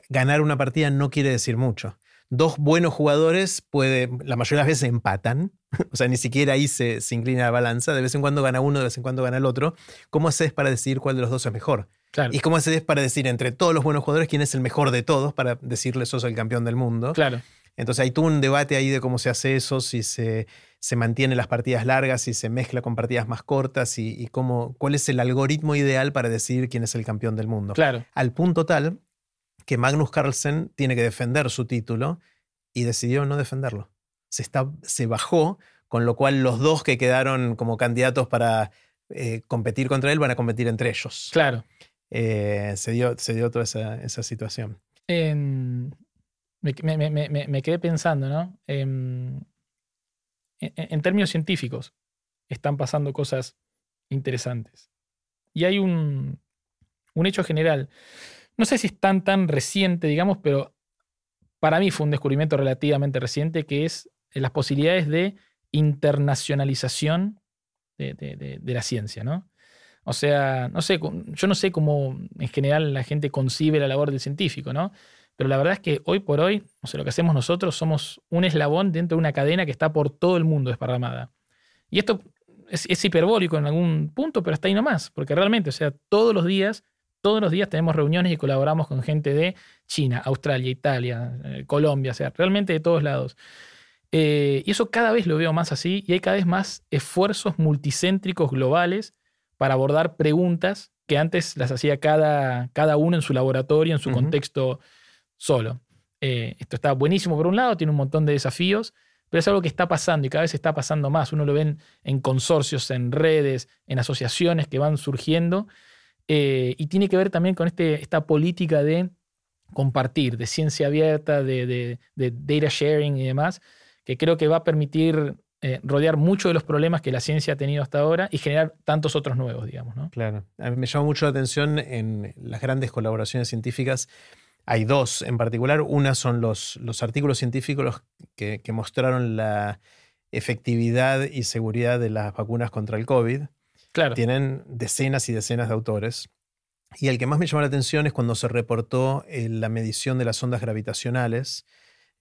ganar una partida no quiere decir mucho. Dos buenos jugadores puede, la mayoría de las veces empatan, o sea, ni siquiera ahí se, inclina la balanza, de vez en cuando gana uno, de vez en cuando gana el otro. ¿Cómo haces para decidir cuál de los dos es mejor? ¿Y cómo haces para decir entre todos los buenos jugadores quién es el mejor de todos para decirle sos el campeón del mundo? Claro. Entonces hay todo un debate ahí de cómo se hace eso, si se, se mantienen las partidas largas, si se mezcla con partidas más cortas y, cómo, cuál es el algoritmo ideal para decidir quién es el campeón del mundo. Claro. Al punto tal que Magnus Carlsen tiene que defender su título y decidió no defenderlo. Se, está, se bajó, con lo cual los dos que quedaron como candidatos para eh, competir contra él van a competir entre ellos. Claro. Eh, se, dio, se dio toda esa, esa situación. Me, quedé pensando, ¿no? En, términos científicos, están pasando cosas interesantes. Y hay un, hecho general. No sé si es tan, tan reciente, digamos, pero para mí fue un descubrimiento relativamente reciente, que es las posibilidades de internacionalización de, la ciencia, ¿no? O sea, no sé, yo no sé cómo en general la gente concibe la labor del científico, ¿no? Pero la verdad es que hoy por hoy, o sea, lo que hacemos nosotros somos un eslabón dentro de una cadena que está por todo el mundo desparramada. Y esto es, hiperbólico en algún punto, pero está ahí nomás, porque realmente, o sea, todos los días Todos los días tenemos reuniones y colaboramos con gente de China, Australia, Italia, eh, Colombia, o sea, realmente de todos lados. Eh, y eso cada vez lo veo más así y hay cada vez más esfuerzos multicéntricos globales para abordar preguntas que antes las hacía cada, cada uno en su laboratorio, en su contexto solo. Eh, esto está buenísimo por un lado, tiene un montón de desafíos, pero es algo que está pasando y cada vez está pasando más. Uno lo ve en, consorcios, en redes, en asociaciones que van surgiendo eh, y tiene que ver también con este, esta política de compartir, de ciencia abierta, de data sharing y demás que creo que va a permitir eh, rodear mucho de los problemas que la ciencia ha tenido hasta ahora y generar tantos otros nuevos, digamos. ¿no? Claro. A mí me llama mucho la atención en las grandes colaboraciones científicas. Hay dos en particular. Una son los, los artículos científicos que, mostraron la efectividad y seguridad de las vacunas contra el COVID. Claro. Tienen decenas y decenas de autores. Y el que más me llamó la atención es cuando se reportó eh, la medición de las ondas gravitacionales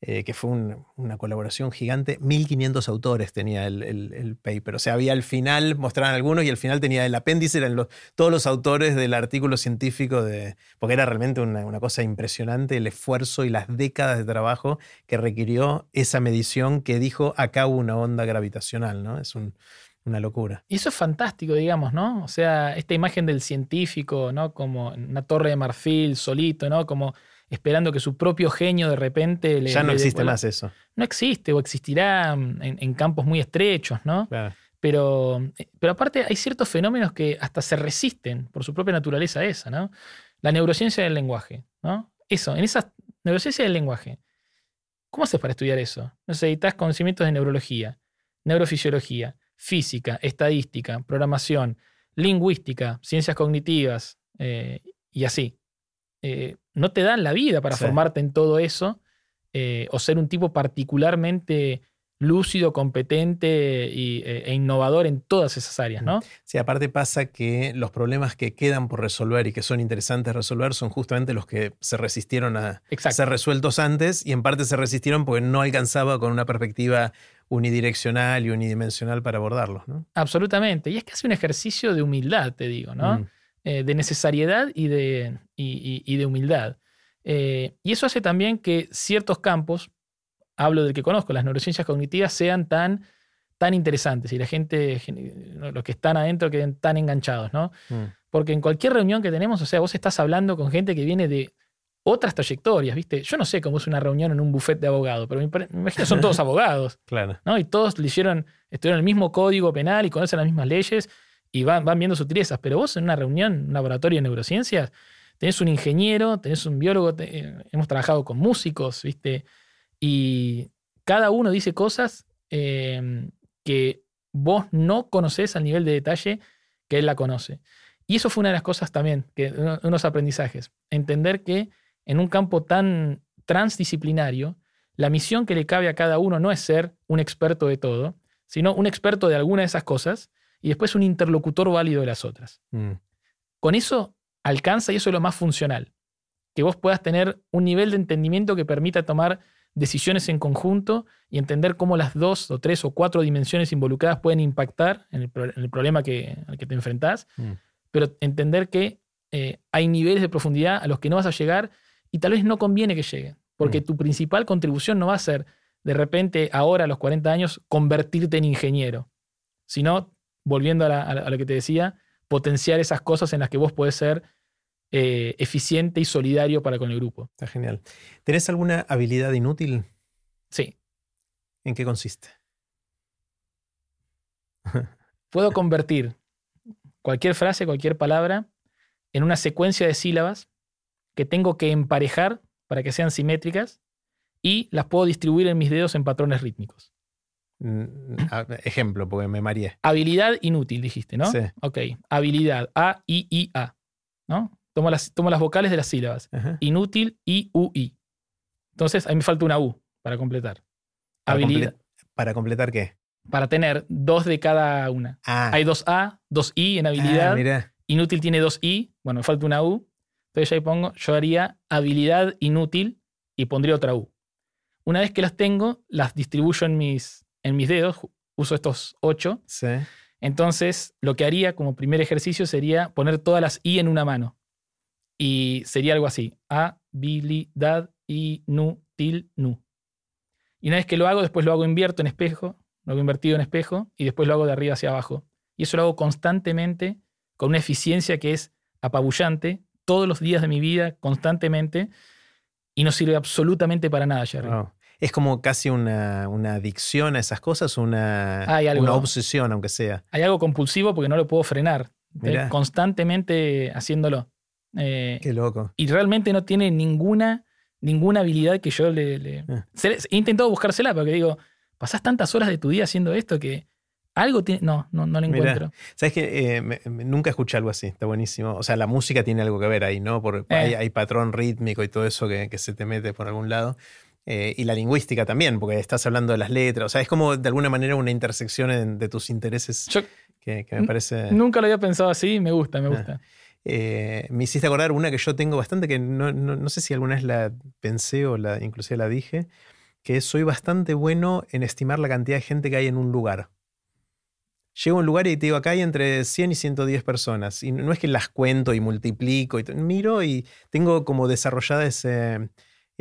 eh, que fue una colaboración gigante. 1500 autores tenía el, paper. O sea, había al final, mostraban algunos y al final tenía el apéndice, eran los, todos los autores del artículo científico, de, porque era realmente una, cosa impresionante el esfuerzo y las décadas de trabajo que requirió esa medición que dijo acá hubo una onda gravitacional, ¿no? Es una locura. Y eso es fantástico, digamos, ¿no? O sea, esta imagen del científico, ¿no? Como una torre de marfil solito, ¿no? Como esperando que su propio genio de repente le. Ya no existe más eso. No existe o existirá en, campos muy estrechos, ¿no? Pero, eh, pero aparte hay ciertos fenómenos que hasta se resisten por su propia naturaleza esa, ¿no? La neurociencia del lenguaje, ¿no? Eso, en esa neurociencia del lenguaje. ¿Cómo haces para estudiar eso? Necesitas conocimientos de neurología, neurofisiología, física, estadística, programación, lingüística, ciencias cognitivas eh, y así. Eh, no te dan la vida para formarte en todo eso eh, o ser un tipo particularmente lúcido, competente e, e innovador en todas esas áreas, ¿no? Sí, aparte pasa que los problemas que quedan por resolver y que son interesantes resolver son justamente los que se resistieron a ser resueltos antes y en parte se resistieron porque no alcanzaba con una perspectiva unidireccional y unidimensional para abordarlos, ¿no? Absolutamente. Y es casi un ejercicio de humildad, te digo, ¿no? Mm. Eh, de necesariedad y de, y, de humildad. Eh, y eso hace también que ciertos campos, hablo del que conozco, las neurociencias cognitivas, sean tan, tan interesantes y la gente, los que están adentro, queden tan enganchados, ¿no? Mm. Porque en cualquier reunión que tenemos, o sea, vos estás hablando con gente que viene de otras trayectorias, ¿viste? Yo no sé cómo es una reunión en un buffet de abogados, pero me, imagino son todos abogados. Claro. ¿no? Y todos le hicieron, estudiaron el mismo código penal y conocen las mismas leyes y van, van viendo sutilezas. Pero vos en una reunión, un laboratorio de neurociencias, tenés un ingeniero, tenés un biólogo, eh, hemos trabajado con músicos, ¿viste? Y cada uno dice cosas em, que vos no conocés al nivel de detalle que él la conoce. Y eso fue una de las cosas también, que, unos aprendizajes. Entender que en un campo tan transdisciplinario, la misión que le cabe a cada uno no es ser un experto de todo, sino un experto de alguna de esas cosas y después un interlocutor válido de las otras. Mm. Con eso alcanza y eso es lo más funcional. Que vos puedas tener un nivel de entendimiento que permita tomar decisiones en conjunto y entender cómo las dos o tres o cuatro dimensiones involucradas pueden impactar en el, problema que, al que te enfrentás, mm. pero entender que eh, hay niveles de profundidad a los que no vas a llegar y tal vez no conviene que lleguen, porque mm. tu principal contribución no va a ser de repente ahora a los 40 años convertirte en ingeniero, sino volviendo a, lo que te decía, potenciar esas cosas en las que vos podés ser eh, eficiente y solidario para con el grupo. Está genial. ¿Tenés alguna habilidad inútil? Sí. ¿En qué consiste? Puedo convertir cualquier frase, cualquier palabra, en una secuencia de sílabas que tengo que emparejar para que sean simétricas y las puedo distribuir en mis dedos en patrones rítmicos. Ejemplo, porque me mareé. Habilidad inútil, dijiste, ¿no? Sí. Ok. Habilidad. A, I, I, A. ¿No? Tomo las, las vocales de las sílabas. Inútil, I, U, I. Entonces, ahí me falta una U para completar. Habilidad. ¿Para completar qué? Para tener dos de cada una. Ah. Hay dos A, dos I en habilidad. Ah, inútil tiene dos I. Bueno, me falta una U. Entonces ahí pongo, yo haría habilidad inútil y pondría otra U. Una vez que las tengo, las distribuyo en mis, en mis dedos, uso estos ocho. Sí. Entonces, lo que haría como primer ejercicio sería poner todas las I en una mano. Y sería algo así. Habilidad inútil nu. Y una vez que lo hago, después lo hago invierto en espejo, lo hago invertido en espejo, y después lo hago de arriba hacia abajo. Y eso lo hago constantemente, con una eficiencia que es apabullante, todos los días de mi vida, constantemente, y no sirve absolutamente para nada, Jerry. Es como casi una, adicción a esas cosas, una, una obsesión, aunque sea. Hay algo compulsivo porque no lo puedo frenar. Constantemente haciéndolo. Eh, Qué loco. Y realmente no tiene ninguna, ninguna habilidad que yo le. Ah. He intentado buscársela porque digo, pasás tantas horas de tu día haciendo esto que algo tiene. No, no, no lo encuentro. Sabes que eh, nunca escuché algo así, está buenísimo. O sea, la música tiene algo que ver ahí, ¿no? Porque eh. hay, patrón rítmico y todo eso que, que se te mete por algún lado. Eh, y la lingüística también, porque estás hablando de las letras. O sea, es como de alguna manera una intersección de tus intereses que, me parece. Nunca lo había pensado así, me gusta, me ah. gusta. Eh, me hiciste acordar una que yo tengo bastante, que no, no, sé si alguna vez la pensé o la, inclusive la dije, que soy bastante bueno en estimar la cantidad de gente que hay en un lugar. Llego a un lugar y te digo, acá hay entre 100 y 110 personas. Y no es que las cuento y multiplico, y miro y tengo como desarrollada ese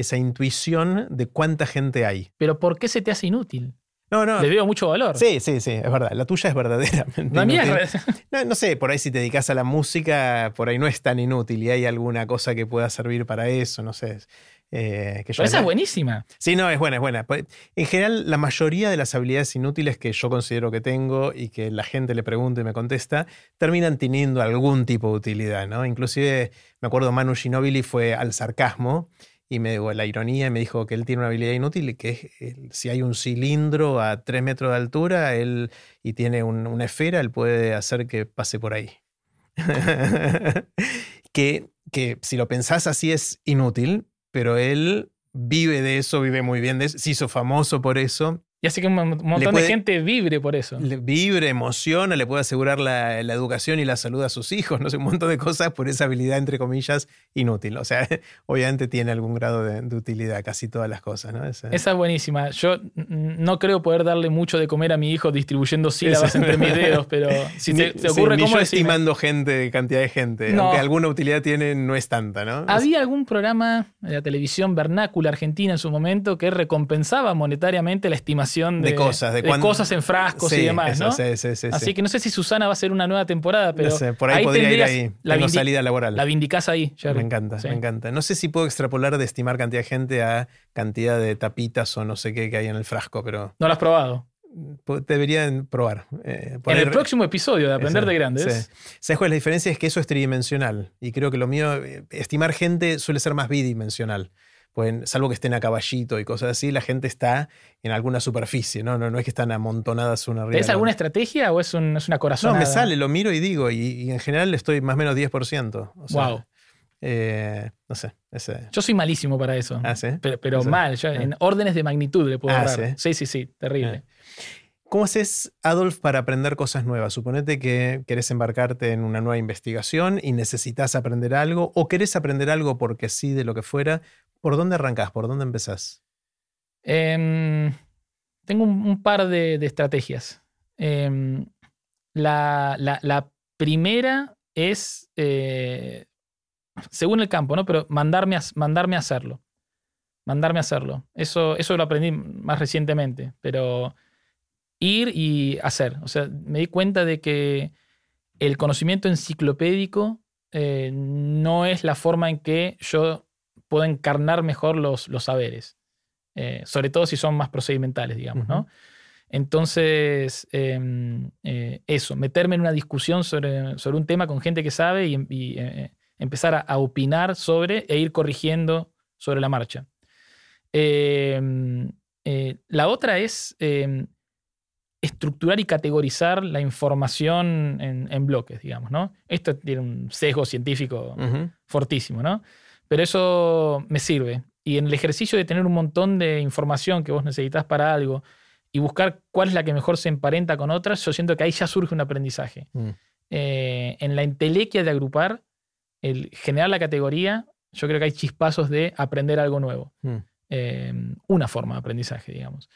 esa intuición de cuánta gente hay. Pero ¿por qué se te hace inútil? No, no. Le veo mucho valor. Sí, sí, sí, es verdad. La tuya es verdaderamente. La mía no, no sé, por ahí si te dedicas a la música, por ahí no es tan inútil y hay alguna cosa que pueda servir para eso, no sé. Eh, Pero esa es buenísima. Sí, no, es buena, es buena. Pues, en general, la mayoría de las habilidades inútiles que yo considero que tengo y que la gente le pregunta y me contesta, terminan teniendo algún tipo de utilidad, ¿no? Inclusive, me acuerdo, Manu Ginobili fue al sarcasmo y me dijo la ironía me dijo que él tiene una habilidad inútil y que si hay un cilindro a 3 metros de altura él, y tiene una esfera, él puede hacer que pase por ahí. que, que si lo pensás así es inútil, pero él vive de eso, vive muy bien de eso, se hizo famoso por eso y así que un montón de gente vibre por eso. Vibre, emociona, le puede asegurar la, educación y la salud a sus hijos, no sé, un montón de cosas por esa habilidad, entre comillas, inútil. O sea, obviamente tiene algún grado de, utilidad, casi todas las cosas, ¿no? Esa, es buenísima. Yo no creo poder darle mucho de comer a mi hijo distribuyendo sílabas entre mis dedos, pero si te, ocurre cómo. estimando gente, cantidad de gente. Aunque alguna utilidad tiene, no es tanta, ¿no? Había algún programa de la televisión vernácula argentina en su momento que recompensaba monetariamente la estimación de, cosas, de, cosas en frascos y demás. ¿no? Así que no sé si Susana va a ser una nueva temporada, pero. por ahí, podría ir ahí. La salida laboral. La vindicás ahí, Me encanta, me encanta. No sé si puedo extrapolar de estimar cantidad de gente a cantidad de tapitas o no sé qué que hay en el frasco, pero. No lo has probado. Deberían probar. Eh, en el próximo episodio de Aprender de Grandes. ¿Sabes cuál es la diferencia? Es que eso es tridimensional. Y creo que lo mío, eh, estimar gente suele ser más bidimensional salvo que estén a caballito y cosas así, la gente está en alguna superficie, ¿no? No, no es que están amontonadas una arriba. ¿Es alguna estrategia o es, una corazón? No, me sale, lo miro y digo, y, en general estoy más o menos 10%. wow. Eh, no sé. Yo soy malísimo para eso. ¿Ah, sí? Pero, mal, ah. en órdenes de magnitud le puedo ah, ¿sí? sí, sí, terrible. Ah. ¿Cómo haces, Adolf, para aprender cosas nuevas? Suponete que querés embarcarte en una nueva investigación y necesitas aprender algo, o querés aprender algo porque sí, de lo que fuera. ¿Por dónde arrancás? ¿Por dónde empezás? Em, tengo un, par de, estrategias. Em, la, primera es, eh, según el campo, ¿no? Pero mandarme a, mandarme a hacerlo. Mandarme a hacerlo. Eso, eso lo aprendí más recientemente, pero ir y hacer. O sea, me di cuenta de que el conocimiento enciclopédico eh, no es la forma en que yo puedo encarnar mejor los, los saberes. Eh, sobre todo si son más procedimentales, digamos, ¿no? Entonces, em, eh, eso, meterme en una discusión sobre, sobre, un tema con gente que sabe y, empezar a, a, opinar sobre e ir corrigiendo sobre la marcha. Em, la otra es em, estructurar y categorizar la información en, bloques, digamos, ¿no? Esto tiene un sesgo científico fortísimo, ¿no? Pero eso me sirve. Y en el ejercicio de tener un montón de información que vos necesitas para algo y buscar cuál es la que mejor se emparenta con otras, yo siento que ahí ya surge un aprendizaje. Mm. Eh, en la entelequia de agrupar, el generar la categoría, yo creo que hay chispazos de aprender algo nuevo. Mm. Eh, una forma de aprendizaje, digamos.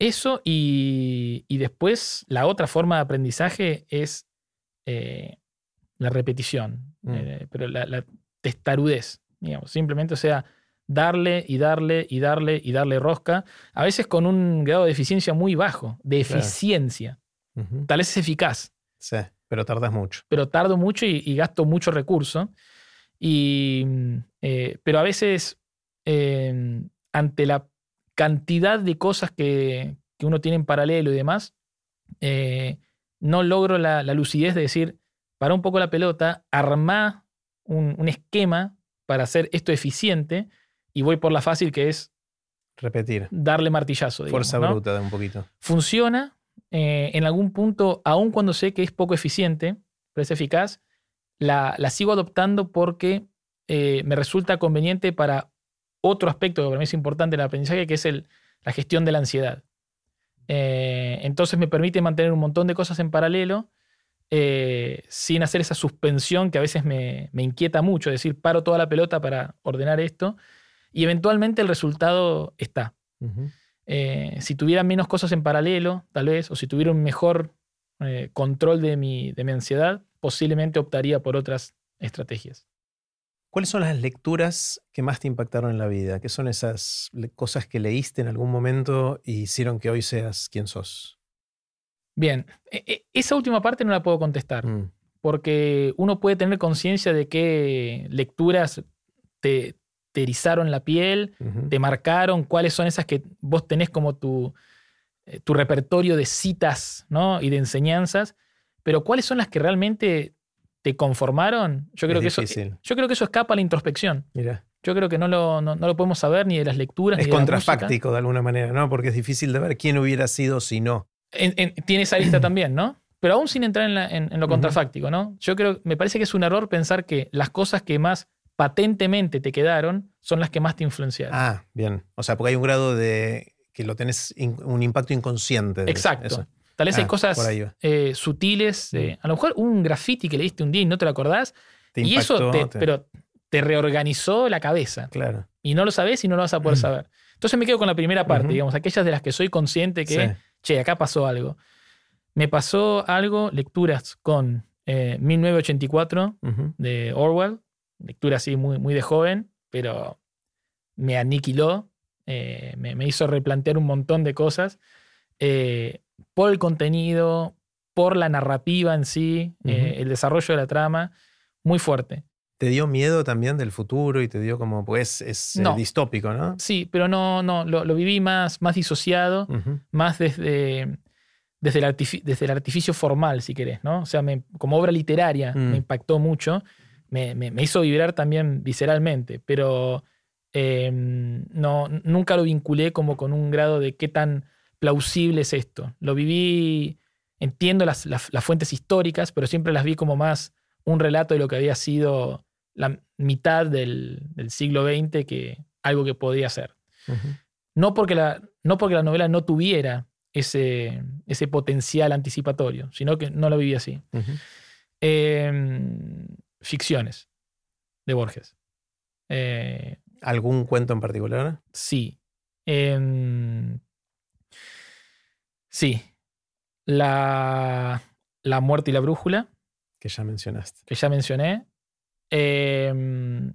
Eso y, después la otra forma de aprendizaje es eh, la repetición, Mm. eh, pero la, la testarudez, digamos. Simplemente, o sea, darle y darle y darle y darle rosca, a veces con un grado de eficiencia muy bajo, de Claro. eficiencia. Tal vez es eficaz, Sí, pero tardas mucho. pero tardo mucho y, y gasto mucho recurso. Y, eh, pero a veces, eh, ante la cantidad de cosas que, que uno tiene en paralelo y demás, eh, no logro la, la lucidez de decir, para un poco la pelota, armá un, un esquema para hacer esto eficiente y voy por la fácil que es Repetir. darle martillazo. digamos, Fuerza ¿no? bruta de un poquito. funciona eh, en algún punto, aun cuando sé que es poco eficiente, pero es eficaz, la, la sigo adoptando porque eh, me resulta conveniente para otro aspecto que para mí es importante en el aprendizaje, que es el, la gestión de la ansiedad. Eh, entonces me permite mantener un montón de cosas en paralelo eh, sin hacer esa suspensión que a veces me, me inquieta mucho, es decir, paro toda la pelota para ordenar esto y eventualmente el resultado está. Eh, si tuviera menos cosas en paralelo, tal vez, o si tuviera un mejor eh, control de mi, de mi ansiedad, posiblemente optaría por otras estrategias. ¿Cuáles son las lecturas que más te impactaron en la vida? ¿Qué son esas cosas que leíste en algún momento y hicieron que hoy seas quien sos? Bien, e- e- esa última parte no la puedo contestar, Mm, porque uno puede tener conciencia de qué lecturas te, te erizaron la piel, te marcaron, cuáles son esas que vos tenés como tu, eh, tu repertorio de citas ¿no? y de enseñanzas, pero cuáles son las que realmente te conformaron, yo creo, Es que eso, yo creo que eso escapa a la introspección. Mira, Yo creo que no lo, no, no lo podemos saber ni de las lecturas. es ni de la contrafáctico de alguna manera, ¿no? Porque es difícil de ver quién hubiera sido si no. En- en- tiene esa lista también, ¿no? Pero aún sin entrar en, la- en- lo contrafáctico, ¿no? Yo creo, me parece que es un error pensar que las cosas que más patentemente te quedaron son las que más te influenciaron. Ah, bien. O sea, porque hay un grado de que lo tenés in- un impacto inconsciente. de Exacto. eso. Tal vez Ah, hay cosas ahí va. eh, sutiles. eh, a lo mejor un graffiti que leíste un día y no te lo acordás. Te y eso te, te- pero te reorganizó la cabeza. Claro. Y no lo sabes y no lo vas a poder Mm. saber. Entonces me quedo con la primera parte, digamos, aquellas de las que soy consciente que, Sí. Che, acá pasó algo. Me pasó algo, lecturas con eh, 1984 Ujú. de Orwell, lectura así muy, muy de joven, pero me aniquiló, eh, me, me hizo replantear un montón de cosas eh, por el contenido, por la narrativa en sí, eh, el desarrollo de la trama, muy fuerte. ¿Te dio miedo también del futuro y te dio como, pues es eh, distópico, ¿no? Sí, pero no, no, lo, lo viví más, más disociado, más desde, desde, el desde el artificio formal, si querés, ¿no? O sea, me- como obra literaria Mm. me impactó mucho, me, me- me hizo vibrar también visceralmente, pero eh, no, nunca lo vinculé como con un grado de qué tan plausible es esto. Lo viví, entiendo las, las- las fuentes históricas, pero siempre las vi como más un relato de lo que había sido la mitad del, del siglo XX que algo que podía ser. No porque la, no porque la novela no tuviera ese, ese potencial anticipatorio, sino que no lo viví así. Eh, ficciones de Borges. Eh, ¿Algún cuento en particular? sí. Em, sí. La, la muerte y la brújula, Que ya mencionaste. que ya mencioné. Em,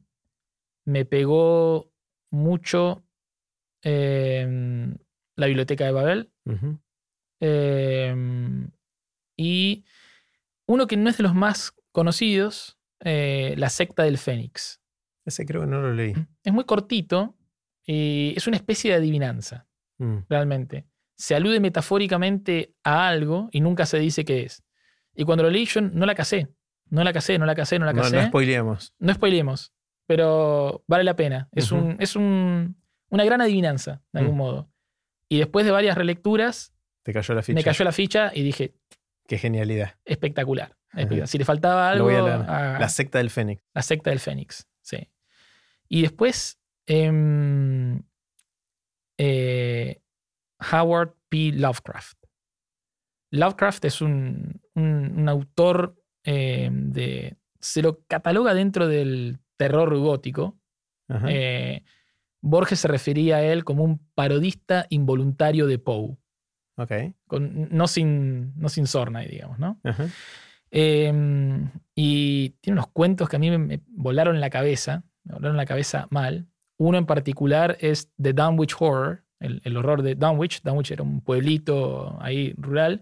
me pegó mucho em, la biblioteca de Babel. Eh, y uno que no es de los más conocidos, eh, La secta del Fénix. Ese creo que no lo leí. Es muy cortito y es una especie de adivinanza, Mm. realmente. Se alude metafóricamente a algo y nunca se dice qué es. Y cuando lo leí yo no la casé. No la casé, no la casé, no la No, casé. no spoileemos. No spoilemos, pero vale la pena. Es, un, es un- una gran adivinanza, de algún Mm. modo. Y después de varias relecturas, Te cayó la ficha. me cayó la ficha y dije, Qué genialidad. espectacular. Si le faltaba algo, voy a leer. a La secta del Fénix. la secta del Fénix. Sí. Y después, em, eh, Howard P. Lovecraft. Lovecraft es un, un- un autor em, de. Se lo cataloga dentro del terror gótico. Eh, Borges se refería a él como un parodista involuntario de Poe. ok. con- no, sin, no sin sorna, digamos, ¿no? Ajá. Em, y tiene unos cuentos que a mí me, volaron la cabeza, me volaron la cabeza mal. Uno en particular es The Dunwich Horror, el, horror de Dunwich. Dunwich era un pueblito ahí rural.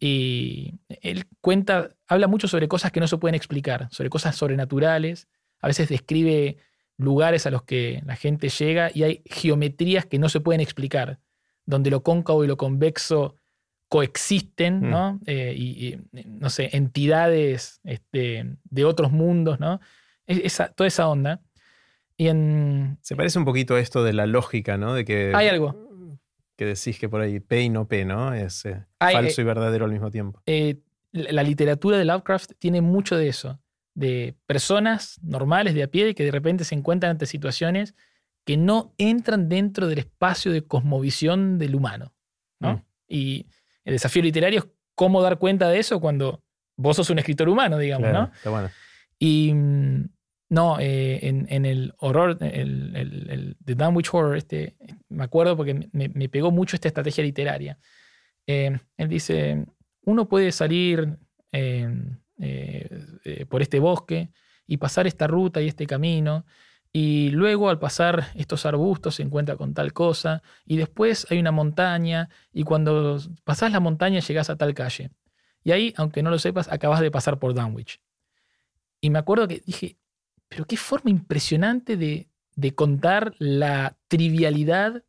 Y él cuenta, habla mucho sobre cosas que no se pueden explicar, sobre cosas sobrenaturales. A veces describe lugares a los que la gente llega y hay geometrías que no se pueden explicar, donde lo cóncavo y lo convexo coexisten, mm. ¿no? Eh, y, no sé, entidades este, de otros mundos, ¿no? Esa, toda esa onda. Y en, Se parece un poquito a esto de la lógica, ¿no? De que... Hay algo. Que decís que por ahí P y no P, ¿no? Es eh, falso y verdadero al mismo tiempo. Eh, la literatura de Lovecraft tiene mucho de eso, de personas normales de a pie que de repente se encuentran ante situaciones que no entran dentro del espacio de cosmovisión del humano, ¿no? Mm. Y el desafío literario es cómo dar cuenta de eso cuando vos sos un escritor humano, digamos, ¿no? Está bueno. Y mm, no, eh, en, el horror, el, el, The Dunwich Horror, este, me acuerdo porque me, pegó mucho esta estrategia literaria. Eh, él dice, uno puede salir eh, por este bosque y pasar esta ruta y este camino y luego al pasar estos arbustos se encuentra con tal cosa, y después hay una montaña, y cuando pasás la montaña llegás a tal calle. Y ahí, aunque no lo sepas, acabas de pasar por Dunwich. Y me acuerdo que dije, pero qué forma impresionante de, de contar la trivialidad,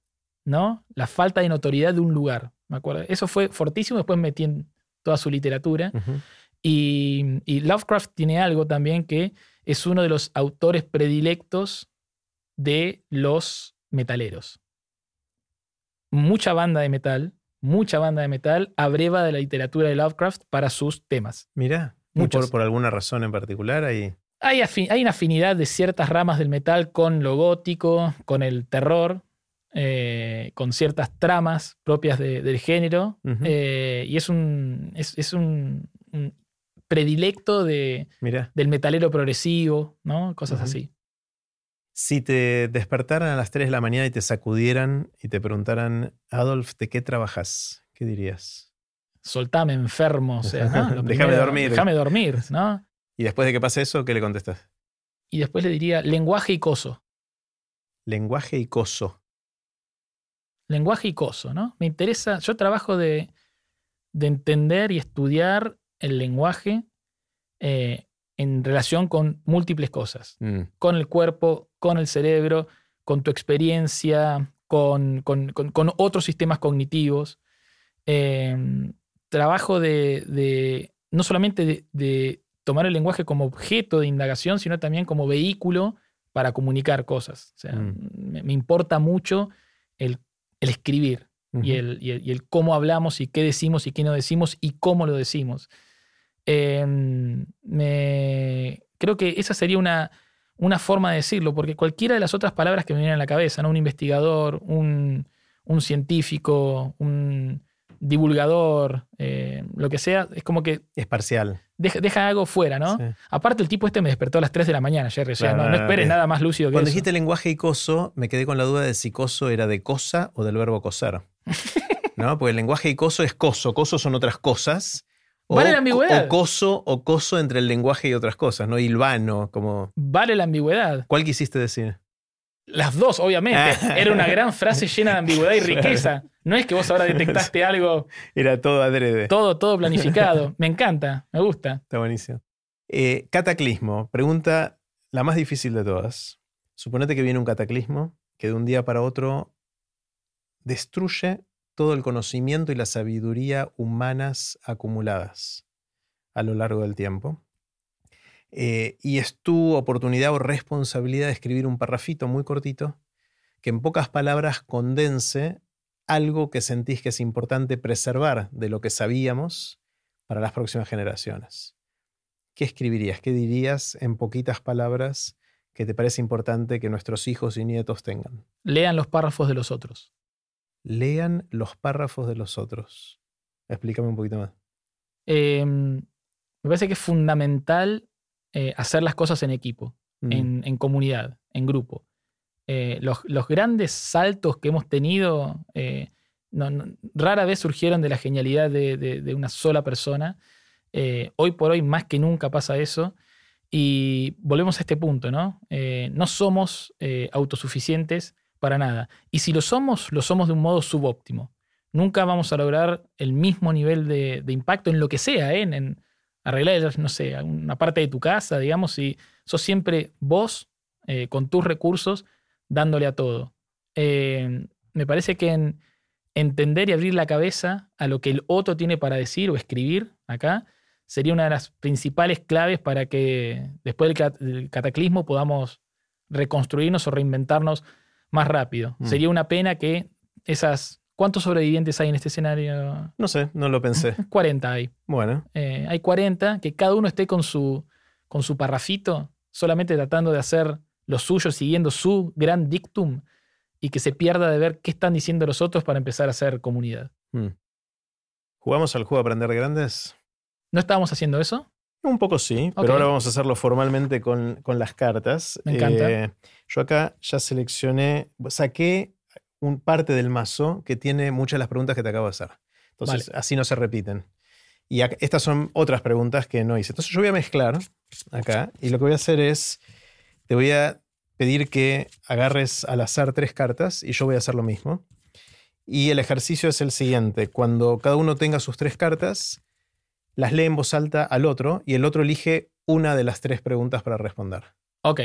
¿no? La falta de notoriedad de un lugar. Me acuerdo. Eso fue fortísimo, después metí en toda su literatura. y, y Lovecraft tiene algo también que es uno de los autores predilectos de los metaleros. Mucha banda de metal, mucha banda de metal abreva de la literatura de Lovecraft para sus temas. Mira, por, por, alguna razón en particular ahí. Hay, hay, una afinidad de ciertas ramas del metal con lo gótico, con el terror, eh, con ciertas tramas propias del género. Eh, y es un, es, un, predilecto de, del metalero progresivo, ¿no? Cosas así. Si te despertaran a las 3 de la mañana y te sacudieran y te preguntaran, Adolf, ¿de qué trabajas? ¿Qué dirías? Soltame enfermo, o sea, ¿no? déjame dormir. Déjame dormir, ¿no? Y después de que pase eso, ¿qué le contestas? Y después le diría lenguaje y coso. Lenguaje y coso. Lenguaje y coso, ¿no? Me interesa, yo trabajo de, de entender y estudiar el lenguaje eh, en relación con múltiples cosas, mm. con el cuerpo, con el cerebro, con tu experiencia, con, otros sistemas cognitivos. Em, trabajo de, no solamente de, tomar el lenguaje como objeto de indagación, sino también como vehículo para comunicar cosas. O sea, mm. me, importa mucho el, escribir y, el, y el cómo hablamos y qué decimos y qué no decimos y cómo lo decimos. Em, me, creo que esa sería una, una, forma de decirlo, porque cualquiera de las otras palabras que me vienen a la cabeza, ¿no? un investigador, un, científico, un divulgador, eh, lo que sea, es como que... Es parcial. Deja, algo fuera, ¿no? Aparte, el tipo este me despertó a las 3 de la mañana, Jerry. no, esperes nada más lúcido que Cuando dijiste lenguaje y coso, me quedé con la duda de si coso era de cosa o del verbo coser. ¿No? Porque el lenguaje y coso es coso. Coso son otras cosas. Vale la ambigüedad. O coso, o coso entre el lenguaje y otras cosas, ¿no? Hilvano, como. Vale la ambigüedad. ¿Cuál quisiste decir? Las dos, obviamente. Era una gran frase llena de ambigüedad y riqueza. No es que vos ahora detectaste algo. Era todo adrede. Todo, todo planificado. Me encanta, me gusta. Está buenísimo. Eh, cataclismo. Pregunta la más difícil de todas. Suponete que viene un cataclismo que de un día para otro destruye todo el conocimiento y la sabiduría humanas acumuladas a lo largo del tiempo. Eh, y es tu oportunidad o responsabilidad de escribir un parrafito muy cortito que en pocas palabras condense algo que sentís que es importante preservar de lo que sabíamos para las próximas generaciones. ¿Qué escribirías? ¿Qué dirías en poquitas palabras que te parece importante que nuestros hijos y nietos tengan? Lean los párrafos de los otros lean los párrafos de los otros. Explícame un poquito más. Em, me parece que es fundamental eh, hacer las cosas en equipo, mm. en, comunidad, en grupo. Eh, los, grandes saltos que hemos tenido eh, rara vez surgieron de la genialidad de, una sola persona. Eh, hoy por hoy, más que nunca pasa eso. Y volvemos a este punto, ¿no? No somos autosuficientes para nada. Y si lo somos, lo somos de un modo subóptimo. Nunca vamos a lograr el mismo nivel de, impacto en lo que sea, ¿eh? en, arreglar, no sé, una parte de tu casa, digamos, si sos siempre vos con tus recursos dándole a todo. me parece que en entender y abrir la cabeza a lo que el otro tiene para decir o escribir acá sería una de las principales claves para que después del cataclismo podamos reconstruirnos o reinventarnos más rápido. Mm. Sería una pena que esas... ¿Cuántos sobrevivientes hay en este escenario? No sé, no lo pensé. 40 hay. Bueno. Eh, hay 40, que cada uno esté con su, con su parrafito, solamente tratando de hacer lo suyo, siguiendo su gran dictum, y que se pierda de ver qué están diciendo los otros para empezar a hacer comunidad. Mm. ¿Jugamos al juego Aprender Grandes? ¿No estábamos haciendo eso? Un poco sí, pero ahora vamos a hacerlo formalmente con, las cartas. Me encanta. Eh, yo acá ya seleccioné, saqué un parte del mazo que tiene muchas de las preguntas que te acabo de hacer. Entonces, así no se repiten. Y estas son otras preguntas que no hice. Entonces, yo voy a mezclar acá y lo que voy a hacer es, te voy a pedir que agarres al azar tres cartas y yo voy a hacer lo mismo. Y el ejercicio es el siguiente. Cuando cada uno tenga sus tres cartas, las lee en voz alta al otro y el otro elige una de las tres preguntas para responder. Ok.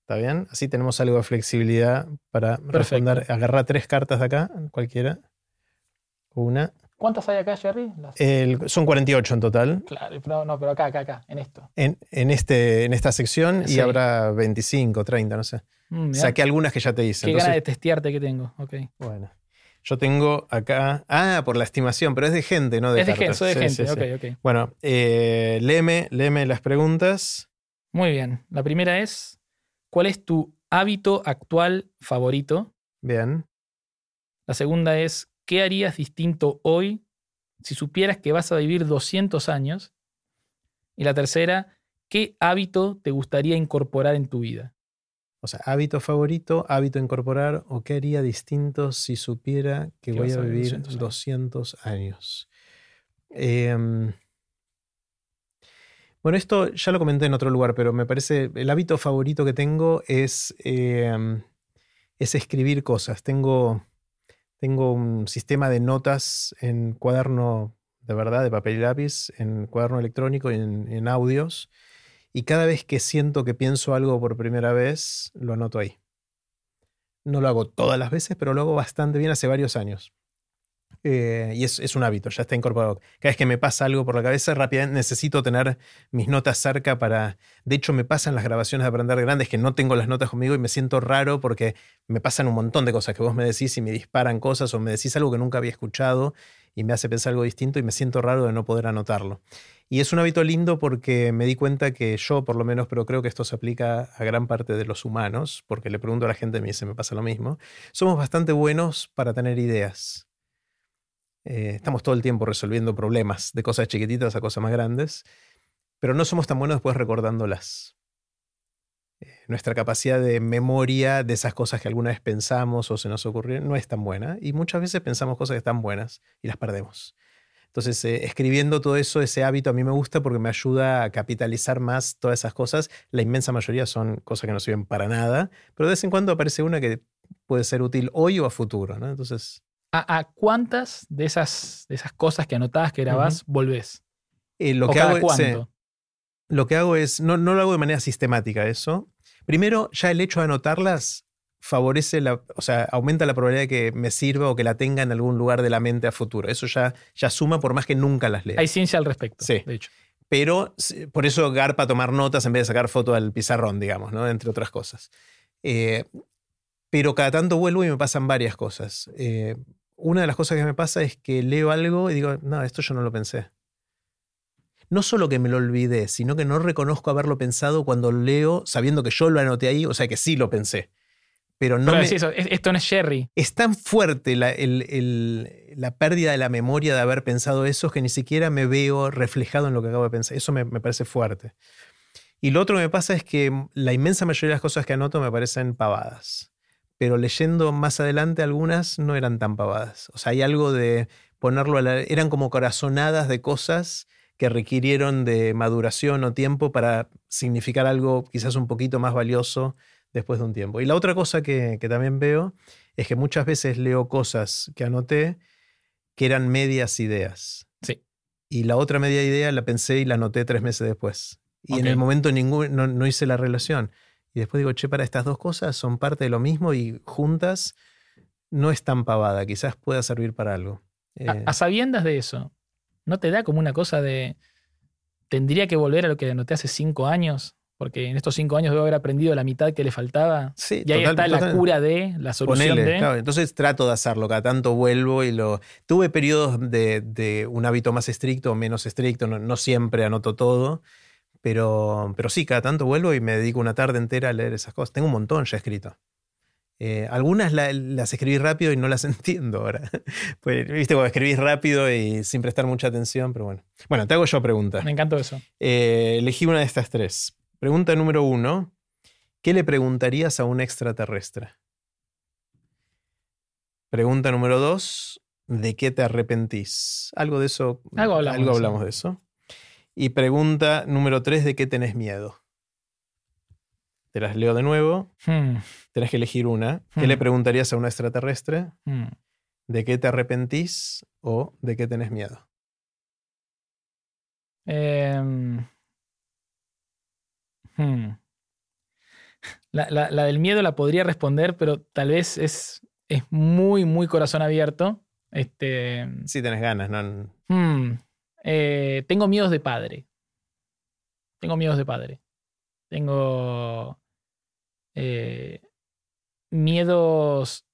¿Está bien? Así tenemos algo de flexibilidad para responder. Agarra tres cartas de acá, cualquiera. Una. ¿Cuántas hay acá, Jerry? son 48 en total. Claro, pero no, pero acá, acá, acá, en esto. En, este, en esta sección y habrá 25, 30, no sé. Mm, Saqué algunas que ya te hice. Qué gana de testearte que tengo. Ok. Bueno. Yo tengo acá. Ah, por la estimación, pero es de gente, no de Es de gente, soy de gente. ok, ok. Bueno, eh, léeme, las preguntas. Muy bien. La primera es: ¿Cuál es tu hábito actual favorito? Bien. La segunda es: ¿Qué harías distinto hoy si supieras que vas a vivir 200 años? Y la tercera, ¿qué hábito te gustaría incorporar en tu vida? O sea, hábito favorito, hábito incorporar, o qué haría distinto si supiera que voy a vivir 200 años. Em, bueno, esto ya lo comenté en otro lugar, pero me parece, el hábito favorito que tengo es, em, es escribir cosas. Tengo, tengo un sistema de notas en cuaderno de verdad, de papel y lápiz, en cuaderno electrónico y en audios y cada vez que siento que pienso algo por primera vez, lo anoto ahí. No lo hago todas las veces, pero lo hago bastante bien hace varios años. Eh, y es, un hábito, ya está incorporado. Cada vez que me pasa algo por la cabeza, rápidamente necesito tener mis notas cerca para... De hecho, me pasan las grabaciones de Aprender Grandes que no tengo las notas conmigo y me siento raro porque me pasan un montón de cosas que vos me decís y me disparan cosas o me decís algo que nunca había escuchado y me hace pensar algo distinto y me siento raro de no poder anotarlo. Y es un hábito lindo porque me di cuenta que yo, por lo menos, pero creo que esto se aplica a gran parte de los humanos, porque le pregunto a la gente y me dice, me pasa lo mismo, somos bastante buenos para tener ideas. Eh, estamos todo el tiempo resolviendo problemas, de cosas chiquititas a cosas más grandes, pero no somos tan buenos después recordándolas. Eh, nuestra capacidad de memoria de esas cosas que alguna vez pensamos o se nos ocurrieron no es tan buena y muchas veces pensamos cosas que están buenas y las perdemos. Entonces, eh, escribiendo todo eso, ese hábito a mí me gusta porque me ayuda a capitalizar más todas esas cosas. La inmensa mayoría son cosas que no sirven para nada, pero de vez en cuando aparece una que puede ser útil hoy o a futuro, ¿no? Entonces... ¿A, cuántas de esas, de esas cosas que anotabas, que grabás, volvés? Eh, lo, que hago Es, lo que hago es, no, no lo hago de manera sistemática eso. Primero, ya el hecho de anotarlas favorece la, o sea, aumenta la probabilidad de que me sirva o que la tenga en algún lugar de la mente a futuro. Eso ya, ya suma por más que nunca las lea. Hay ciencia al respecto. Sí. De hecho. Pero por eso garpa tomar notas en vez de sacar foto al pizarrón, digamos, ¿no? Entre otras cosas. Eh, pero cada tanto vuelvo y me pasan varias cosas. Eh, una de las cosas que me pasa es que leo algo y digo, no, esto yo no lo pensé. No solo que me lo olvidé, sino que no reconozco haberlo pensado cuando leo sabiendo que yo lo anoté ahí, o sea que sí lo pensé pero no esto no es Jerry. Es tan fuerte la, pérdida de la memoria de haber pensado eso que ni siquiera me veo reflejado en lo que acabo de pensar. Eso me, parece fuerte. Y lo otro que me pasa es que la inmensa mayoría de las cosas que anoto me parecen pavadas. Pero leyendo más adelante algunas no eran tan pavadas. O sea, hay algo de ponerlo a la... Eran como corazonadas de cosas que requirieron de maduración o tiempo para significar algo quizás un poquito más valioso después de un tiempo. Y la otra cosa que, que también veo es que muchas veces leo cosas que anoté que eran medias ideas. Sí. Y la otra media idea la pensé y la anoté tres meses después. Y en el momento ningún, no, no hice la relación. Y después digo, che, para estas dos cosas son parte de lo mismo y juntas no es tan pavada, quizás pueda servir para algo. A, Eh, a sabiendas de eso, ¿no te da como una cosa de. Tendría que volver a lo que anoté hace cinco años? Porque en estos cinco años debo haber aprendido la mitad que le faltaba. sí, Y ahí total- está la cura de, la solución Ponele, de. claro, entonces trato de hacerlo, cada tanto vuelvo y lo... Tuve periodos de, de un hábito más estricto o menos estricto, no, no siempre anoto todo, pero, pero sí, cada tanto vuelvo y me dedico una tarde entera a leer esas cosas. Tengo un montón ya escrito. Eh, algunas la- las escribí rápido y no las entiendo ahora. pues, Viste, cuando escribís rápido y sin prestar mucha atención, pero bueno. Bueno, te hago yo pregunta. Me encantó eso. Eh, elegí una de estas tres. Pregunta número uno. ¿Qué le preguntarías a un extraterrestre? Pregunta número dos. ¿De qué te arrepentís? Algo de eso. Algo hablamos eso. hablamos de eso. Y pregunta número tres. ¿De qué tenés miedo? Te las leo de nuevo. Hmm, Tenés que elegir una. ¿Qué Hmm. le preguntarías a un extraterrestre? hmm. ¿De qué te arrepentís? ¿O de qué tenés miedo? Em, hmm. La, la- la del miedo la podría responder, pero tal vez es, es muy, muy corazón abierto. Este, Si tenés ganas, ¿no? hmm, eh, tengo miedos de padre. Tengo miedos de padre. Tengo eh, miedos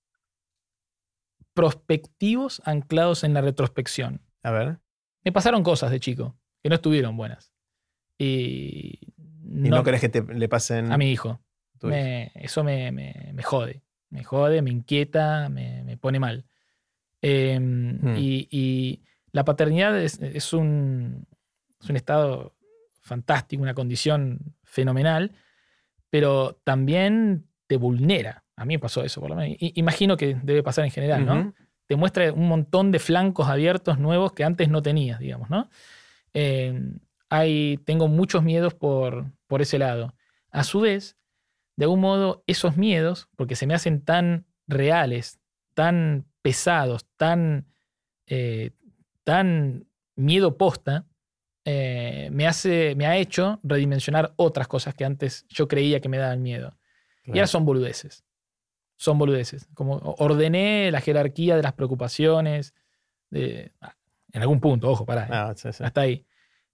prospectivos anclados en la retrospección. A ver. Me pasaron cosas de chico que no estuvieron buenas. Y ¿Y no, querés que te, le pasen a mi hijo. Me- eso me, me- me jode. Me jode, me inquieta, me, me pone mal. Eh, Hmm. y, y la paternidad es, es un, es un estado fantástico, una condición fenomenal, pero también te vulnera. A mí me pasó eso, por lo menos. I- imagino que debe pasar en general, ¿no? Te muestra un montón de flancos abiertos nuevos que antes no tenías, digamos, ¿no? Eh, hay, tengo muchos miedos por, por ese lado. A su vez, de algún modo, esos miedos, porque se me hacen tan reales, tan pesados, tan, eh, tan miedo posta, eh, me, hace, me ha hecho redimensionar otras cosas que antes yo creía que me daban miedo. Y ahora son boludeces. Son boludeces. Como ordené la jerarquía de las preocupaciones. de- ah, en algún punto, ojo, pará. eh, Ah, sí, sí. Hasta ahí.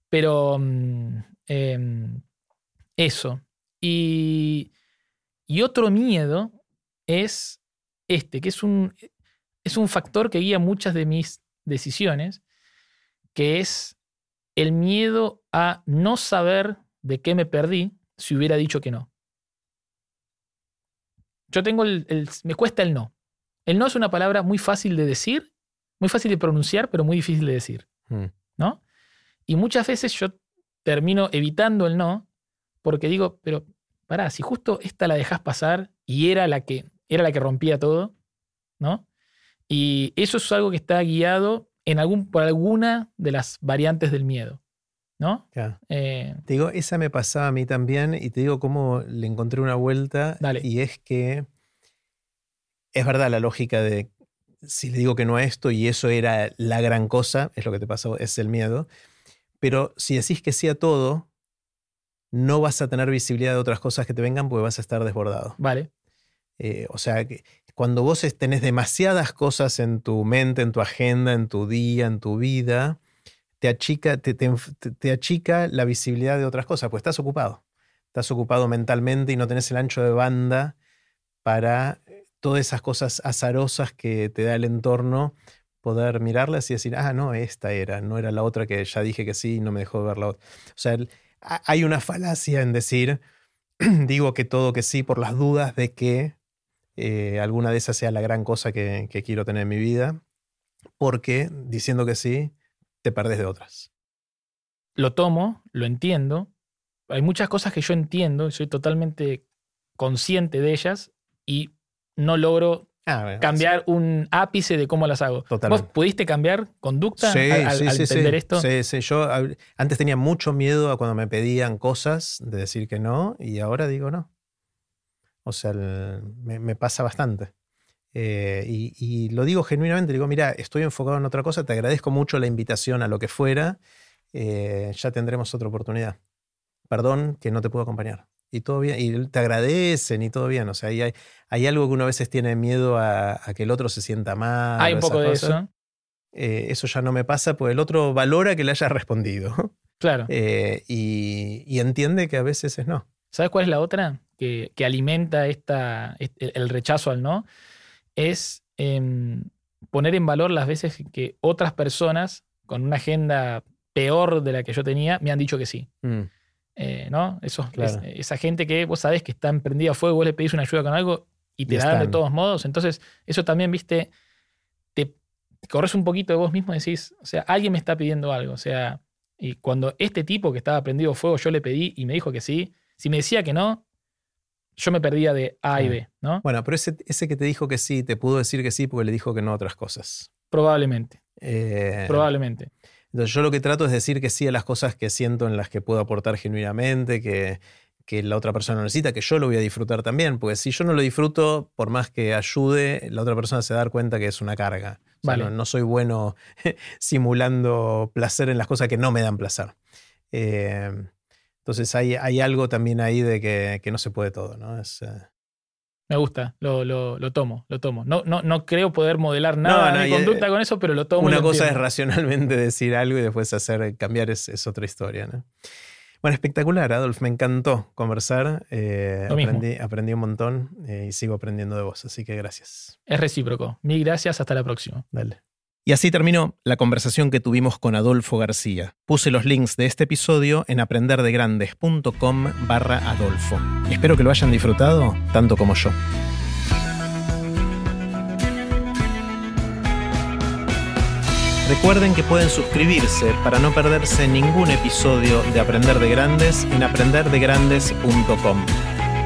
Pero mm, em, eso. Y, y otro miedo es este, que es un, es un factor que guía muchas de mis decisiones, que es el miedo a no saber de qué me perdí si hubiera dicho que no. Yo tengo el, el- me cuesta el no. El no es una palabra muy fácil de decir, muy fácil de pronunciar, pero muy difícil de decir, Mm. ¿no? Y muchas veces yo termino evitando el no porque digo, pero pará, si justo esta la dejas pasar y era la que era la que rompía todo, ¿no? Y eso es algo que está guiado en algún, por alguna de las variantes del miedo, ¿no? Eh, Te digo, esa me pasaba a mí también y te digo cómo le encontré una vuelta Dale. y es que es verdad la lógica de si le digo que no a esto y eso era la gran cosa, es lo que te pasó, es el miedo, pero si decís que sí a todo, no vas a tener visibilidad de otras cosas que te vengan porque vas a estar desbordado. vale, Eh, o sea, que cuando vos tenés demasiadas cosas en tu mente, en tu agenda, en tu día, en tu vida, te achica, te, te achica la visibilidad de otras cosas, pues estás ocupado. Estás ocupado mentalmente y no tenés el ancho de banda para eh, todas esas cosas azarosas que te da el entorno, poder mirarlas y decir, ah, no, esta era, no era la otra que ya dije que sí y no me dejó ver la otra. O sea, hay una falacia en decir, digo que todo que sí por las dudas de que eh, alguna de esas sea la gran cosa que, que quiero tener en mi vida, porque diciendo que sí, te perdés de otras. lo tomo, lo entiendo. Hay muchas cosas que yo entiendo y soy totalmente consciente de ellas y no logro ah, cambiar un ápice de cómo las hago. Totalmente. ¿Vos pudiste cambiar conducta sí, al, sí, sí, entender esto? Sí, sí. Yo antes tenía mucho miedo a cuando me pedían cosas de decir que no y ahora digo no. O sea, me, me, pasa bastante. Eh, y, y, lo digo genuinamente, digo, mira, estoy enfocado en otra cosa, te agradezco mucho la invitación a lo que fuera, eh, ya tendremos otra oportunidad. Perdón que no te puedo acompañar. Y todo bien, y te agradecen y todo bien. O sea, hay, hay algo que uno a veces tiene miedo a, a que el otro se sienta mal. Hay un poco de cosas. eso. Eh, eso ya no me pasa, pues el otro valora que le haya respondido. Claro. Y, y, entiende que a veces es no. ¿Sabes cuál es la otra? Que, que alimenta esta, el rechazo al no es eh, poner en valor las veces que otras personas con una agenda peor de la que yo tenía me han dicho que sí. Mm. Eh, ¿no? Eso, claro. es, esa gente que vos sabés que está emprendida a fuego, vos le pedís una ayuda con algo y te y la dan de todos modos. Entonces, eso también, viste, te, te corres un poquito de vos mismo y decís, o sea, alguien me está pidiendo algo. O sea, y cuando este tipo que estaba prendido a fuego yo le pedí y me dijo que sí, si me decía que no, yo me perdía de A y B, ¿no? Bueno, pero ese, ese que te dijo que sí, te pudo decir que sí porque le dijo que no a otras cosas. Probablemente. Eh, Probablemente. Entonces yo lo que trato es decir que sí a las cosas que siento en las que puedo aportar genuinamente, que, que la otra persona necesita, que yo lo voy a disfrutar también, porque si yo no lo disfruto, por más que ayude, la otra persona se va a dar cuenta que es una carga. O sea, Vale. no, no, soy bueno simulando placer en las cosas que no me dan placer. Eh, entonces hay, hay, algo también ahí de que, que no se puede todo, ¿no? Es, uh... Me gusta, lo, lo, lo, tomo, lo tomo. No, no, no creo poder modelar nada no, no, de conducta con eso, pero lo tomo. Una lo cosa entiendo. es racionalmente decir algo y después hacer cambiar es, es otra historia, ¿no? Bueno, espectacular, Adolf. Me encantó conversar. Eh, aprendí, aprendí, un montón eh, y sigo aprendiendo de vos, así que gracias. Es recíproco. Mil gracias, hasta la próxima. Dale. Y así terminó la conversación que tuvimos con Adolfo García. Puse los links de este episodio en aprenderdegrandes.com barra Adolfo. Espero que lo hayan disfrutado tanto como yo. Recuerden que pueden suscribirse para no perderse ningún episodio de Aprender de Grandes en aprenderdegrandes.com.